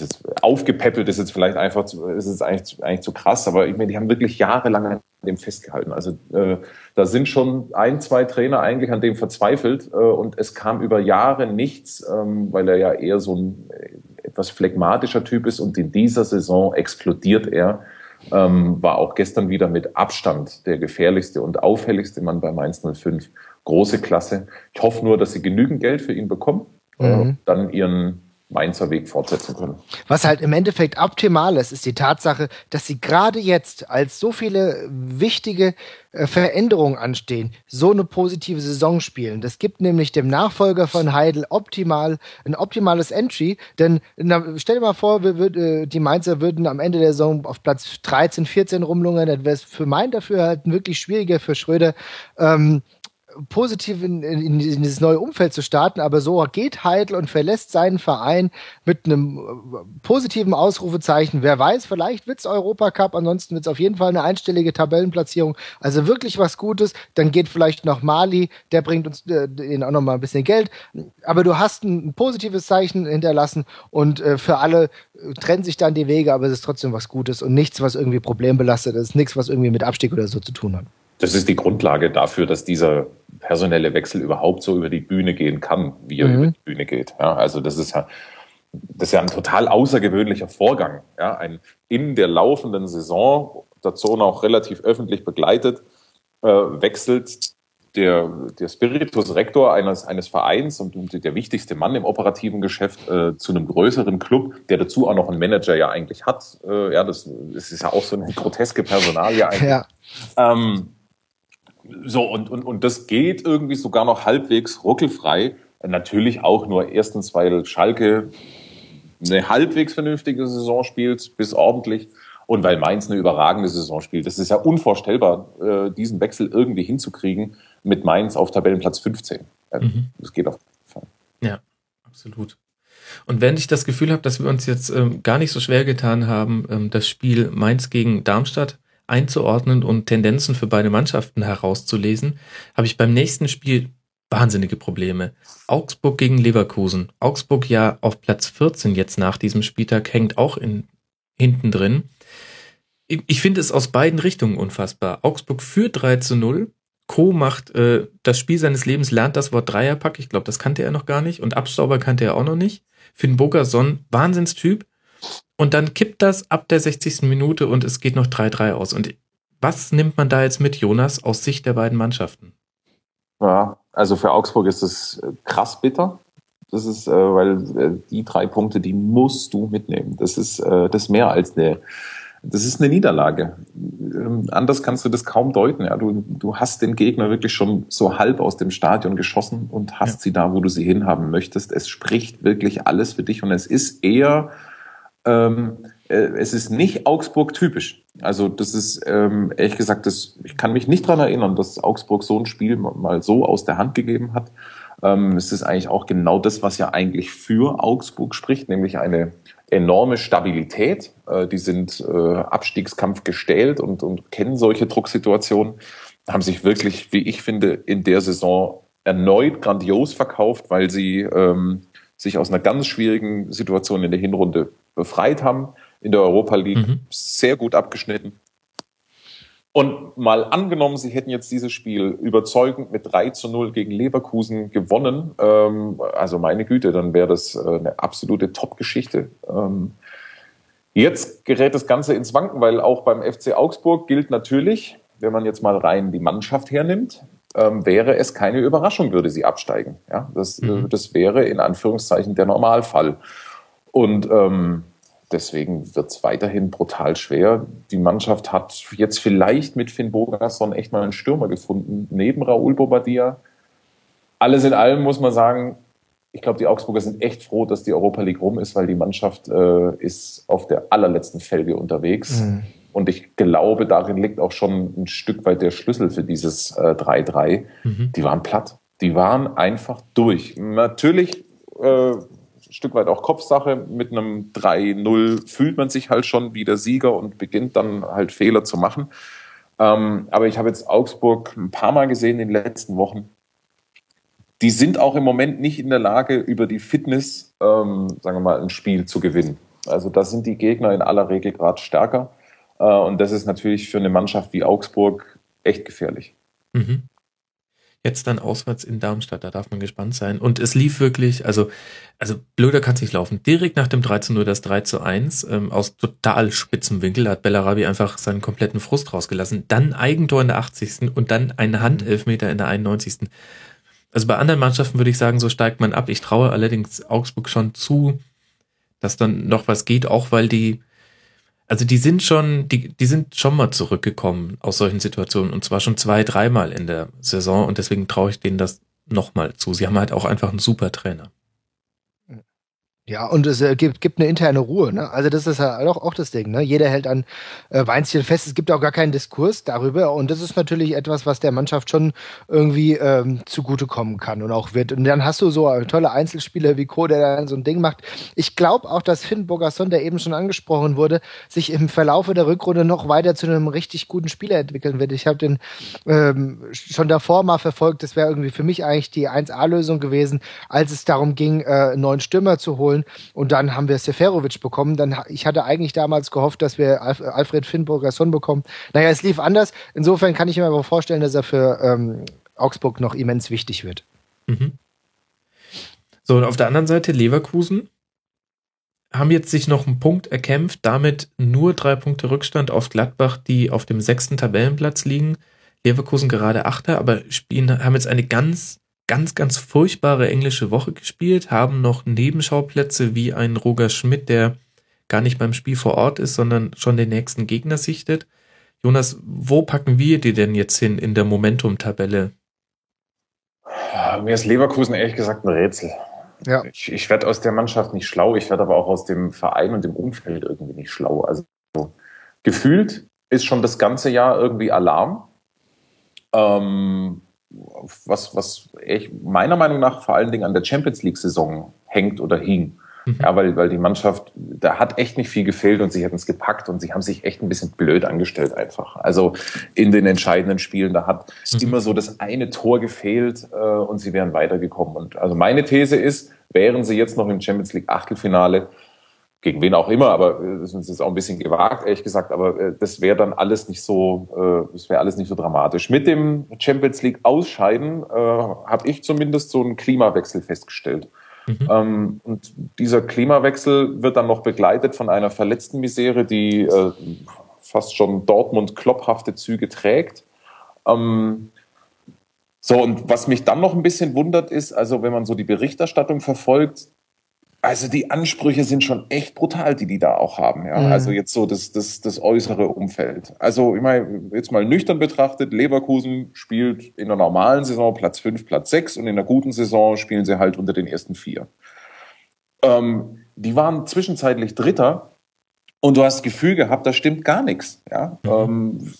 ist jetzt aufgepäppelt, ist jetzt vielleicht einfach zu, ist jetzt eigentlich, eigentlich zu krass, aber ich meine, die haben wirklich jahrelang an dem festgehalten. Also äh, da sind schon ein, zwei Trainer eigentlich an dem verzweifelt äh, und es kam über Jahre nichts, ähm, weil er ja eher so ein äh, etwas phlegmatischer Typ ist und in dieser Saison explodiert er ähm, war auch gestern wieder mit Abstand der gefährlichste und auffälligste Mann bei Mainz 05. Große Klasse. Ich hoffe nur, dass sie genügend Geld für ihn bekommen, äh, mhm. äh, dann ihren Mainzer Weg fortsetzen können.
Was halt im Endeffekt optimal ist, ist die Tatsache, dass sie gerade jetzt, als so viele wichtige äh, Veränderungen anstehen, so eine positive Saison spielen. Das gibt nämlich dem Nachfolger von Heidel optimal ein optimales Entry, denn na, stell dir mal vor, wir würd, äh, die Mainzer würden am Ende der Saison auf Platz 13, 14 rumlungern, dann wäre es für mein dafür halt wirklich schwieriger für Schröder. Ähm, positiv in, in, in, dieses neue Umfeld zu starten, aber so geht Heidel und verlässt seinen Verein mit einem äh, positiven Ausrufezeichen. Wer weiß, vielleicht wird's Europacup, ansonsten wird's auf jeden Fall eine einstellige Tabellenplatzierung. Also wirklich was Gutes. Dann geht vielleicht noch Mali, der bringt uns äh, ihnen auch noch mal ein bisschen Geld. Aber du hast ein, ein positives Zeichen hinterlassen und äh, für alle äh, trennen sich dann die Wege, aber es ist trotzdem was Gutes und nichts, was irgendwie problembelastet ist, nichts, was irgendwie mit Abstieg oder so zu tun hat
das ist die Grundlage dafür, dass dieser personelle Wechsel überhaupt so über die Bühne gehen kann, wie er mhm. über die Bühne geht. Ja, also das ist ja, das ist ja ein total außergewöhnlicher Vorgang. Ja, ein in der laufenden Saison, dazu noch relativ öffentlich begleitet, äh, wechselt der, der Spiritus Rector eines, eines Vereins und der wichtigste Mann im operativen Geschäft äh, zu einem größeren Club, der dazu auch noch einen Manager ja eigentlich hat. Äh, ja, das, das ist ja auch so eine groteske Personalie eigentlich. Ja. Ähm, so, und, und, und das geht irgendwie sogar noch halbwegs ruckelfrei. Natürlich auch nur erstens, weil Schalke eine halbwegs vernünftige Saison spielt, bis ordentlich, und weil Mainz eine überragende Saison spielt. Das ist ja unvorstellbar, äh, diesen Wechsel irgendwie hinzukriegen mit Mainz auf Tabellenplatz 15. Mhm. Das geht auf jeden Fall.
Ja, absolut. Und wenn ich das Gefühl habe, dass wir uns jetzt ähm, gar nicht so schwer getan haben, ähm, das Spiel Mainz gegen Darmstadt einzuordnen und Tendenzen für beide Mannschaften herauszulesen, habe ich beim nächsten Spiel wahnsinnige Probleme. Augsburg gegen Leverkusen. Augsburg ja auf Platz 14 jetzt nach diesem Spieltag hängt auch in, hinten drin. Ich, finde es aus beiden Richtungen unfassbar. Augsburg führt 3 zu 0. Co macht äh, das Spiel seines Lebens, lernt das Wort Dreierpack. Ich glaube, das kannte er noch gar nicht. Und Abstauber kannte er auch noch nicht. Finn Bogerson, Wahnsinnstyp. Und dann kippt das ab der 60. Minute und es geht noch 3-3 aus. Und was nimmt man da jetzt mit, Jonas, aus Sicht der beiden Mannschaften?
Ja, also für Augsburg ist es äh, krass bitter. Das ist, äh, weil äh, die drei Punkte, die musst du mitnehmen. Das ist, äh, das ist mehr als eine, das ist eine Niederlage. Ähm, anders kannst du das kaum deuten. Ja, du, du hast den Gegner wirklich schon so halb aus dem Stadion geschossen und hast ja. sie da, wo du sie hinhaben möchtest. Es spricht wirklich alles für dich und es ist eher ähm, äh, es ist nicht Augsburg typisch. Also das ist ähm, ehrlich gesagt, das, ich kann mich nicht dran erinnern, dass Augsburg so ein Spiel mal so aus der Hand gegeben hat. Ähm, es ist eigentlich auch genau das, was ja eigentlich für Augsburg spricht, nämlich eine enorme Stabilität. Äh, die sind äh, Abstiegskampf gestählt und, und kennen solche Drucksituationen, haben sich wirklich, wie ich finde, in der Saison erneut grandios verkauft, weil sie ähm, sich aus einer ganz schwierigen Situation in der Hinrunde befreit haben. In der Europa League mhm. sehr gut abgeschnitten. Und mal angenommen, sie hätten jetzt dieses Spiel überzeugend mit 3 zu 0 gegen Leverkusen gewonnen, ähm, also meine Güte, dann wäre das äh, eine absolute Top-Geschichte. Ähm, jetzt gerät das Ganze ins Wanken, weil auch beim FC Augsburg gilt natürlich, wenn man jetzt mal rein die Mannschaft hernimmt, ähm, wäre es keine Überraschung, würde sie absteigen. Ja, das, äh, mhm. das wäre in Anführungszeichen der Normalfall. Und ähm, deswegen wird es weiterhin brutal schwer. Die Mannschaft hat jetzt vielleicht mit Finn Bogason echt mal einen Stürmer gefunden, neben Raoul Bobadilla. Alles in allem muss man sagen, ich glaube, die Augsburger sind echt froh, dass die Europa League rum ist, weil die Mannschaft äh, ist auf der allerletzten Felge unterwegs. Mhm. Und ich glaube, darin liegt auch schon ein Stück weit der Schlüssel für dieses 3-3. Äh, mhm. Die waren platt. Die waren einfach durch. Natürlich äh, ein Stück weit auch Kopfsache. Mit einem 3-0 fühlt man sich halt schon wie der Sieger und beginnt dann halt Fehler zu machen. Ähm, aber ich habe jetzt Augsburg ein paar Mal gesehen in den letzten Wochen. Die sind auch im Moment nicht in der Lage, über die Fitness, ähm, sagen wir mal, ein Spiel zu gewinnen. Also da sind die Gegner in aller Regel gerade stärker. Äh, und das ist natürlich für eine Mannschaft wie Augsburg echt gefährlich. Mhm
jetzt dann auswärts in Darmstadt. Da darf man gespannt sein. Und es lief wirklich, also, also blöder kann es nicht laufen. Direkt nach dem 3 zu 0 das 3 zu 1 ähm, aus total spitzem Winkel hat Bellarabi einfach seinen kompletten Frust rausgelassen. Dann Eigentor in der 80. und dann ein Handelfmeter in der 91. Also bei anderen Mannschaften würde ich sagen, so steigt man ab. Ich traue allerdings Augsburg schon zu, dass dann noch was geht, auch weil die also die sind schon, die, die sind schon mal zurückgekommen aus solchen Situationen und zwar schon zwei, dreimal in der Saison und deswegen traue ich denen das nochmal zu. Sie haben halt auch einfach einen super Trainer.
Ja, und es äh, gibt, gibt eine interne Ruhe. Ne? Also das ist ja auch, auch das Ding. Ne? Jeder hält an äh, Weinstein fest. Es gibt auch gar keinen Diskurs darüber. Und das ist natürlich etwas, was der Mannschaft schon irgendwie ähm, zugutekommen kann und auch wird. Und dann hast du so tolle Einzelspieler wie Co., der dann so ein Ding macht. Ich glaube auch, dass Finn Bogasson, der eben schon angesprochen wurde, sich im Verlaufe der Rückrunde noch weiter zu einem richtig guten Spieler entwickeln wird. Ich habe den ähm, schon davor mal verfolgt. Das wäre irgendwie für mich eigentlich die 1A-Lösung gewesen, als es darum ging, äh, einen neuen Stürmer zu holen holen. Und dann haben wir Seferovic bekommen. Dann, ich hatte eigentlich damals gehofft, dass wir Alfred Finnburger Son bekommen. Naja, es lief anders. Insofern kann ich mir aber vorstellen, dass er für ähm, Augsburg noch immens wichtig wird. Mhm.
So, und auf der anderen Seite Leverkusen haben jetzt sich noch einen Punkt erkämpft, damit nur drei Punkte Rückstand auf Gladbach, die auf dem sechsten Tabellenplatz liegen. Leverkusen gerade Achter, aber spielen, haben jetzt eine ganz ganz, ganz furchtbare englische Woche gespielt, haben noch Nebenschauplätze wie ein Roger Schmidt, der gar nicht beim Spiel vor Ort ist, sondern schon den nächsten Gegner sichtet. Jonas, wo packen wir die denn jetzt hin in der Momentum-Tabelle?
Ja, mir ist Leverkusen ehrlich gesagt ein Rätsel. Ja. Ich, ich werde aus der Mannschaft nicht schlau, ich werde aber auch aus dem Verein und dem Umfeld irgendwie nicht schlau. Also gefühlt ist schon das ganze Jahr irgendwie Alarm. Ähm, was, was ich meiner Meinung nach vor allen Dingen an der Champions League-Saison hängt oder hing. Mhm. Ja, weil, weil die Mannschaft, da hat echt nicht viel gefehlt und sie hätten es gepackt und sie haben sich echt ein bisschen blöd angestellt einfach. Also in den entscheidenden Spielen, da hat mhm. immer so das eine Tor gefehlt äh, und sie wären weitergekommen. Und also meine These ist, wären sie jetzt noch im Champions League Achtelfinale, gegen wen auch immer, aber äh, das ist auch ein bisschen gewagt, ehrlich gesagt, aber äh, das wäre dann alles nicht so, äh, das wäre alles nicht so dramatisch. Mit dem Champions League Ausscheiden äh, habe ich zumindest so einen Klimawechsel festgestellt. Mhm. Ähm, und dieser Klimawechsel wird dann noch begleitet von einer verletzten Misere, die äh, fast schon Dortmund-klopphafte Züge trägt. Ähm, so, und was mich dann noch ein bisschen wundert ist, also wenn man so die Berichterstattung verfolgt, also die Ansprüche sind schon echt brutal, die die da auch haben. Ja? Mhm. Also jetzt so das, das, das äußere Umfeld. Also ich meine, jetzt mal nüchtern betrachtet, Leverkusen spielt in der normalen Saison Platz 5, Platz 6 und in der guten Saison spielen sie halt unter den ersten vier. Ähm, die waren zwischenzeitlich Dritter und du hast das Gefühl gehabt, da stimmt gar nichts. Ja? Mhm. Ähm,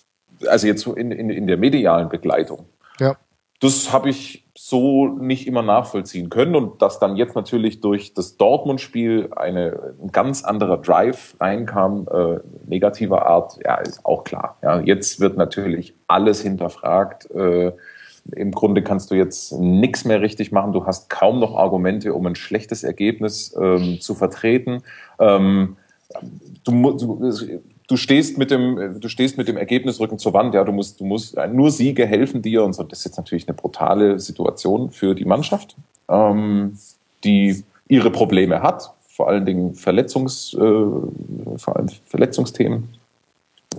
also jetzt so in, in, in der medialen Begleitung.
Ja.
Das habe ich so nicht immer nachvollziehen können und dass dann jetzt natürlich durch das Dortmund-Spiel eine, ein ganz anderer Drive reinkam, äh, negativer Art, ja, ist auch klar. Ja, jetzt wird natürlich alles hinterfragt. Äh, Im Grunde kannst du jetzt nichts mehr richtig machen. Du hast kaum noch Argumente, um ein schlechtes Ergebnis ähm, zu vertreten. Ähm, du, du, du stehst mit dem, du stehst mit dem Ergebnisrücken zur Wand, ja, du musst, du musst, nur Siege helfen dir und so. Das ist jetzt natürlich eine brutale Situation für die Mannschaft, ähm, die ihre Probleme hat, vor allen Dingen Verletzungs, äh, vor allem Verletzungsthemen.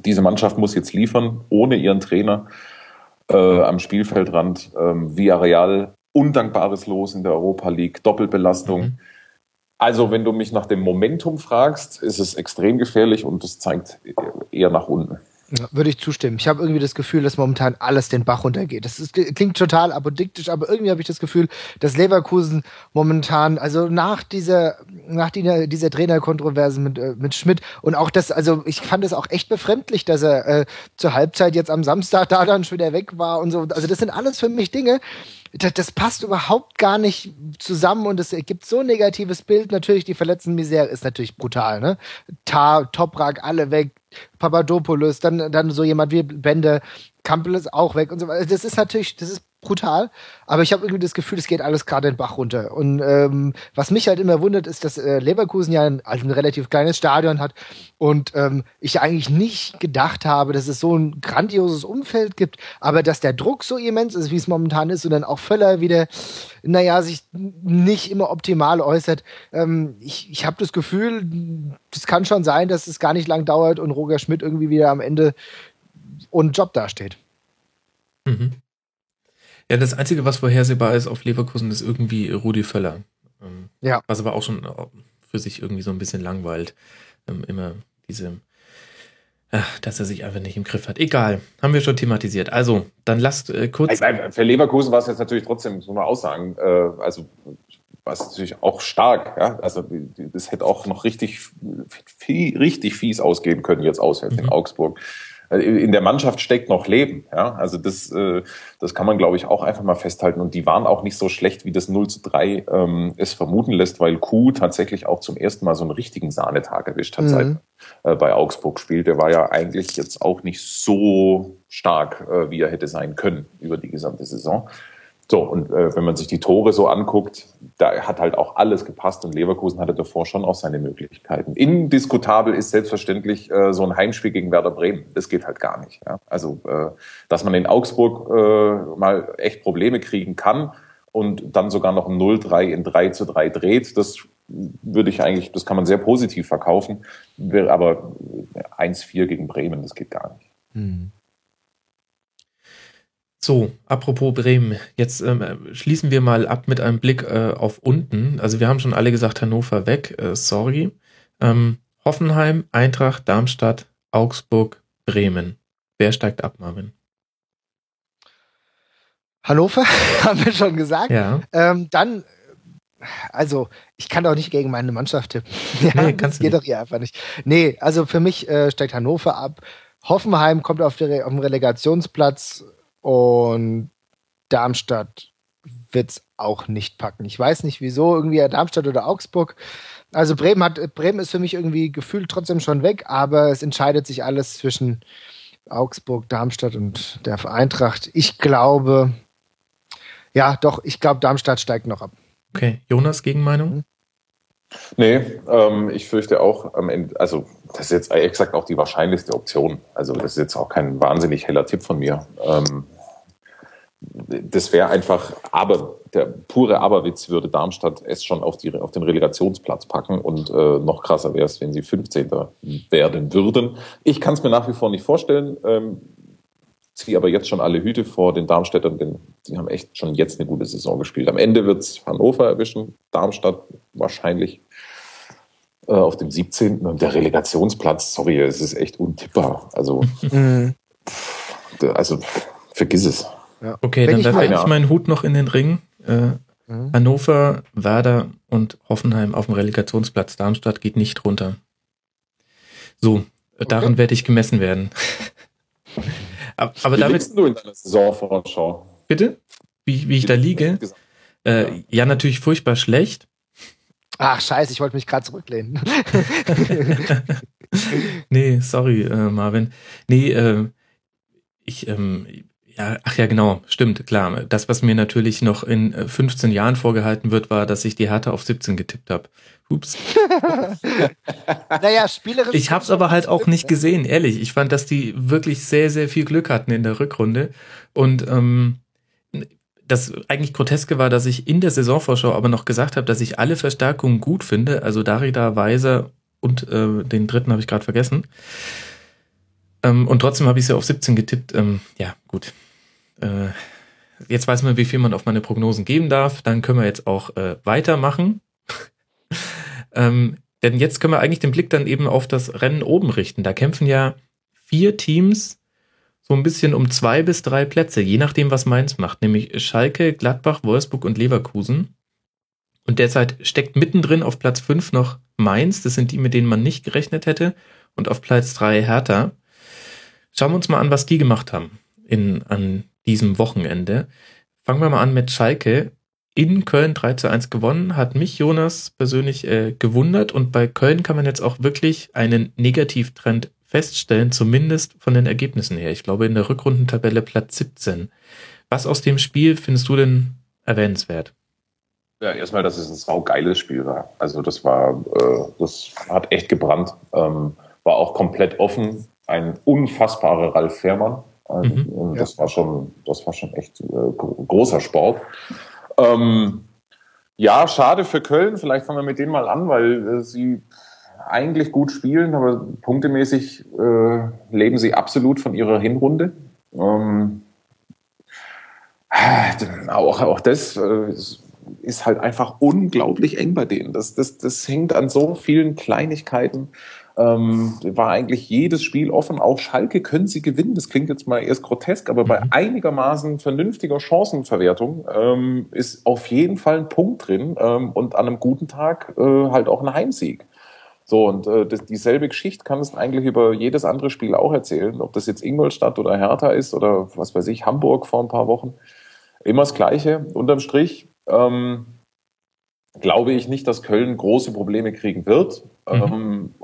Diese Mannschaft muss jetzt liefern, ohne ihren Trainer äh, am Spielfeldrand. Ähm, Villarreal, undankbares Los in der Europa League, Doppelbelastung. Mhm also, wenn du mich nach dem Momentum fragst, ist es extrem gefährlich und es zeigt eher nach unten.
Ja, würde ich zustimmen. Ich habe irgendwie das Gefühl, dass momentan alles den Bach runtergeht. Das ist, klingt total apodiktisch, aber irgendwie habe ich das Gefühl, dass Leverkusen momentan, also nach dieser, nach dieser, dieser Trainerkontroverse mit, äh, mit Schmidt und auch das, also ich fand es auch echt befremdlich, dass er äh, zur Halbzeit jetzt am Samstag da dann schon wieder weg war und so. Also das sind alles für mich Dinge, das, das passt überhaupt gar nicht zusammen und es ergibt so ein negatives Bild. Natürlich, die verletzten Misere ist natürlich brutal, ne? Tar, Toprak, alle weg, Papadopoulos, dann, dann so jemand wie Bende, Kampel ist auch weg und so weiter. Das ist natürlich, das ist brutal, aber ich habe irgendwie das Gefühl, es geht alles gerade den Bach runter. Und ähm, was mich halt immer wundert, ist, dass äh, Leverkusen ja ein, also ein relativ kleines Stadion hat und ähm, ich eigentlich nicht gedacht habe, dass es so ein grandioses Umfeld gibt, aber dass der Druck so immens ist, wie es momentan ist und dann auch Völler wieder, naja, sich nicht immer optimal äußert. Ähm, ich ich habe das Gefühl, das kann schon sein, dass es gar nicht lang dauert und Roger Schmidt irgendwie wieder am Ende ohne Job dasteht.
Mhm. Ja, das Einzige, was vorhersehbar ist auf Leverkusen, ist irgendwie Rudi Völler. Ähm, ja. Was aber auch schon äh, für sich irgendwie so ein bisschen langweilt. Ähm, immer diese, ach, dass er sich einfach nicht im Griff hat. Egal, haben wir schon thematisiert. Also, dann lasst äh, kurz.
Für Leverkusen war es jetzt natürlich trotzdem so eine Aussagen. Äh, also, war es natürlich auch stark. Ja? Also, das hätte auch noch richtig, viel, richtig fies ausgehen können, jetzt auswärts mhm. in Augsburg. Also in der Mannschaft steckt noch Leben. Ja? Also das, äh, das kann man, glaube ich, auch einfach mal festhalten. Und die waren auch nicht so schlecht, wie das 0 zu 3 ähm, es vermuten lässt, weil Kuh tatsächlich auch zum ersten Mal so einen richtigen Sahnetag erwischt hat, mhm. seit äh, bei Augsburg spielt. Der war ja eigentlich jetzt auch nicht so stark, äh, wie er hätte sein können über die gesamte Saison. So, und äh, wenn man sich die Tore so anguckt, da hat halt auch alles gepasst und Leverkusen hatte davor schon auch seine Möglichkeiten. Indiskutabel ist selbstverständlich äh, so ein Heimspiel gegen Werder Bremen. Das geht halt gar nicht. Ja? Also, äh, dass man in Augsburg äh, mal echt Probleme kriegen kann und dann sogar noch ein 0-3 in 3 zu 3 dreht, das würde ich eigentlich, das kann man sehr positiv verkaufen. Aber 1-4 gegen Bremen, das geht gar nicht. Mhm.
So, apropos Bremen, jetzt ähm, schließen wir mal ab mit einem Blick äh, auf unten. Also wir haben schon alle gesagt, Hannover weg, äh, sorry. Ähm, Hoffenheim, Eintracht, Darmstadt, Augsburg, Bremen. Wer steigt ab, Marvin?
Hannover, [LAUGHS] haben wir schon gesagt.
Ja.
Ähm, dann, also, ich kann doch nicht gegen meine Mannschaft tippen. [LAUGHS] ja, nee, kannst das geht nicht. doch hier einfach nicht. Nee, also für mich äh, steigt Hannover ab. Hoffenheim kommt auf, der, auf den Relegationsplatz und Darmstadt wird es auch nicht packen. Ich weiß nicht wieso, irgendwie Darmstadt oder Augsburg. Also Bremen hat, Bremen ist für mich irgendwie gefühlt trotzdem schon weg, aber es entscheidet sich alles zwischen Augsburg, Darmstadt und der Eintracht. Ich glaube, ja, doch, ich glaube, Darmstadt steigt noch ab.
Okay, Jonas, Gegenmeinung?
Nee, ähm, ich fürchte auch am Ende, also das ist jetzt exakt auch die wahrscheinlichste Option. Also das ist jetzt auch kein wahnsinnig heller Tipp von mir. Ähm, das wäre einfach, aber der pure Aberwitz würde Darmstadt es schon auf, die, auf den Relegationsplatz packen und äh, noch krasser wäre es, wenn sie 15. werden würden. Ich kann es mir nach wie vor nicht vorstellen. Ähm, ziehe aber jetzt schon alle Hüte vor den Darmstädtern, denn sie haben echt schon jetzt eine gute Saison gespielt. Am Ende wird es Hannover erwischen, Darmstadt wahrscheinlich äh, auf dem 17. und der Relegationsplatz, sorry, es ist echt untippbar. Also, [LAUGHS] mhm. also vergiss es.
Ja. Okay, Wenn dann werfe ich meinen Hut noch in den Ring. Äh, mhm. Hannover, Werder und Hoffenheim auf dem Relegationsplatz. Darmstadt geht nicht runter. So, okay. daran werde ich gemessen werden. [LAUGHS] aber, aber wie damit. du in deiner Saisonvorschau? Bitte? Wie, wie ich wie da liege? Äh, ja, natürlich furchtbar schlecht.
Ach, scheiße, ich wollte mich gerade zurücklehnen. [LAUGHS]
nee, sorry, äh, Marvin. Nee, äh, ich, ähm, ja, ach ja, genau, stimmt, klar. Das, was mir natürlich noch in 15 äh, Jahren vorgehalten wird, war, dass ich die Härte auf 17 getippt habe. Ups. [LAUGHS] naja, spielerisch. Ich habe es aber halt auch nicht gesehen, ehrlich. Ich fand, dass die wirklich sehr, sehr viel Glück hatten in der Rückrunde. Und ähm, das eigentlich Groteske war, dass ich in der Saisonvorschau aber noch gesagt habe, dass ich alle Verstärkungen gut finde. Also Darida, Weiser und äh, den dritten habe ich gerade vergessen. Ähm, und trotzdem habe ich sie auf 17 getippt. Ähm, ja, gut. Äh, jetzt weiß man, wie viel man auf meine Prognosen geben darf. Dann können wir jetzt auch äh, weitermachen. Ähm, denn jetzt können wir eigentlich den Blick dann eben auf das Rennen oben richten. Da kämpfen ja vier Teams so ein bisschen um zwei bis drei Plätze, je nachdem, was Mainz macht, nämlich Schalke, Gladbach, Wolfsburg und Leverkusen. Und derzeit steckt mittendrin auf Platz fünf noch Mainz, das sind die, mit denen man nicht gerechnet hätte, und auf Platz drei Hertha. Schauen wir uns mal an, was die gemacht haben in, an diesem Wochenende. Fangen wir mal an mit Schalke. In Köln 3 zu 1 gewonnen, hat mich Jonas persönlich äh, gewundert und bei Köln kann man jetzt auch wirklich einen Negativtrend feststellen, zumindest von den Ergebnissen her. Ich glaube in der Rückrundentabelle Platz 17. Was aus dem Spiel findest du denn erwähnenswert?
Ja, erstmal, dass es ein saugeiles Spiel war. Also das war, äh, das hat echt gebrannt. Ähm, war auch komplett offen. Ein unfassbarer Ralf Fährmann. Also, mhm, das ja. war schon, das war schon echt äh, großer Sport. Ähm, ja, schade für Köln. Vielleicht fangen wir mit denen mal an, weil äh, sie eigentlich gut spielen, aber punktemäßig äh, leben sie absolut von ihrer Hinrunde. Ähm, auch, auch das äh, ist halt einfach unglaublich eng bei denen. Das, das, das hängt an so vielen Kleinigkeiten. Ähm, war eigentlich jedes Spiel offen. Auch Schalke können sie gewinnen. Das klingt jetzt mal erst grotesk, aber bei mhm. einigermaßen vernünftiger Chancenverwertung ähm, ist auf jeden Fall ein Punkt drin ähm, und an einem guten Tag äh, halt auch ein Heimsieg. So, und äh, das, dieselbe Geschichte kannst du eigentlich über jedes andere Spiel auch erzählen, ob das jetzt Ingolstadt oder Hertha ist oder was weiß ich, Hamburg vor ein paar Wochen. Immer das Gleiche. Unterm Strich ähm, glaube ich nicht, dass Köln große Probleme kriegen wird. Mhm. Ähm,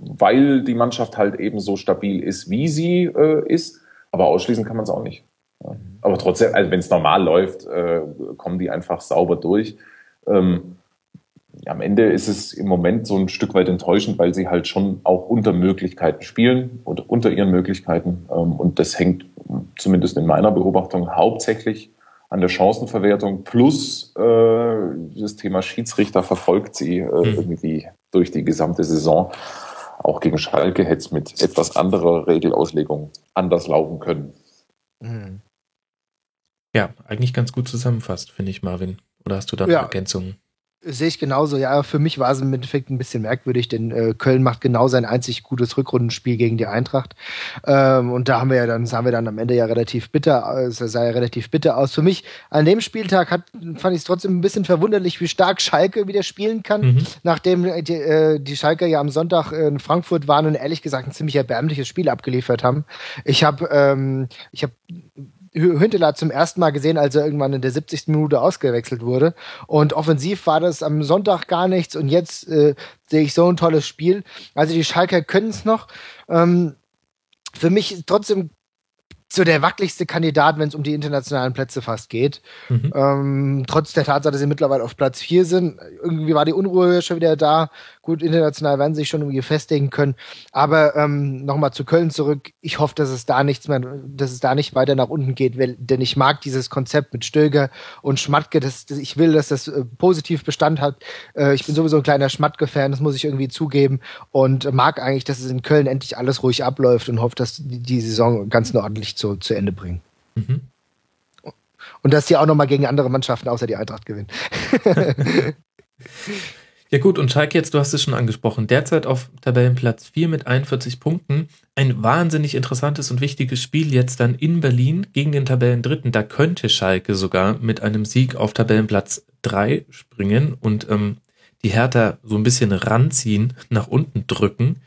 weil die Mannschaft halt eben so stabil ist, wie sie äh, ist. Aber ausschließen kann man es auch nicht. Ja. Aber trotzdem, also wenn es normal läuft, äh, kommen die einfach sauber durch. Ähm, am Ende ist es im Moment so ein Stück weit enttäuschend, weil sie halt schon auch unter Möglichkeiten spielen oder unter ihren Möglichkeiten. Ähm, und das hängt zumindest in meiner Beobachtung hauptsächlich an der Chancenverwertung plus äh, das Thema Schiedsrichter verfolgt sie äh, mhm. irgendwie durch die gesamte Saison auch gegen Schalke hätte es mit etwas anderer Regelauslegung anders laufen können. Mhm.
Ja, eigentlich ganz gut zusammenfasst, finde ich, Marvin. Oder hast du da ja. Ergänzungen?
Sehe ich genauso. Ja, für mich war es im Endeffekt ein bisschen merkwürdig, denn äh, Köln macht genau sein einzig gutes Rückrundenspiel gegen die Eintracht. Ähm, und da haben wir ja dann, sahen wir dann am Ende ja relativ bitter, es sah ja relativ bitter aus. Für mich an dem Spieltag hat, fand ich es trotzdem ein bisschen verwunderlich, wie stark Schalke wieder spielen kann, mhm. nachdem die, äh, die Schalke ja am Sonntag in Frankfurt waren und ehrlich gesagt ein ziemlich erbärmliches Spiel abgeliefert haben. Ich habe ähm, ich habe Hünteler zum ersten Mal gesehen, als er irgendwann in der 70. Minute ausgewechselt wurde. Und offensiv war das am Sonntag gar nichts und jetzt äh, sehe ich so ein tolles Spiel. Also die Schalker können es noch. Ähm, für mich trotzdem so der wackeligste Kandidat, wenn es um die internationalen Plätze fast geht. Mhm. Ähm, trotz der Tatsache, dass sie mittlerweile auf Platz 4 sind. Irgendwie war die Unruhe schon wieder da. Gut, international werden sie sich schon irgendwie festigen können. Aber ähm, nochmal zu Köln zurück. Ich hoffe, dass es da nichts mehr, dass es da nicht weiter nach unten geht, weil, denn ich mag dieses Konzept mit Stöger und Schmatke. Das, das, ich will, dass das äh, positiv Bestand hat. Äh, ich bin sowieso ein kleiner Schmatke-Fan, das muss ich irgendwie zugeben. Und mag eigentlich, dass es in Köln endlich alles ruhig abläuft und hoffe, dass die, die Saison ganz ordentlich zu, zu Ende bringen. Mhm. Und dass die auch nochmal gegen andere Mannschaften außer die Eintracht gewinnen. [LAUGHS]
Ja gut, und Schalke jetzt, du hast es schon angesprochen, derzeit auf Tabellenplatz 4 mit 41 Punkten. Ein wahnsinnig interessantes und wichtiges Spiel jetzt dann in Berlin gegen den Tabellendritten. Da könnte Schalke sogar mit einem Sieg auf Tabellenplatz 3 springen und ähm, die Hertha so ein bisschen ranziehen, nach unten drücken.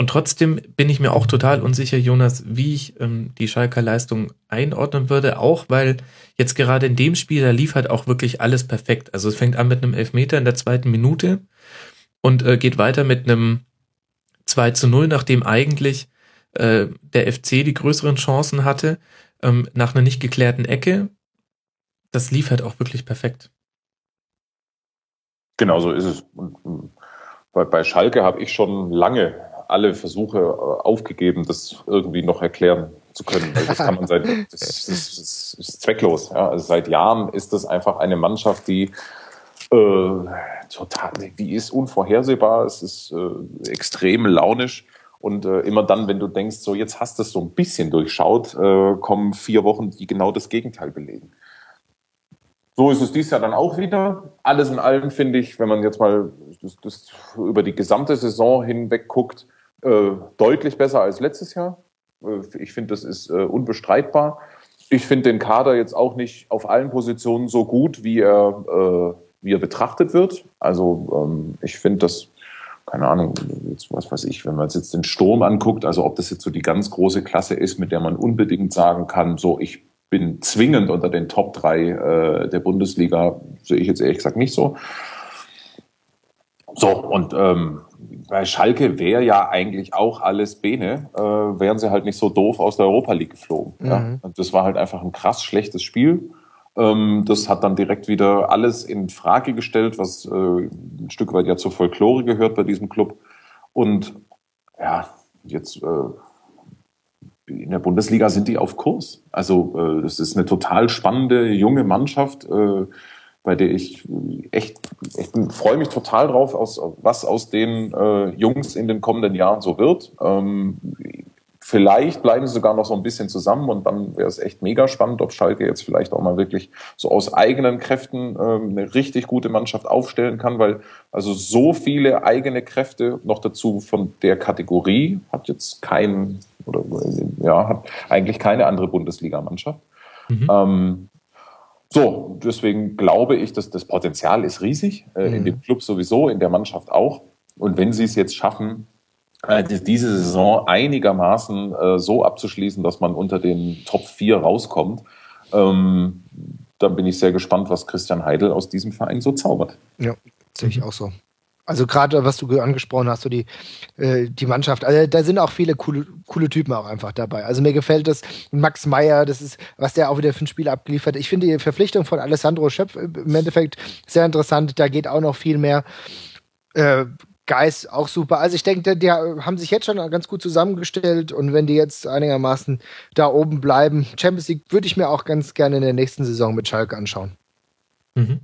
Und trotzdem bin ich mir auch total unsicher, Jonas, wie ich ähm, die Schalker Leistung einordnen würde, auch weil jetzt gerade in dem Spiel, da lief halt auch wirklich alles perfekt. Also es fängt an mit einem Elfmeter in der zweiten Minute und äh, geht weiter mit einem 2 zu 0, nachdem eigentlich äh, der FC die größeren Chancen hatte, ähm, nach einer nicht geklärten Ecke. Das lief halt auch wirklich perfekt.
Genau so ist es. Und ähm, bei, bei Schalke habe ich schon lange alle Versuche äh, aufgegeben, das irgendwie noch erklären zu können. Weil das kann man seit, [LAUGHS] das, das, das ist zwecklos. Ja. Also seit Jahren ist das einfach eine Mannschaft, die äh, total, die ist unvorhersehbar, es ist äh, extrem launisch. Und äh, immer dann, wenn du denkst, so jetzt hast du es so ein bisschen durchschaut, äh, kommen vier Wochen, die genau das Gegenteil belegen. So ist es dies Jahr dann auch wieder. Alles in allem finde ich, wenn man jetzt mal das, das über die gesamte Saison hinweg guckt, äh, deutlich besser als letztes Jahr. Äh, ich finde, das ist äh, unbestreitbar. Ich finde den Kader jetzt auch nicht auf allen Positionen so gut, wie er, äh, wie er betrachtet wird. Also ähm, ich finde das, keine Ahnung, jetzt, was weiß ich, wenn man jetzt den Sturm anguckt, also ob das jetzt so die ganz große Klasse ist, mit der man unbedingt sagen kann, so ich bin zwingend unter den Top 3 äh, der Bundesliga, sehe ich jetzt ehrlich gesagt nicht so. So, und ähm, bei Schalke wäre ja eigentlich auch alles Bene, äh, wären sie halt nicht so doof aus der Europa League geflogen. Mhm. Ja? Und das war halt einfach ein krass schlechtes Spiel. Ähm, das hat dann direkt wieder alles in Frage gestellt, was äh, ein Stück weit ja zur Folklore gehört bei diesem Club. Und ja, jetzt äh, in der Bundesliga sind die auf Kurs. Also äh, das ist eine total spannende junge Mannschaft. Äh, bei der ich echt, ich freue mich total drauf, aus, was aus den äh, Jungs in den kommenden Jahren so wird. Ähm, vielleicht bleiben sie sogar noch so ein bisschen zusammen und dann wäre es echt mega spannend, ob Schalke jetzt vielleicht auch mal wirklich so aus eigenen Kräften ähm, eine richtig gute Mannschaft aufstellen kann, weil also so viele eigene Kräfte noch dazu von der Kategorie hat jetzt kein oder ja hat eigentlich keine andere Bundesligamannschaft. Mhm. Ähm, so, deswegen glaube ich, dass das Potenzial ist riesig, äh, mhm. in dem Club sowieso, in der Mannschaft auch. Und wenn sie es jetzt schaffen, äh, diese Saison einigermaßen äh, so abzuschließen, dass man unter den Top 4 rauskommt, ähm, dann bin ich sehr gespannt, was Christian Heidel aus diesem Verein so zaubert.
Ja, sehe ich auch so. Also gerade was du angesprochen hast, so die, äh, die Mannschaft, also da sind auch viele coole, coole Typen auch einfach dabei. Also mir gefällt das, Max Meyer, das ist, was der auch wieder für ein Spiel abgeliefert. Ich finde die Verpflichtung von Alessandro Schöpf im Endeffekt sehr interessant, da geht auch noch viel mehr. Äh, Geist auch super. Also ich denke, die haben sich jetzt schon ganz gut zusammengestellt und wenn die jetzt einigermaßen da oben bleiben, Champions League würde ich mir auch ganz gerne in der nächsten Saison mit Schalke anschauen.
Mhm.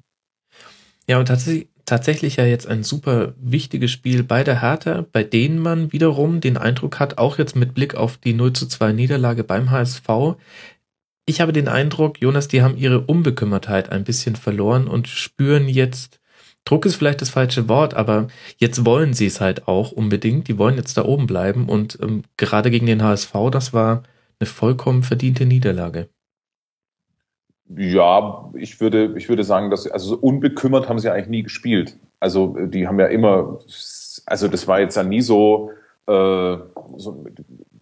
Ja, und tatsächlich, tatsächlich ja jetzt ein super wichtiges Spiel bei der Hertha, bei denen man wiederum den Eindruck hat, auch jetzt mit Blick auf die 0 zu 2 Niederlage beim HSV, ich habe den Eindruck, Jonas, die haben ihre Unbekümmertheit ein bisschen verloren und spüren jetzt, Druck ist vielleicht das falsche Wort, aber jetzt wollen sie es halt auch unbedingt. Die wollen jetzt da oben bleiben und ähm, gerade gegen den HSV, das war eine vollkommen verdiente Niederlage.
Ja, ich würde, ich würde sagen, dass also so unbekümmert haben sie eigentlich nie gespielt. Also die haben ja immer, also das war jetzt ja nie so, äh, so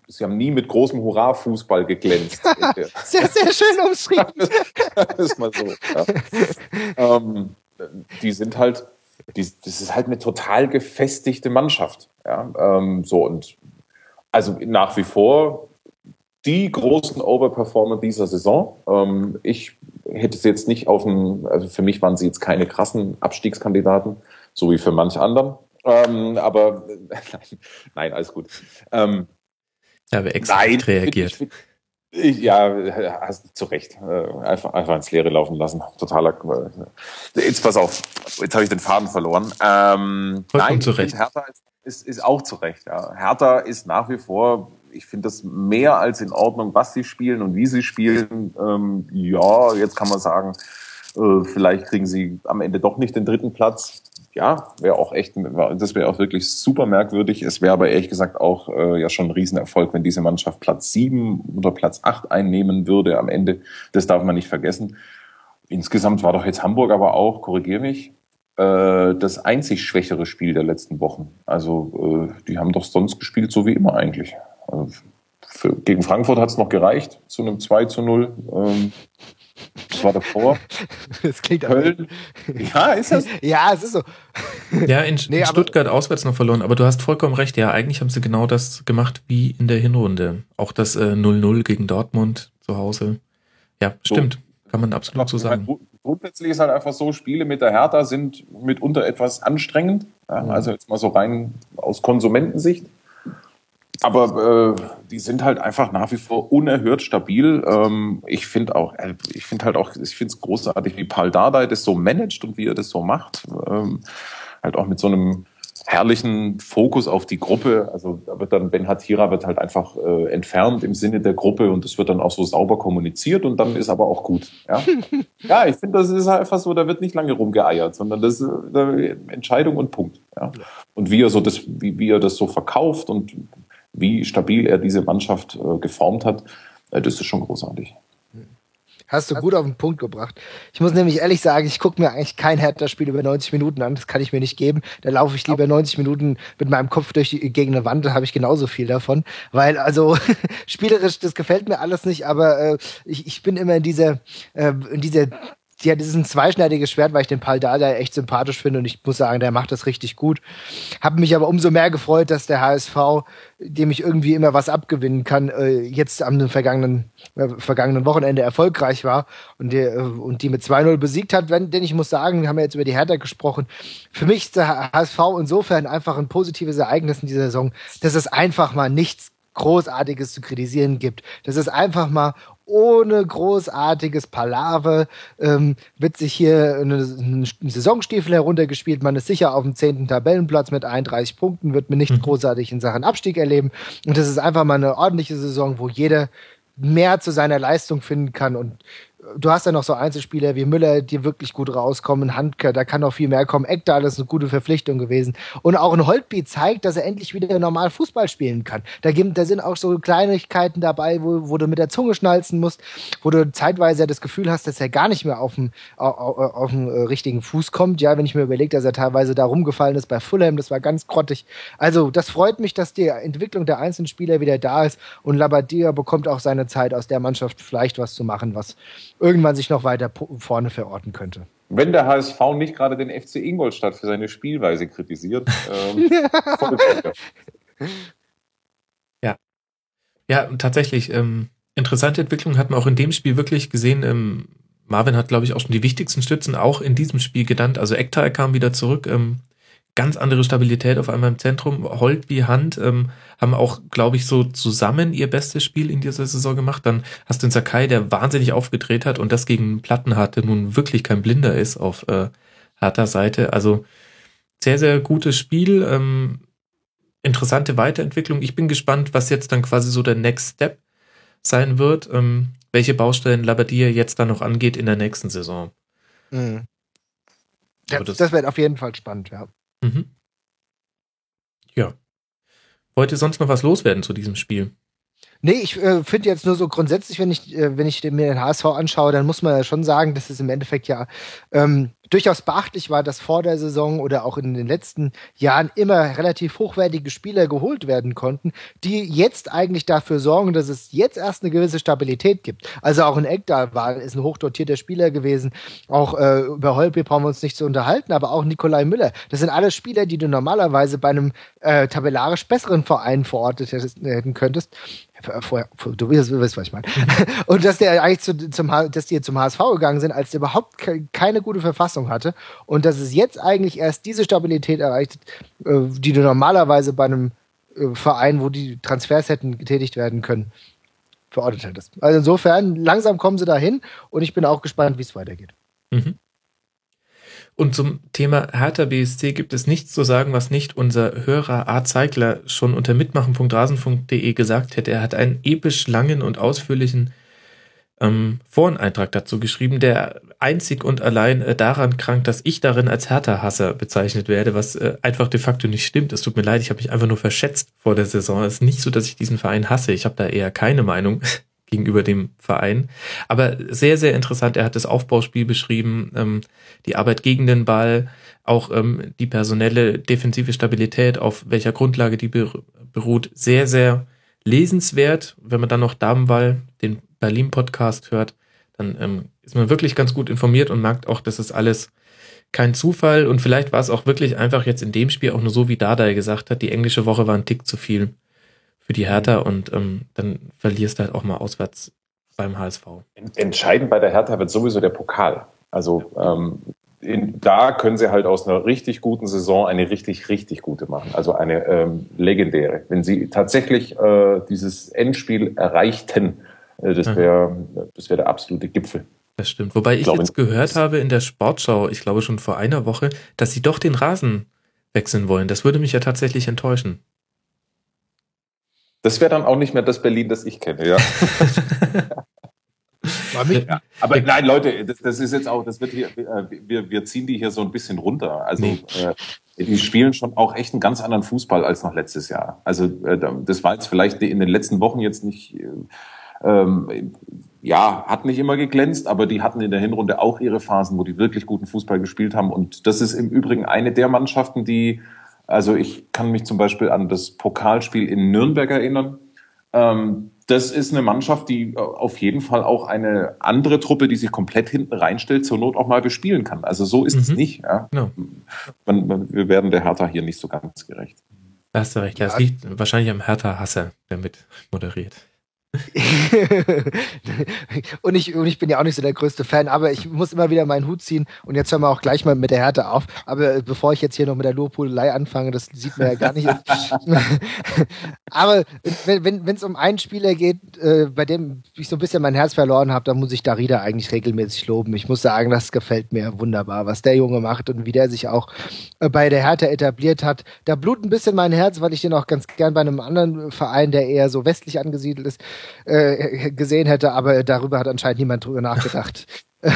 sie haben nie mit großem Hurra-Fußball geglänzt. [LAUGHS]
sehr, sehr schön umschrieben. [LAUGHS]
das ist mal so. Ja. Ähm, die sind halt, die, das ist halt eine total gefestigte Mannschaft. Ja, ähm, so und also nach wie vor die großen Overperformer dieser Saison. Ähm, ich hätte es jetzt nicht auf dem, also für mich waren sie jetzt keine krassen Abstiegskandidaten, so wie für manche anderen. Ähm, aber nein, [LAUGHS] nein, alles gut. Ähm,
ja, aber extra nein, reagiert. Ich,
ich, ja, hast zu Recht. Äh, einfach, einfach ins Leere laufen lassen. Totaler. Äh, jetzt pass auf, jetzt habe ich den Faden verloren. Ähm,
nein, zu Recht.
Hertha ist, ist, ist auch zu Recht. Ja. Hertha ist nach wie vor ich finde das mehr als in Ordnung, was sie spielen und wie sie spielen. Ähm, ja, jetzt kann man sagen, äh, vielleicht kriegen sie am Ende doch nicht den dritten Platz ja, wäre auch echt, das wäre auch wirklich super merkwürdig. Es wäre aber ehrlich gesagt auch äh, ja schon ein Riesenerfolg, wenn diese Mannschaft Platz sieben oder Platz acht einnehmen würde am Ende. Das darf man nicht vergessen. Insgesamt war doch jetzt Hamburg aber auch, korrigier mich, äh, das einzig schwächere Spiel der letzten Wochen. Also äh, die haben doch sonst gespielt, so wie immer eigentlich. Für, gegen Frankfurt hat es noch gereicht zu einem 2 zu 0. Ähm, das war davor. [LAUGHS]
Das klingt
Köln. Ja, ist das? [LAUGHS]
ja, es ist so. [LAUGHS]
Ja, in, nee, in Stuttgart auswärts noch verloren, aber du hast vollkommen recht. Ja, eigentlich haben sie genau das gemacht wie in der Hinrunde. Auch das 0-0 äh, gegen Dortmund zu Hause. Ja, stimmt. So. Kann man absolut so sagen.
Grundsätzlich ist halt einfach so, Spiele mit der Hertha sind mitunter etwas anstrengend. Ja, also jetzt mal so rein aus Konsumentensicht aber äh, die sind halt einfach nach wie vor unerhört stabil. Ähm, ich finde auch, äh, ich finde halt auch, ich finde es großartig, wie Paul Dardai das so managt und wie er das so macht. Ähm, halt auch mit so einem herrlichen Fokus auf die Gruppe. Also da wird dann Ben Hatira wird halt einfach äh, entfernt im Sinne der Gruppe und das wird dann auch so sauber kommuniziert und dann ist aber auch gut. Ja, [LAUGHS] ja ich finde, das ist halt einfach so, da wird nicht lange rumgeeiert, sondern das ist äh, Entscheidung und Punkt. Ja. Und wie er so das, wie, wie er das so verkauft und wie stabil er diese Mannschaft äh, geformt hat, äh, das ist schon großartig.
Hast du gut auf den Punkt gebracht. Ich muss nämlich ehrlich sagen, ich gucke mir eigentlich kein Hertha-Spiel über 90 Minuten an. Das kann ich mir nicht geben. Da laufe ich lieber 90 Minuten mit meinem Kopf durch die, gegen eine Wand. Da habe ich genauso viel davon. Weil, also, [LAUGHS] spielerisch, das gefällt mir alles nicht, aber äh, ich, ich bin immer in dieser, äh, in dieser ja, das ist ein zweischneidiges Schwert, weil ich den Paul Dardai echt sympathisch finde und ich muss sagen, der macht das richtig gut. Habe mich aber umso mehr gefreut, dass der HSV, dem ich irgendwie immer was abgewinnen kann, äh, jetzt am vergangenen, äh, vergangenen Wochenende erfolgreich war und die, äh, und die mit 2-0 besiegt hat. Wenn, denn ich muss sagen, wir haben ja jetzt über die Hertha gesprochen. Für mich ist der HSV insofern einfach ein positives Ereignis in dieser Saison, dass es einfach mal nichts Großartiges zu kritisieren gibt. Das ist einfach mal ohne großartiges Palaver ähm, wird sich hier ein Saisonstiefel heruntergespielt. Man ist sicher auf dem zehnten Tabellenplatz mit 31 Punkten, wird mir nichts mhm. großartig in Sachen Abstieg erleben. Und das ist einfach mal eine ordentliche Saison, wo jeder mehr zu seiner Leistung finden kann und du hast ja noch so Einzelspieler wie Müller, die wirklich gut rauskommen. Handke, da kann noch viel mehr kommen. Eckdahl ist eine gute Verpflichtung gewesen. Und auch ein Holtby zeigt, dass er endlich wieder normal Fußball spielen kann. Da, gibt, da sind auch so Kleinigkeiten dabei, wo, wo du mit der Zunge schnalzen musst, wo du zeitweise das Gefühl hast, dass er gar nicht mehr auf dem, auf, auf äh, richtigen Fuß kommt. Ja, wenn ich mir überlege, dass er teilweise da rumgefallen ist bei Fulham, das war ganz grottig. Also, das freut mich, dass die Entwicklung der einzelnen Spieler wieder da ist und Labadia bekommt auch seine Zeit aus der Mannschaft vielleicht was zu machen, was irgendwann sich noch weiter vorne verorten könnte.
Wenn der HSV nicht gerade den FC Ingolstadt für seine Spielweise kritisiert. Ähm, [LAUGHS]
ja. Ja, tatsächlich. Ähm, interessante Entwicklung hat man auch in dem Spiel wirklich gesehen. Ähm, Marvin hat, glaube ich, auch schon die wichtigsten Stützen auch in diesem Spiel genannt. Also Ektal kam wieder zurück. Ähm, ganz andere Stabilität auf einmal im Zentrum. Holt wie Hand ähm, haben auch, glaube ich, so zusammen ihr bestes Spiel in dieser Saison gemacht. Dann hast du den Sakai, der wahnsinnig aufgedreht hat und das gegen Plattenhardt, der nun wirklich kein Blinder ist auf äh, harter Seite. Also sehr, sehr gutes Spiel. Ähm, interessante Weiterentwicklung. Ich bin gespannt, was jetzt dann quasi so der Next Step sein wird. Ähm, welche Baustellen Labadia jetzt dann noch angeht in der nächsten Saison.
Mhm. Das, das wird auf jeden Fall spannend, ja. Mhm.
Ja. Wollt ihr sonst noch was loswerden zu diesem Spiel?
Nee, ich äh, finde jetzt nur so grundsätzlich, wenn ich, äh, wenn ich mir den HSV anschaue, dann muss man ja schon sagen, dass es im Endeffekt ja ähm, durchaus beachtlich war, dass vor der Saison oder auch in den letzten Jahren immer relativ hochwertige Spieler geholt werden konnten, die jetzt eigentlich dafür sorgen, dass es jetzt erst eine gewisse Stabilität gibt. Also auch ein Eckdahl war, ist ein hochdotierter Spieler gewesen. Auch äh, über Holpe brauchen wir uns nicht zu unterhalten, aber auch Nikolai Müller. Das sind alles Spieler, die du normalerweise bei einem äh, tabellarisch besseren Verein verortet hätten könntest vorher, du weißt, was ich meine. [LAUGHS] und dass der eigentlich zu, zum, dass die zum HSV gegangen sind, als der überhaupt keine gute Verfassung hatte und dass es jetzt eigentlich erst diese Stabilität erreicht, äh, die du normalerweise bei einem äh, Verein, wo die Transfers hätten getätigt werden können, verortet hättest. Also insofern, langsam kommen sie dahin und ich bin auch gespannt, wie es weitergeht. Mhm.
Und zum Thema Hertha BSC gibt es nichts zu sagen, was nicht unser Hörer A. Zeigler schon unter mitmachen.rasenfunk.de gesagt hätte. Er hat einen episch langen und ausführlichen ähm, Foreneintrag dazu geschrieben, der einzig und allein äh, daran krankt, dass ich darin als Hertha-Hasser bezeichnet werde, was äh, einfach de facto nicht stimmt. Es tut mir leid, ich habe mich einfach nur verschätzt vor der Saison. Es ist nicht so, dass ich diesen Verein hasse. Ich habe da eher keine Meinung [LAUGHS] gegenüber dem Verein. Aber sehr, sehr interessant. Er hat das Aufbauspiel beschrieben, ähm, die Arbeit gegen den Ball, auch ähm, die personelle defensive Stabilität, auf welcher Grundlage die beruht. Sehr, sehr lesenswert. Wenn man dann noch Damenball, den Berlin-Podcast hört, dann ähm, ist man wirklich ganz gut informiert und merkt auch, dass es alles kein Zufall und vielleicht war es auch wirklich einfach jetzt in dem Spiel auch nur so, wie Dardai gesagt hat, die englische Woche war ein Tick zu viel für die Hertha und ähm, dann verlierst du halt auch mal auswärts beim HSV.
Entscheidend bei der Hertha wird sowieso der Pokal. Also ähm, in, da können sie halt aus einer richtig guten Saison eine richtig, richtig gute machen. Also eine ähm, legendäre. Wenn sie tatsächlich äh, dieses Endspiel erreichten, äh, das wäre das wäre der absolute Gipfel.
Das stimmt. Wobei ich, ich glaube, jetzt gehört habe in der Sportschau, ich glaube schon vor einer Woche, dass sie doch den Rasen wechseln wollen. Das würde mich ja tatsächlich enttäuschen.
Das wäre dann auch nicht mehr das Berlin, das ich kenne, ja. [LAUGHS] ja aber nein, Leute, das, das, ist jetzt auch, das wird hier, äh, wir, wir ziehen die hier so ein bisschen runter. Also nee. äh, die spielen schon auch echt einen ganz anderen Fußball als noch letztes Jahr. Also äh, das war jetzt vielleicht in den letzten Wochen jetzt nicht, äh, ähm, ja, hat nicht immer geglänzt, aber die hatten in der Hinrunde auch ihre Phasen, wo die wirklich guten Fußball gespielt haben. Und das ist im Übrigen eine der Mannschaften, die also ich kann mich zum Beispiel an das Pokalspiel in Nürnberg erinnern. Ähm, das ist eine Mannschaft, die äh, auf jeden Fall auch eine andere Truppe, die sich komplett hinten reinstellt, zur Not auch mal bespielen kann. Also so ist mhm. es nicht. Ja? No. Man, man, wir werden der Hertha hier nicht so ganz gerecht.
Da hast du recht. Das liegt wahrscheinlich am Hertha-Hasser, der mit moderiert. [LAUGHS]
und, ich, und ich bin ja auch nicht so der größte Fan, aber ich muss immer wieder meinen Hut ziehen und jetzt hören wir auch gleich mal mit der Härte auf. Aber bevor ich jetzt hier noch mit der Lobhudelei anfange, das sieht man ja gar nicht. [LAUGHS] aber wenn es um einen Spieler geht, äh, bei dem ich so ein bisschen mein Herz verloren habe, dann muss ich Darida eigentlich regelmäßig loben. Ich muss sagen, das gefällt mir wunderbar, was der Junge macht und wie der sich auch äh, bei der Hertha etabliert hat. Da blutet ein bisschen mein Herz, weil ich den auch ganz gern bei einem anderen Verein, der eher so westlich angesiedelt ist, äh, gesehen hätte, aber darüber hat anscheinend niemand drüber nachgedacht. [LAUGHS]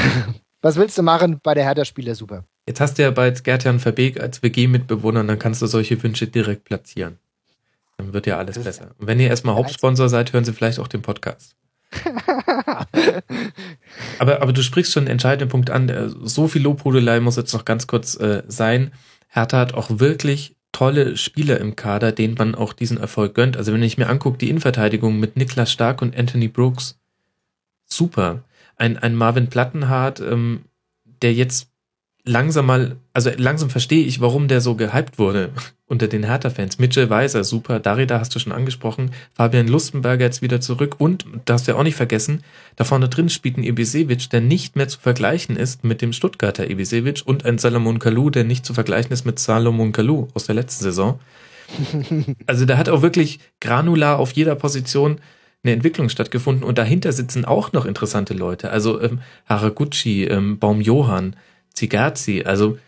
Was willst du machen bei der Hertha-Spieler? Super.
Jetzt hast du ja bei Gertjan Verbeek als WG-Mitbewohner und dann kannst du solche Wünsche direkt platzieren. Dann wird ja alles besser. Und wenn ihr erstmal Hauptsponsor seid, hören Sie vielleicht auch den Podcast. [LAUGHS] aber, aber du sprichst schon einen entscheidenden Punkt an. So viel Lobhudelei muss jetzt noch ganz kurz äh, sein. Hertha hat auch wirklich tolle Spieler im Kader, denen man auch diesen Erfolg gönnt. Also wenn ich mir angucke, die Innenverteidigung mit Niklas Stark und Anthony Brooks, super. Ein, ein Marvin Plattenhardt, ähm, der jetzt langsam mal, also langsam verstehe ich, warum der so gehypt wurde [LAUGHS] unter den Hertha-Fans. Mitchell Weiser, super. Darida hast du schon angesprochen. Fabian Lustenberger jetzt wieder zurück. Und, darfst du ja auch nicht vergessen, da vorne drin spielt ein Ibisevic, der nicht mehr zu vergleichen ist mit dem Stuttgarter Ibisevic und ein Salomon Kalou, der nicht zu vergleichen ist mit Salomon Kalou aus der letzten Saison. [LAUGHS] Also da hat auch wirklich granular auf jeder Position eine Entwicklung stattgefunden und dahinter sitzen auch noch interessante Leute. Also ähm, Haraguchi, ähm, Baum Johann, Zigazi, also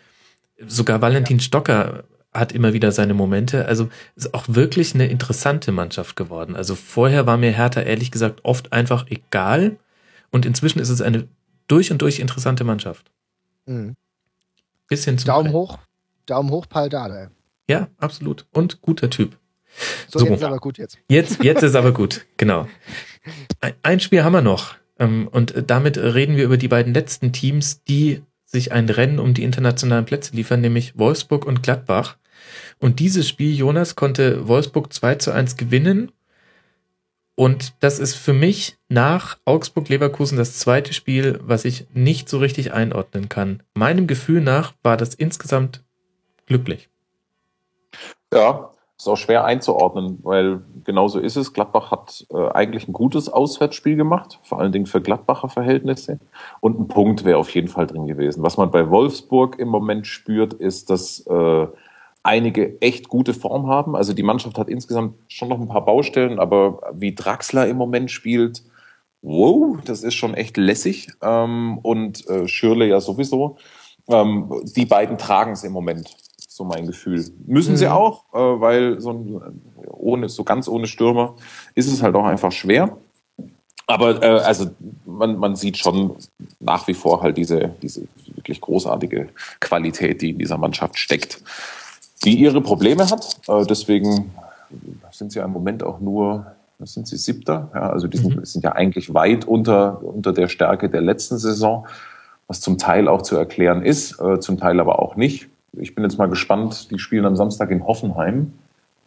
sogar Valentin Stocker hat immer wieder seine Momente. Also ist auch wirklich eine interessante Mannschaft geworden. Also vorher war mir Hertha ehrlich gesagt oft einfach egal und inzwischen ist es eine durch und durch interessante Mannschaft. Mhm.
Bisschen zum Daumen hoch, Daumen hoch, Paul.
Ja, absolut. Und guter Typ.
So, so, jetzt ist aber gut jetzt.
Jetzt, jetzt ist aber gut, [LAUGHS] genau. Ein Spiel haben wir noch. Ähm, und damit reden wir über die beiden letzten Teams, die sich ein Rennen um die internationalen Plätze liefern, nämlich Wolfsburg und Gladbach. Und dieses Spiel, Jonas, konnte Wolfsburg 2 zu 1 gewinnen. Und das ist für mich nach Augsburg-Leverkusen das zweite Spiel, was ich nicht so richtig einordnen kann. Meinem Gefühl nach war das insgesamt glücklich.
Ja, ist auch schwer einzuordnen, weil genauso ist es. Gladbach hat äh, eigentlich ein gutes Auswärtsspiel gemacht, vor allen Dingen für Gladbacher Verhältnisse. Und ein Punkt wäre auf jeden Fall drin gewesen. Was man bei Wolfsburg im Moment spürt, ist, dass äh, einige echt gute Form haben. Also die Mannschaft hat insgesamt schon noch ein paar Baustellen, aber wie Draxler im Moment spielt, wow, das ist schon echt lässig. Ähm, und äh, Schürle ja sowieso. Ähm, die beiden tragen es im Moment so mein Gefühl. Müssen mhm. sie auch, äh, weil so, ein, ohne, so ganz ohne Stürmer ist es halt auch einfach schwer. Aber äh, also man, man sieht schon nach wie vor halt diese, diese wirklich großartige Qualität, die in dieser Mannschaft steckt, die ihre Probleme hat. Äh, deswegen sind sie ja im Moment auch nur, was sind sie, siebter? Ja, also die sind, mhm. sind ja eigentlich weit unter, unter der Stärke der letzten Saison, was zum Teil auch zu erklären ist, äh, zum Teil aber auch nicht ich bin jetzt mal gespannt, die spielen am Samstag in Hoffenheim,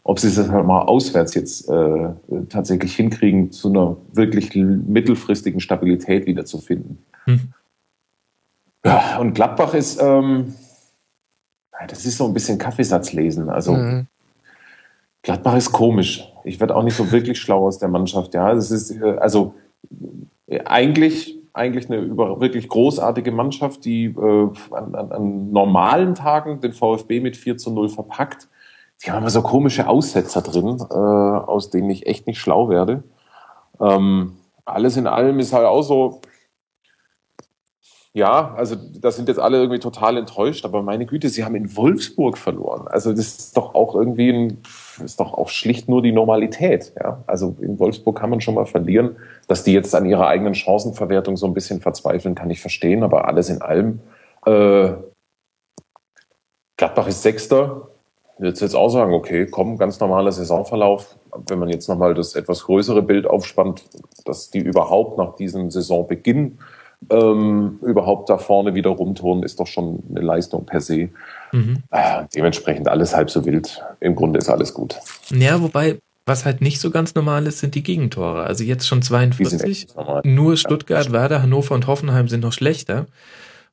ob sie es halt mal auswärts jetzt äh, tatsächlich hinkriegen, zu einer wirklich mittelfristigen Stabilität wieder zu finden. Hm. Ja, und Gladbach ist, ähm, das ist so ein bisschen Kaffeesatz lesen. Also mhm. Gladbach ist komisch. Ich werde auch nicht so wirklich schlau aus der Mannschaft. Ja, es ist äh, also äh, eigentlich eigentlich eine über, wirklich großartige Mannschaft, die äh, an, an, an normalen Tagen den VfB mit 4 zu 0 verpackt. Die haben aber so komische Aussetzer drin, äh, aus denen ich echt nicht schlau werde. Ähm, alles in allem ist halt auch so, ja, also da sind jetzt alle irgendwie total enttäuscht, aber meine Güte, sie haben in Wolfsburg verloren. Also das ist doch auch irgendwie ein, ist doch auch schlicht nur die Normalität. Ja? Also in Wolfsburg kann man schon mal verlieren. Dass die jetzt an ihrer eigenen Chancenverwertung so ein bisschen verzweifeln, kann ich verstehen, aber alles in allem. Äh, Gladbach ist Sechster. Jetzt jetzt auch sagen, okay, komm, ganz normaler Saisonverlauf. Wenn man jetzt nochmal das etwas größere Bild aufspannt, dass die überhaupt nach diesem Saisonbeginn ähm, überhaupt da vorne wieder rumturnen, ist doch schon eine Leistung per se. Mhm. Äh, dementsprechend alles halb so wild. Im Grunde ist alles gut.
Ja, wobei, was halt nicht so ganz normal ist, sind die Gegentore. Also jetzt schon 42. Nur Stuttgart, ja. Werder, Hannover und Hoffenheim sind noch schlechter.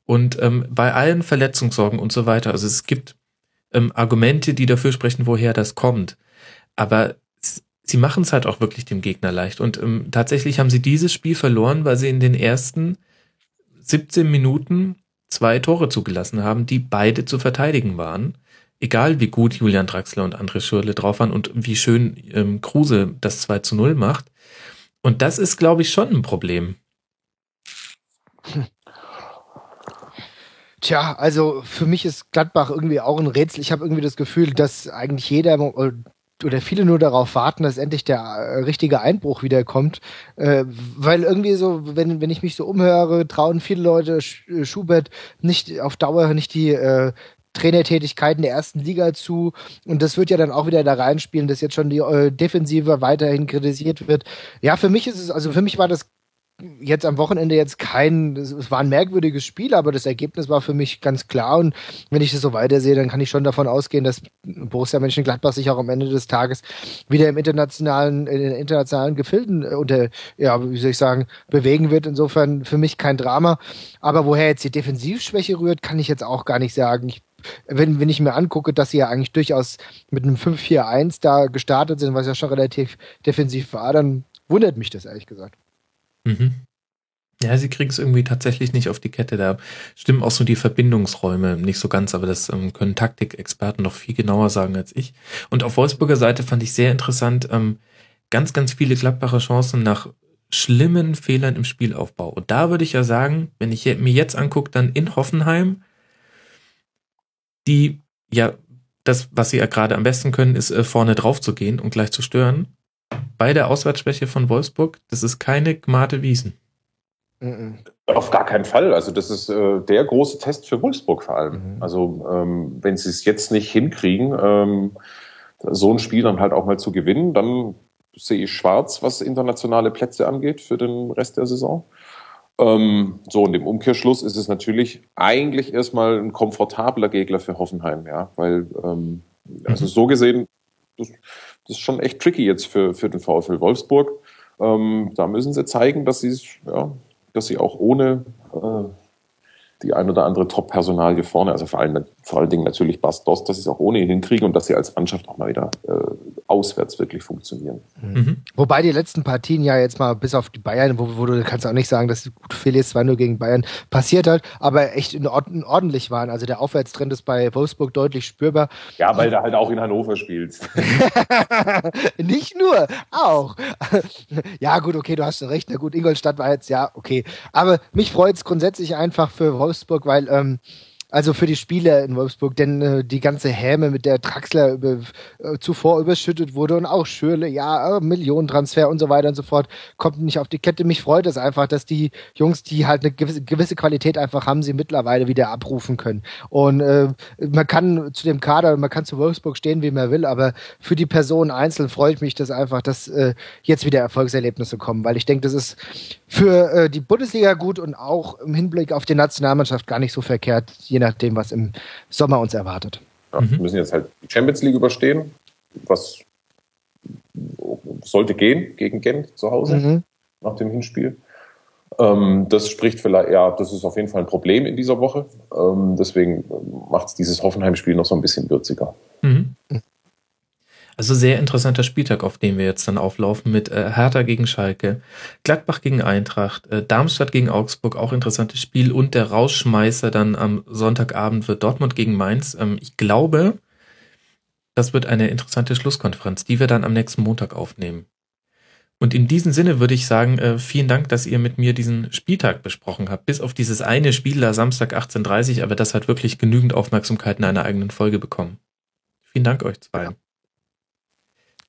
Und ähm, bei allen Verletzungssorgen und so weiter, also es gibt ähm, Argumente, die dafür sprechen, woher das kommt. Aber sie machen es halt auch wirklich dem Gegner leicht. Und ähm, tatsächlich haben sie dieses Spiel verloren, weil sie in den ersten 17 Minuten zwei Tore zugelassen haben, die beide zu verteidigen waren. Egal wie gut Julian Draxler und André Schürle drauf waren und wie schön ähm, Kruse das 2 zu 0 macht. Und das ist, glaube ich, schon ein Problem.
Tja, also für mich ist Gladbach irgendwie auch ein Rätsel. Ich habe irgendwie das Gefühl, dass eigentlich jeder oder viele nur darauf warten, dass endlich der äh, richtige Einbruch wiederkommt. Äh, weil irgendwie so, wenn, wenn ich mich so umhöre, trauen viele Leute äh, Schubert nicht auf Dauer nicht die äh, Trainertätigkeiten der ersten Liga zu. Und das wird ja dann auch wieder da reinspielen, dass jetzt schon die äh, Defensive weiterhin kritisiert wird. Ja, für mich ist es, also für mich war das jetzt am Wochenende jetzt kein, es war ein merkwürdiges Spiel, aber das Ergebnis war für mich ganz klar und wenn ich das so weitersehe, dann kann ich schon davon ausgehen, dass Borussia Mönchengladbach sich auch am Ende des Tages wieder im internationalen, in den internationalen Gefilden äh, unter, ja, wie soll ich sagen, bewegen wird. Insofern für mich kein Drama. Aber woher jetzt die Defensivschwäche rührt, kann ich jetzt auch gar nicht sagen. Ich wenn, wenn ich mir angucke, dass sie ja eigentlich durchaus mit einem 5-4-1 da gestartet sind, was ja schon relativ defensiv war, dann wundert mich das ehrlich gesagt.
Mhm. Ja, sie kriegen es irgendwie tatsächlich nicht auf die Kette. Da stimmen auch so die Verbindungsräume nicht so ganz, aber das ähm, können Taktikexperten noch viel genauer sagen als ich. Und auf Wolfsburger Seite fand ich sehr interessant, ähm, ganz, ganz viele Gladbacher Chancen nach schlimmen Fehlern im Spielaufbau. Und da würde ich ja sagen, wenn ich mir jetzt angucke, dann in Hoffenheim, die ja das, was sie ja gerade am besten können, ist äh, vorne drauf zu gehen und gleich zu stören bei der Auswärtsschwäche von Wolfsburg, das ist keine Gmate Wiesen.
Auf gar keinen Fall. Also das ist äh, der große Test für Wolfsburg vor allem. Mhm. Also ähm, wenn sie es jetzt nicht hinkriegen, ähm, so ein Spiel dann halt auch mal zu gewinnen, dann sehe ich schwarz, was internationale Plätze angeht für den Rest der Saison. Ähm, so, und im Umkehrschluss ist es natürlich eigentlich erstmal ein komfortabler Gegner für Hoffenheim, ja, weil ähm, also mhm. so gesehen, das, ist schon echt tricky jetzt für, für den VfL Wolfsburg. Ähm, da müssen sie zeigen, dass sie, ja, dass sie auch ohne, äh, die ein oder andere Top-Personalie vorne, also vor allen, vor allen Dingen natürlich Bas Dost, dass sie es auch ohne ihn hinkriegen und dass sie als Mannschaft auch mal wieder äh, auswärts wirklich funktionieren.
Mhm. Wobei die letzten Partien ja jetzt mal bis auf die Bayern, wo, wo du kannst auch nicht sagen, dass gut Felix 2-0 gegen Bayern passiert hat, aber echt in Ordnung, ordentlich waren. Also der Aufwärtstrend ist bei Wolfsburg deutlich spürbar.
Ja, weil du halt auch in Hannover spielst. [LAUGHS]
nicht nur, auch. [LAUGHS] ja, gut, okay, du hast schon recht. Na gut, Ingolstadt war jetzt, ja, okay. Aber mich freut es grundsätzlich einfach für Wolfsburg Wolfsburg, weil ähm, also für die Spieler in Wolfsburg, denn äh, die ganze Häme, mit der Traxler über, äh, zuvor überschüttet wurde und auch Schürle, ja, äh, Millionentransfer und so weiter und so fort, kommt nicht auf die Kette. Mich freut es einfach, dass die Jungs, die halt eine gewisse, gewisse Qualität einfach haben, sie mittlerweile wieder abrufen können. Und äh, man kann zu dem Kader, man kann zu Wolfsburg stehen, wie man will, aber für die Person einzeln freue ich mich das einfach, dass äh, jetzt wieder Erfolgserlebnisse kommen, weil ich denke, das ist für äh, die Bundesliga gut und auch im Hinblick auf die Nationalmannschaft gar nicht so verkehrt, je nachdem, was im Sommer uns erwartet.
Ja, mhm. Wir müssen jetzt halt die Champions League überstehen, was sollte gehen gegen Gent zu Hause mhm. nach dem Hinspiel. Ähm, das spricht vielleicht, ja, das ist auf jeden Fall ein Problem in dieser Woche. Ähm, deswegen macht es dieses Hoffenheim-Spiel noch so ein bisschen würziger. Mhm.
Also sehr interessanter Spieltag, auf dem wir jetzt dann auflaufen mit äh, Hertha gegen Schalke, Gladbach gegen Eintracht, äh, Darmstadt gegen Augsburg, auch interessantes Spiel und der Rausschmeißer dann am Sonntagabend wird Dortmund gegen Mainz. Ähm, ich glaube, das wird eine interessante Schlusskonferenz, die wir dann am nächsten Montag aufnehmen. Und in diesem Sinne würde ich sagen, äh, vielen Dank, dass ihr mit mir diesen Spieltag besprochen habt. Bis auf dieses eine Spiel da Samstag 18.30 aber das hat wirklich genügend Aufmerksamkeit in einer eigenen Folge bekommen. Vielen Dank euch zwei.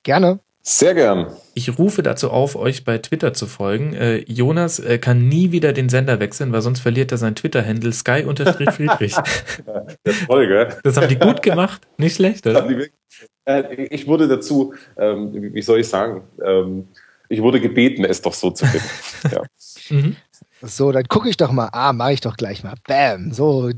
Gerne.
Sehr gern.
Ich rufe dazu auf, euch bei Twitter zu folgen. Äh, Jonas äh, kann nie wieder den Sender wechseln, weil sonst verliert er sein Twitter-Handle Sky-Friedrich. [LAUGHS]
das ist toll, gell?
Das haben die gut gemacht. Nicht schlecht, oder?
Äh, ich wurde dazu, ähm, wie soll ich sagen, ähm, ich wurde gebeten, es doch so zu finden. [LAUGHS] ja.
mhm. So, dann gucke ich doch mal. Ah, mache ich doch gleich mal. Bam. So.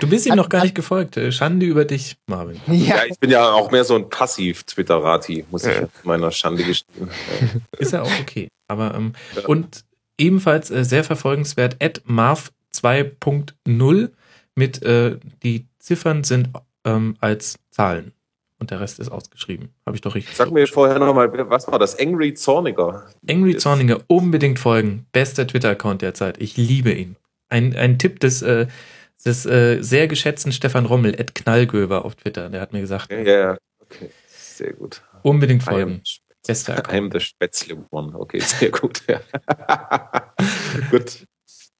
Du bist ihm noch gar nicht gefolgt. Äh, Schande über dich, Marvin.
Ja, ja ich bin ja auch mehr so ein Passiv-Twitterati, muss ich ja. meiner Schande gestehen. [LAUGHS]
Ist ja auch okay. Aber ähm, ja. und ebenfalls äh, sehr verfolgenswert at Marv 2.0 mit äh, die Ziffern sind ähm, als Zahlen und der Rest ist ausgeschrieben. Habe ich doch richtig.
Sag mir vorher nochmal, was war das? Angry Zorniger.
Angry Zorniger, unbedingt folgen. Bester Twitter-Account derzeit. Ich liebe ihn. Ein, ein Tipp des, äh, des äh, sehr geschätzten Stefan Rommel, Ed Knallgöber auf Twitter. Der hat mir gesagt.
Ja, ja, okay. Sehr gut.
Unbedingt folgen.
Bester Account. I'm the Spätzle One. Okay, sehr gut. [LAUGHS] gut.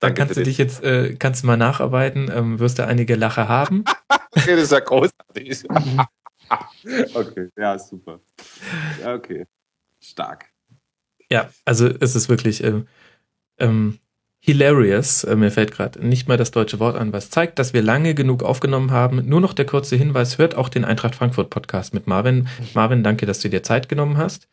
Dann kannst du dich jetzt, äh, kannst du mal nacharbeiten, ähm, wirst du einige Lache haben. [LAUGHS]
okay, das ist ja großartig. [LAUGHS] okay, ja, super. Ja, okay. Stark.
Ja, also es ist wirklich ähm, ähm, hilarious. Äh, mir fällt gerade nicht mal das deutsche Wort an, was zeigt, dass wir lange genug aufgenommen haben. Nur noch der kurze Hinweis, hört auch den Eintracht Frankfurt Podcast mit Marvin. Marvin, danke, dass du dir Zeit genommen hast.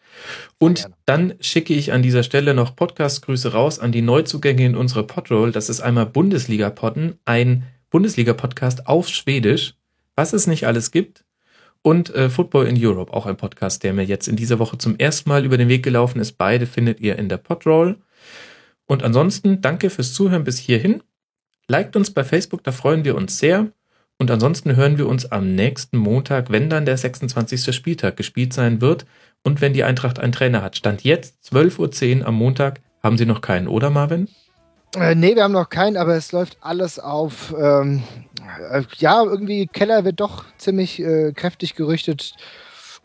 Und dann schicke ich an dieser Stelle noch Podcast-Grüße raus an die Neuzugänge in unsere Podroll. Das ist einmal Bundesliga-Podden, ein Bundesliga-Podcast auf Schwedisch. Was es nicht alles gibt, und äh, Football in Europe, auch ein Podcast, der mir jetzt in dieser Woche zum ersten Mal über den Weg gelaufen ist. Beide findet ihr in der Podroll. Und ansonsten danke fürs Zuhören bis hierhin. Liked uns bei Facebook, da freuen wir uns sehr. Und ansonsten hören wir uns am nächsten Montag, wenn dann der 26. Spieltag gespielt sein wird und wenn die Eintracht einen Trainer hat. Stand jetzt 12.10 Uhr am Montag. Haben Sie noch keinen, oder Marvin?
Äh, nee, wir haben noch keinen, aber es läuft alles auf. Ähm, äh, ja, irgendwie Keller wird doch ziemlich äh, kräftig gerüchtet.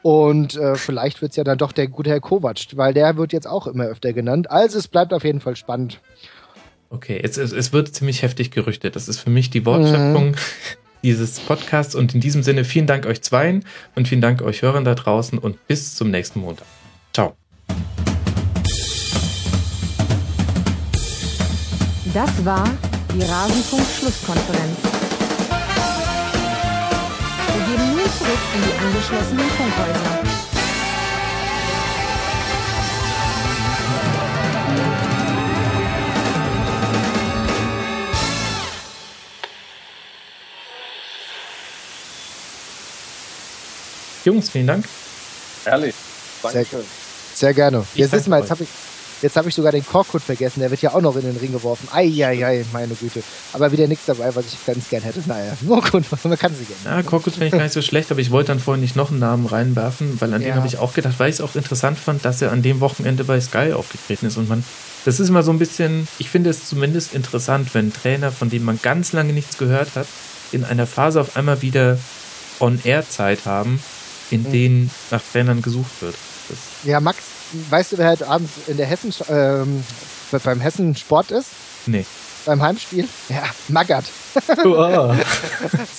Und äh, vielleicht wird es ja dann doch der gute Herr Kovac, weil der wird jetzt auch immer öfter genannt. Also es bleibt auf jeden Fall spannend.
Okay, es, es, es wird ziemlich heftig gerüchtet. Das ist für mich die Wortschöpfung mhm. [LAUGHS] dieses Podcasts. Und in diesem Sinne vielen Dank euch zweien und vielen Dank euch Hörern da draußen und bis zum nächsten Montag. Ciao.
Das war die Rasenfunk-Schlusskonferenz. Wir gehen nun zurück in die angeschlossenen Funkhäuser.
Jungs, vielen Dank.
Ehrlich.
Dankeschön. Sehr, sehr gerne. Jetzt wissen wir, jetzt habe ich Jetzt habe ich sogar den Korkut vergessen, der wird ja auch noch in den Ring geworfen. Eieiei, meine Güte. Aber wieder nichts dabei, was ich ganz gern hätte. Naja, [LAUGHS] nur gut, man kann sie gerne.
Ja, Korkut finde ich gar nicht so schlecht, aber ich wollte dann vorhin nicht noch einen Namen reinwerfen, weil an ja. den habe ich auch gedacht, weil ich es auch interessant fand, dass er an dem Wochenende bei Sky aufgetreten ist und man das ist immer so ein bisschen, ich finde es zumindest interessant, wenn ein Trainer, von dem man ganz lange nichts gehört hat, in einer Phase auf einmal wieder On-Air-Zeit haben, in mhm. denen nach Trainern gesucht wird.
Ja, Max, weißt du, wer heute Abend in der Hessen, ähm, beim Hessen Sport ist?
Nee
beim Heimspiel? Ja, Magath. Oh. [LAUGHS]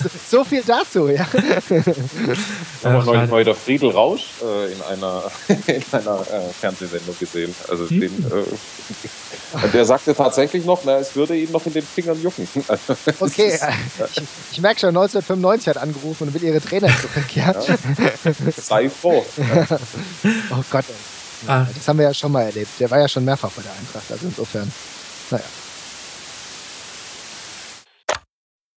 so, so, viel dazu, ja.
Haben wir neulich heute Friedel Rausch äh, in einer, [LAUGHS] in einer äh, Fernsehsendung gesehen. Also hm. den, äh, der sagte tatsächlich noch, na, es würde ihm noch in den Fingern jucken. [LAUGHS]
okay, ist, ich, ich, merke schon, 1995 hat angerufen und will ihre Trainer zurück, ja. ja.
Sei froh.
oh Gott. Ey. Ah. Das haben wir ja schon mal erlebt. Der war ja schon mehrfach bei der Eintracht, also insofern. Naja.